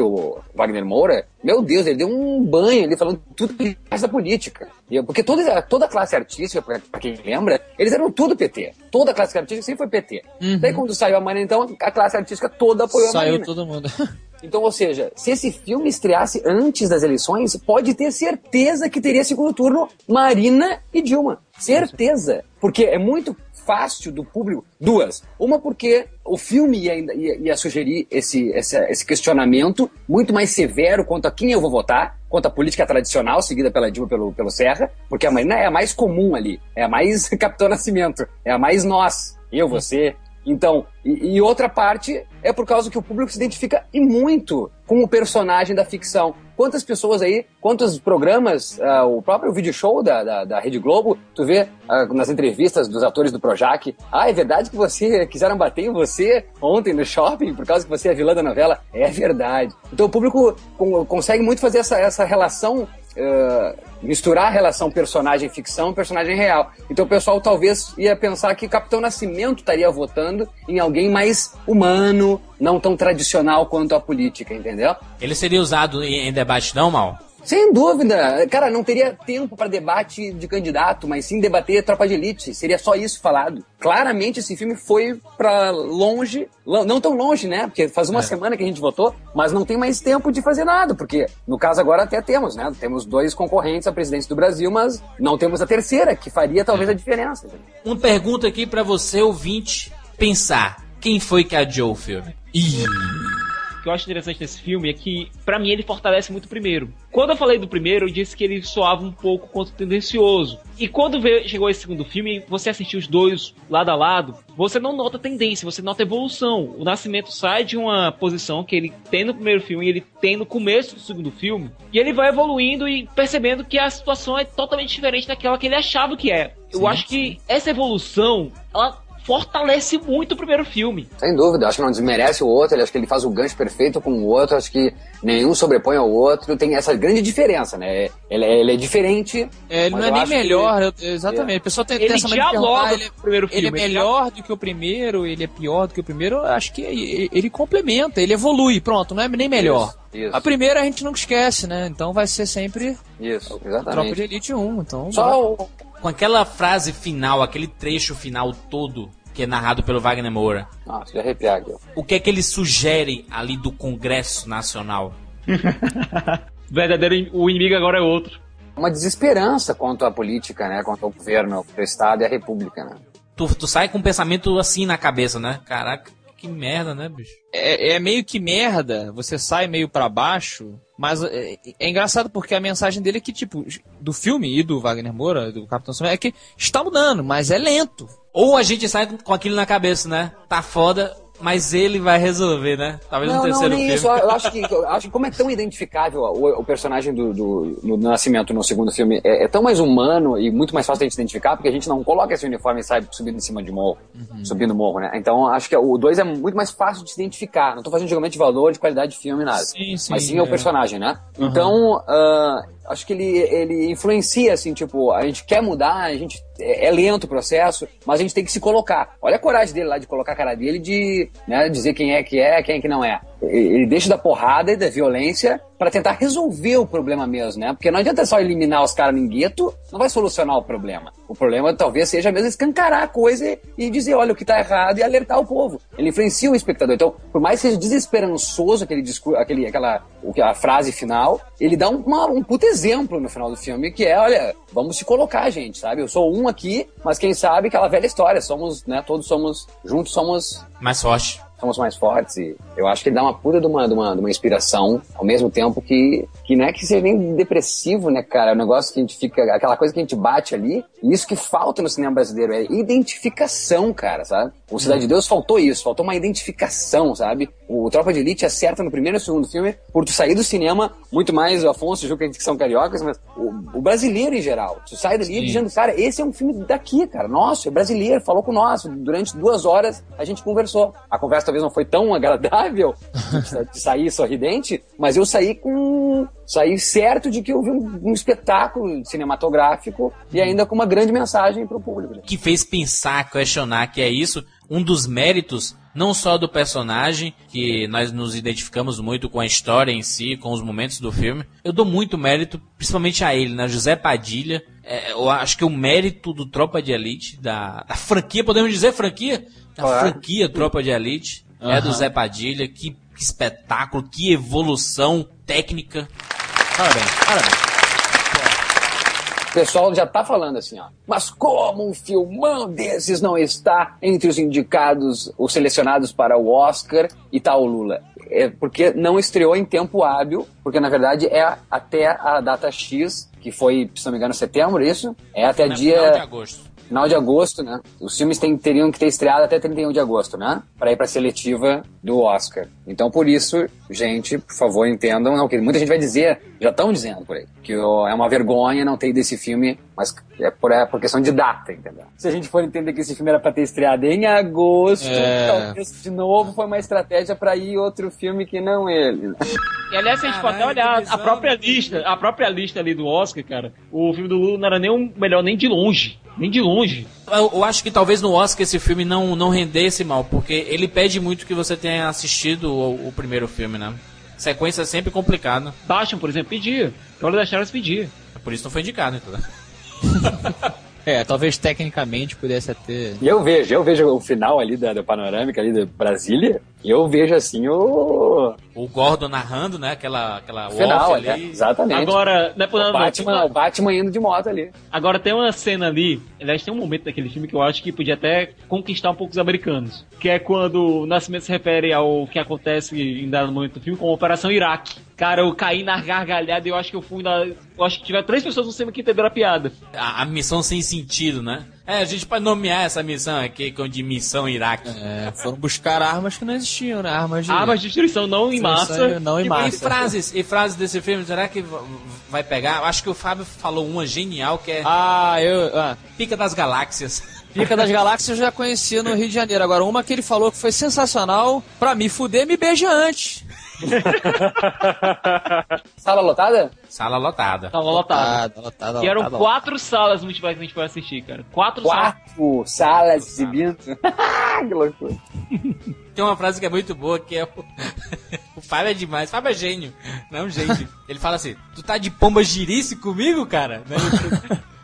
Wagner Moura, meu Deus, ele deu um banho ali falando tudo que da política. Porque toda, toda a classe artística, pra, pra quem lembra, eles eram tudo PT. Toda a classe artística sempre foi PT. Uhum. Daí quando saiu a Marina, então, a classe artística toda apoiou a Saiu Marina. todo mundo. Então, ou seja, se esse filme estreasse antes das eleições, pode ter certeza que teria segundo turno Marina e Dilma. Certeza. Porque é muito fácil do público. Duas. Uma porque o filme ia, ia, ia sugerir esse, esse, esse questionamento muito mais severo quanto a quem eu vou votar, quanto a política tradicional seguida pela Dilma pelo, pelo Serra, porque a Marina é a mais comum ali, é a mais Capitão Nascimento, é a mais nós, eu, você, então, e, e outra parte é por causa que o público se identifica e muito com o personagem da ficção. Quantas pessoas aí, quantos programas, ah, o próprio vídeo show da, da, da Rede Globo, tu vê ah, nas entrevistas dos atores do Projac, ah, é verdade que você quiseram bater em você ontem no shopping por causa que você é vilã da novela? É verdade. Então o público con- consegue muito fazer essa, essa relação eh, misturar a relação personagem-ficção e personagem real. Então o pessoal talvez ia pensar que Capitão Nascimento estaria votando em alguém mais humano, não tão tradicional quanto a política, entendeu? Ele seria usado em, em debate não, Mal? Sem dúvida. Cara, não teria tempo para debate de candidato, mas sim debater tropa de elite. Seria só isso falado. Claramente esse filme foi para longe, lo- não tão longe, né? Porque faz uma É. semana que a gente votou, mas não tem mais tempo de fazer nada, porque no caso agora até temos, né? Temos dois concorrentes à presidência do Brasil, mas não temos a terceira, que faria talvez a diferença. Uma pergunta aqui pra você, ouvinte, pensar. Quem foi que adiou o filme? O que eu acho interessante nesse filme é que, pra mim, ele fortalece muito o primeiro. Quando eu falei do primeiro, eu disse que ele soava um pouco quanto tendencioso. E quando veio- chegou esse segundo filme, você assistiu os dois lado a lado, você não nota tendência, você nota evolução. O Nascimento sai de uma posição que ele tem no primeiro filme e ele tem no começo do segundo filme, e ele vai evoluindo e percebendo que a situação é totalmente diferente daquela que ele achava que é. Eu acho que essa evolução, ela fortalece muito o primeiro filme. Sem dúvida, acho que não desmerece o outro, ele acho que ele faz o gancho perfeito com o outro, acho que nenhum sobrepõe ao outro, tem essa grande diferença, né? Ele, é- ele é diferente. É, ele não é nem melhor, eu- exatamente. É. A pessoa tem, Ele tem essa dialoga ele, com o primeiro ele é filme, ele melhor do que o primeiro, ele é pior do que o primeiro. Acho que ele, ele complementa, ele evolui, pronto, não é nem melhor. Isso, isso. A primeira a gente nunca esquece, né? Então vai ser sempre Isso, Tropa exatamente. de Elite 1. Então, Só o, Com aquela frase final, aquele trecho final todo, que é narrado pelo Wagner Moura. Nossa, de arrepiar. O que é que ele sugere ali do Congresso Nacional? Verdadeiro, o inimigo agora é outro. Uma desesperança quanto à política, né? Quanto ao governo, o Estado e a República, né? Tu, tu sai com um pensamento assim na cabeça, né? Caraca, que merda, né, bicho? é, é meio que merda, você sai meio pra baixo, mas é, é engraçado porque a mensagem dele é que, tipo, do filme e do Wagner Moura, do Capitão Samuel, é que está mudando, mas é lento. Ou a gente sai com aquilo na cabeça, né? Tá foda, mas ele vai resolver, né? Talvez no Não, não, terceiro nem filme. isso. Eu acho que, eu acho que como é tão identificável o, o personagem do, do, do Nascimento no segundo filme, é, é tão mais humano e muito mais fácil de gente identificar, porque a gente não coloca esse uniforme e sai subindo em cima de morro, subindo morro, né? Então acho que o 2 é muito mais fácil de se identificar. Não tô fazendo julgamento de valor, de qualidade de filme, nada. Sim, sim, Mas sim é o é. personagem, né? Uhum. Então, ah, acho que ele, ele influencia, assim, tipo, a gente quer mudar, a gente é, é lento o processo, mas a gente tem que se colocar. Olha a coragem dele lá de colocar a cara dele de né, dizer quem é que é, quem é que não é. Ele deixa da porrada e da violência para tentar resolver o problema mesmo, né? Porque não adianta só eliminar os caras no gueto, não vai solucionar o problema. O problema talvez seja mesmo escancarar a coisa e dizer, olha, o que tá errado e alertar o povo. Ele influencia o espectador. Então, por mais que seja desesperançoso aquele discurso, aquele, aquela, a frase final, ele dá um, uma- um puto exemplo no final do filme, que é, olha, vamos se colocar, gente, sabe? Eu sou um aqui, mas quem sabe aquela velha história, somos, né, todos somos, juntos somos Mais forte. Somos mais fortes e eu acho que ele dá uma puta de uma, de uma, de uma inspiração, ao mesmo tempo que, que não é que seja nem depressivo, né, cara? É um negócio que a gente fica, aquela coisa que a gente bate ali, e isso que falta no cinema brasileiro é identificação, cara, sabe? O Cidade de Deus faltou isso, faltou uma identificação, sabe? O Tropa de Elite acerta no primeiro e segundo filme por tu sair do cinema, muito mais o Afonso e o Ju, que são cariocas, mas o, o brasileiro em geral. Tu sai dali Sim. dizendo, cara, esse é um filme daqui, cara. Nosso, é brasileiro, falou com nós. Durante duas horas a gente conversou. A conversa talvez não foi tão agradável de, sair sorridente, mas eu saí com. saí certo de que eu vi um, um espetáculo cinematográfico e ainda com uma grande mensagem pro público. né? que fez pensar, questionar que é isso, um dos méritos não só do personagem, que nós nos identificamos muito com a história em si, com os momentos do filme. Eu dou muito mérito, principalmente a ele, né? José Padilha. É, eu acho que o mérito do Tropa de Elite, da, da franquia, podemos dizer franquia? Da Claro. franquia Tropa de Elite, é do. Zé Padilha. Que, que espetáculo, que evolução técnica. Parabéns, parabéns. O pessoal já tá falando assim, ó. Mas como um filmão desses não está entre os indicados ou selecionados para o Oscar e tá o Lula? É porque não estreou em tempo hábil, porque na verdade é até a data X, que foi, se não me engano, setembro, isso? É até dia. Final de agosto. Final de agosto, né? Os filmes tem- teriam que ter estreado até 31 de agosto, né? Pra ir pra seletiva do Oscar. Então, por isso, gente, por favor, entendam. Não, que muita gente vai dizer, já estão dizendo por aí, que é uma vergonha não ter ido esse filme, mas é por, é por questão de data, entendeu? Se a gente for entender que esse filme era pra ter estreado em agosto, É. talvez de novo foi uma estratégia pra ir outro filme que não ele. né? E aliás, se a gente for até olhar a própria lista, a própria lista ali do Oscar, cara, o filme do Lula não era nem o melhor nem de longe. Nem de longe. Eu, eu acho que talvez no Oscar esse filme não, não rendesse mal, porque ele pede muito que você tenha assistido o, o primeiro filme, né? Sequência é sempre complicada. Batman, por exemplo, pedia. Hora das Chaves pedia. Por isso não foi indicado, entendeu? É, talvez tecnicamente pudesse ter. E eu vejo, eu vejo o final ali da, da panorâmica ali de Brasília, eu vejo assim o O Gordon narrando, né? Aquela, aquela final ali, exatamente. Agora, não é por o nada, não, Batman, o Batman indo de moto ali. Agora tem uma cena ali, aliás, tem um momento daquele filme que eu acho que podia até conquistar um pouco os americanos. Que é quando o Nascimento se refere ao que acontece em dado momento do filme com a Operação Iraque. Cara, eu caí na gargalhada e eu acho que eu fui na. Eu acho que tiver três pessoas no cinema que entenderam a piada. A, a missão sem sentido, né? É, a gente pode nomear essa missão aqui de missão Iraque. É, foram buscar armas que não existiam, né? Armas de. Armas de destruição não em massa. Não em E- E massa. frases, e frases desse filme, será que vai pegar? Eu acho que o Fábio falou uma genial que é Ah, eu. Ah, Pica das Galáxias. Pica das Galáxias eu já conhecia no Rio de Janeiro. Agora, uma que ele falou que foi sensacional, pra me fuder, me beija antes. Sala lotada? Sala lotada. Tava lotado. Lotada, lotada, E eram lotada. quatro salas no multiplayer que a gente foi assistir, cara. Quatro, salas. Quatro salas exibindo. que loucura. Tem uma frase que é muito boa, que é o... o Fábio é demais. Fábio é gênio. Não é um gênio. Ele fala assim, tu tá de pomba girice comigo, cara? Né?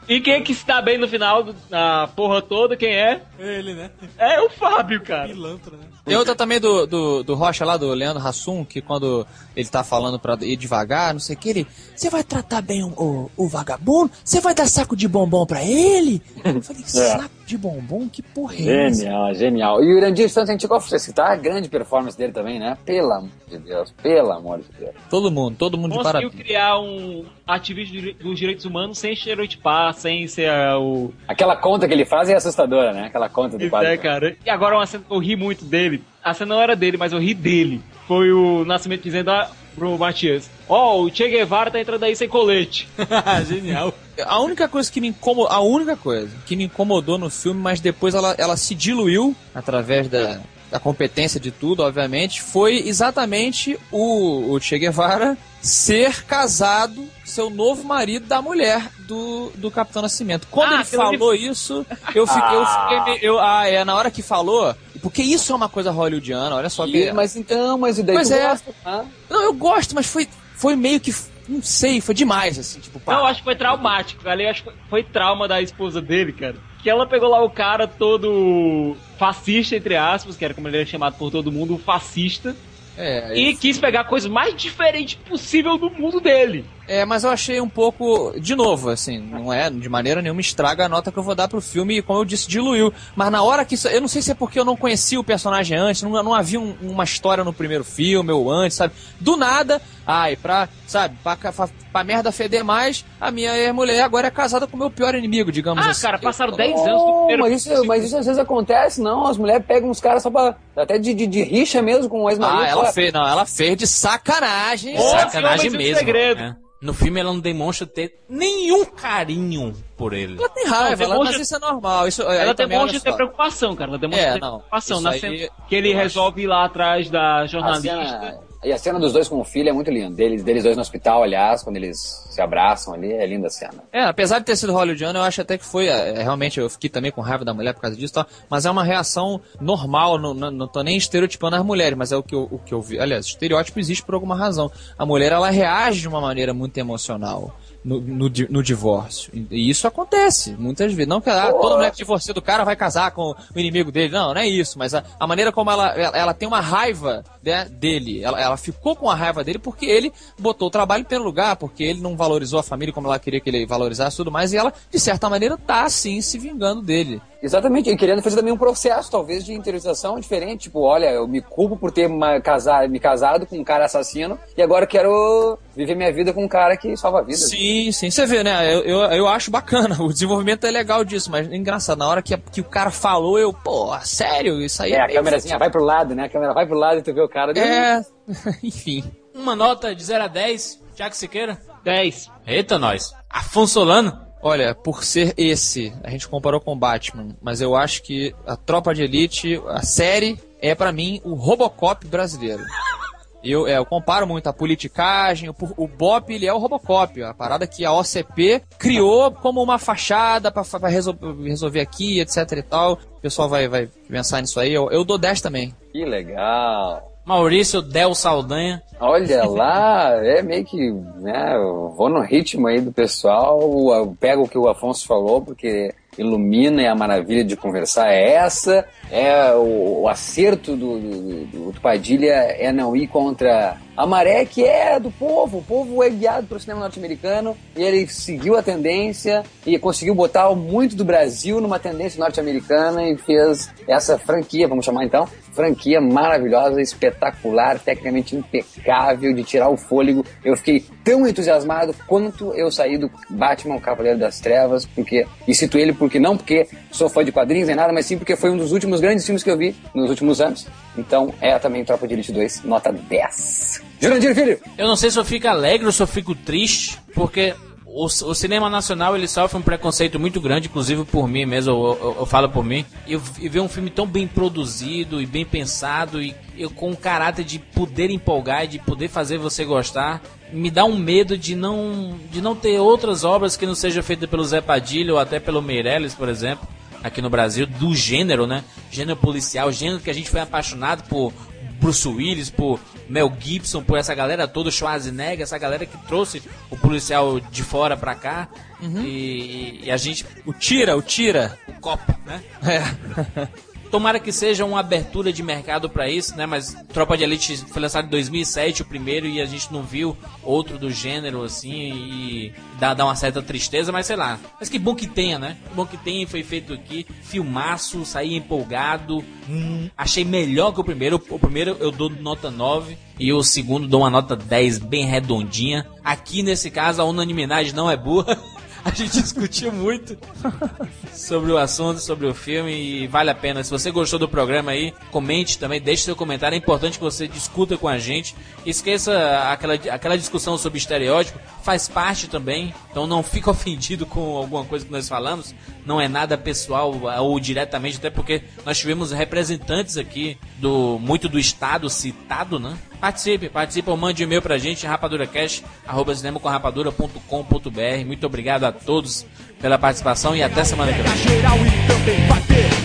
E quem que está bem no final da porra toda, quem é? Ele, né? É o Fábio, cara. Pilantra, né? Tem outra também do, do, do Rocha lá, do Leandro Hassum, que quando ele tá falando pra ir devagar, não sei o que, ele. Você vai tratar bem o, o, o vagabundo? Você vai dar saco de bombom pra ele? Eu falei, saco de bombom? Que porra é essa? Genial, genial. E o Irandir Santos, a gente gosta de citar a grande performance dele também, né? Pelo amor de Deus, pelo amor de Deus. Todo mundo, todo mundo de Conseguiu parabéns. criar um ativismo dire- dos direitos humanos sem estereotipar, sem ser ah, o. Aquela conta que ele faz é assustadora, né? Aquela conta do Isso quadro. é, cara. E agora uma cena eu ri muito dele. A cena não era dele, mas eu ri dele. Foi o Nascimento dizendo ah, pro Matias: Ó, o Che Guevara tá entrando aí sem colete. Genial. A única coisa que me incomodou, a única coisa que me incomodou no filme, mas depois ela, ela se diluiu através da, da competência de tudo, obviamente, foi exatamente o, o Che Guevara ser casado, seu novo marido da mulher do, do Capitão Nascimento. Quando Ah, ele falou isso, eu fiquei, eu fiquei meio, eu, ah, é, na hora que falou, porque isso é uma coisa hollywoodiana, olha só que E- mas então, mas e daí Pois tu é. gosta, tá? Não, eu gosto, mas foi, foi meio que, não sei, foi demais, assim, tipo, pá. Não, eu acho que foi traumático. Ali eu acho que foi trauma da esposa dele, cara. Que ela pegou lá o cara todo fascista, entre aspas, que era como ele era chamado por todo mundo, o fascista. É, E quis pegar a coisa mais diferente possível do mundo dele. É, mas eu achei um pouco, de novo, assim, não é, de maneira nenhuma estraga a nota que eu vou dar pro filme, e como eu disse, diluiu. Mas na hora que isso, eu não sei se é porque eu não conhecia o personagem antes, não, não havia um- uma história no primeiro filme ou antes, sabe? Do nada, ai, pra, sabe, pra, fa- pra merda feder mais, a minha ex-mulher agora é casada com o meu pior inimigo, digamos Ah, assim. cara, passaram Eu- 10 anos do primeiro mas, isso, mas isso às vezes acontece, não. As mulheres pegam uns caras só pra. Até de, de, de rixa mesmo com o ex-marido. Ah, ela fez, não, ela fez de sacanagem. Ô, Sacanagem mesmo. segredo? né? No filme ela não demonstra ter nenhum carinho por ele. Ela tem raiva, Não, ela, demonstra- mas isso é normal. Isso, Ela demonstra ter preocupação, cara. Ela demonstra É, ter não, preocupação. Na cena que ele eu acho. resolve ir lá atrás da A jornalista. cena, e a cena dos dois com o filho é muito linda. Deles, deles dois no hospital, aliás, quando eles se abraçam ali, é linda a cena. É, apesar de ter sido hollywoodiano, eu acho até que foi. é, realmente, eu fiquei também com raiva da mulher por causa disso, tá? mas é uma reação normal, não, não, não tô nem estereotipando as mulheres, mas é o que, eu, o que eu vi. Aliás, estereótipo existe por alguma razão. A mulher, ela reage de uma maneira muito emocional. No, no, no divórcio. E isso acontece muitas vezes. Não que ah, toda mulher que divorcia do cara vai casar com o inimigo dele. Não, não é isso. Mas a, a maneira como ela, ela, ela tem uma raiva né, dele. Ela, ela ficou com a raiva dele porque ele botou o trabalho primeiro lugar, porque ele não valorizou a família como ela queria que ele valorizasse e tudo mais. E ela, de certa maneira, tá assim se vingando dele. Exatamente, e querendo fazer também um processo, talvez, de interiorização diferente. Tipo, olha, eu me culpo por ter ma- casar, me casado com um cara assassino e agora quero viver minha vida com um cara que salva vidas. Sim, sim. Você vê, né? Eu, eu, eu acho bacana. O desenvolvimento é legal disso, mas é engraçado. Na hora que, que o cara falou, eu, pô, sério? Isso aí É, a meio câmerazinha vai pro lado, né? A câmera vai pro lado e tu vê o cara. É, enfim. Uma nota de 0 a 10, Tiago Siqueira? 10. Eita, nós. Afonso Solano? Olha, por ser esse, a gente comparou com o Batman, mas eu acho que a Tropa de Elite, a série, é pra mim o Robocop brasileiro. Eu, é, eu comparo muito a politicagem, o, o Bop ele é o Robocop, a parada que a OCP criou como uma fachada pra resol- resolver aqui, etc e tal. O pessoal vai, vai pensar nisso aí, eu, eu dou 10 também. Que legal. Maurício Del Saldanha. Olha lá, é meio que, né, vou no ritmo aí do pessoal, pego o que o Afonso falou, porque ilumina e a maravilha de conversar é essa, é o, o acerto do, do, do Padilha é não ir contra a maré que é do povo, o povo é guiado pelo cinema norte-americano e ele seguiu a tendência e conseguiu botar muito do Brasil numa tendência norte-americana e fez essa franquia, vamos chamar então, franquia maravilhosa, espetacular, tecnicamente impecável, de tirar o fôlego. Eu fiquei tão entusiasmado quanto eu saí do Batman, Cavaleiro das Trevas, porque, e cito ele porque não porque sou fã de quadrinhos nem nada, mas sim porque foi um dos últimos grandes filmes que eu vi nos últimos anos. Então é também Tropa de Elite 2, nota 10. Jurandir Filho! Eu não sei se eu fico alegre ou se eu fico triste, porque o, o cinema nacional ele sofre um preconceito muito grande, inclusive por mim mesmo, eu, eu, eu falo por mim. E, ver um filme tão bem produzido e bem pensado e eu, com um caráter de poder empolgar e de poder fazer você gostar, me dá um medo de não, de não ter outras obras que não sejam feitas pelo Zé Padilha ou até pelo Meirelles, por exemplo, aqui no Brasil, do gênero, né? Gênero policial, gênero que a gente foi apaixonado por Bruce Willis, por Mel Gibson, por essa galera toda, Schwarzenegger, essa galera que trouxe o policial de fora pra cá. E, e a gente. O tira, o tira. O copo, né? Tomara que seja uma abertura de mercado pra isso, né? Mas Tropa de Elite foi lançado em 2007, o primeiro, e a gente não viu outro do gênero, assim, e dá, dá uma certa tristeza, mas sei lá. Mas que bom que tenha, né? Que bom que tenha, foi feito aqui. Filmaço, saí empolgado. Hum, achei melhor que o primeiro. O primeiro eu dou nota 9 e o segundo dou uma nota 10, bem redondinha. Aqui nesse caso a unanimidade não é boa. A gente discutiu muito sobre o assunto, sobre o filme e vale a pena. Se você gostou do programa aí, comente também, deixe seu comentário. É importante que você discuta com a gente. Esqueça aquela, aquela discussão sobre estereótipo, faz parte também. Então não fica ofendido com alguma coisa que nós falamos. Não é nada pessoal ou diretamente, até porque nós tivemos representantes aqui do muito do estado citado, né? Participe, participe ou mande um e-mail pra gente, rapaduracast.com.br. Muito obrigado a todos pela participação e até semana que vem.